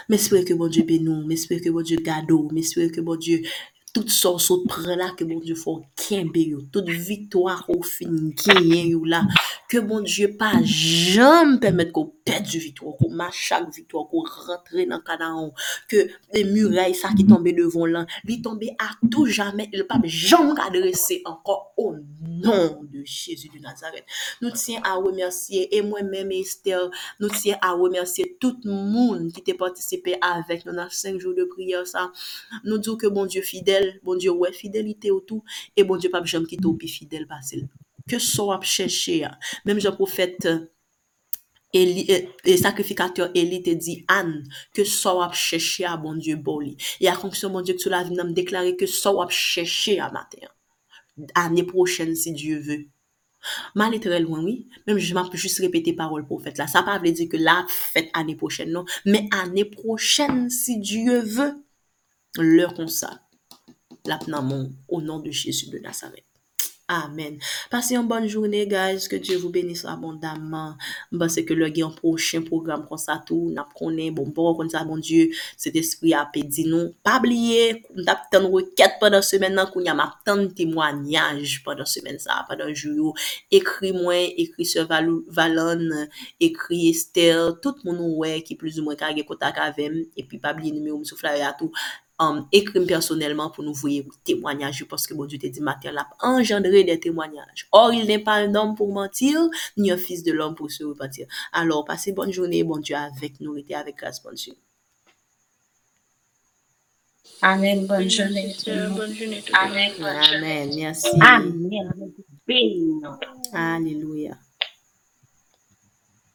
M'espère que bon Dieu bénisse, m'espère que bon Dieu garde, m'espère que bon Dieu Tout sor sot pre la ke bon Diyo fò kembe yo. Bon tout vitwar ou fin genyen yo la. Ke bon Diyo pa jom pemet ko pet du vitwar. Ko machak vitwar. Ko rentre nan kada an. Ke de murey sa ki tombe devon lan. Li tombe a tou jamen. Il pa jom adrese ankon o nan de Jésus de Nazareth. Nou tsyen a remersye. E mwen men Esther. Nou tsyen a remersye tout moun ki te patisipe avek. Nou nan 5 jou de priyo sa. Nou diyo ke bon Diyo fidel. Bon Dieu ouais fidélité autour et bon Dieu pas jamais quitter au fidèle parce que soit chercher même Jean prophète euh, Eli, eh, eh, sacrificateur Eli te dit Anne que ça wap chercher à bon Dieu boli et à fonction bon Dieu que tu la me déclarer que ça wap chercher à matin année prochaine si Dieu veut. Mal est très loin oui. Même je m'en peux juste répéter parole prophète là. Ça pas veut dire que la fête année prochaine non. Mais année prochaine si Dieu veut l'heure comme plap nan moun, au nom de Jésus de Nazareth. Amen. Passez une bonne journée, guys. Que Dieu vous bénisse abondamment. Parce que le un prochain programme comme ça, tout, n'a connaît, bon, bon, comme ça, bon Dieu, cet esprit a pédi e nous. Pas oublier, nous avons requête pendant semaine, nous avons témoignage pendant semaine, ça, pendant jour. Écris-moi, écris sur Valon, écris Esther, tout le monde, ouais, qui plus ou moins, carré contact avec, et puis pas oublier numéro, sur flyer, tout. Um, écrire personnellement pour nous voir témoignages parce que bon Dieu te dit matin l'a engendré des témoignages. Or, il n'est pas un homme pour mentir, ni un fils de l'homme pour se repentir. Alors, passez bonne journée, bon Dieu avec nous, restez avec grâce, bon Dieu. Amen. Bonne journée. bonne journée. Amen. Bonne journée. Amen, merci. Amen. Béni. Alléluia.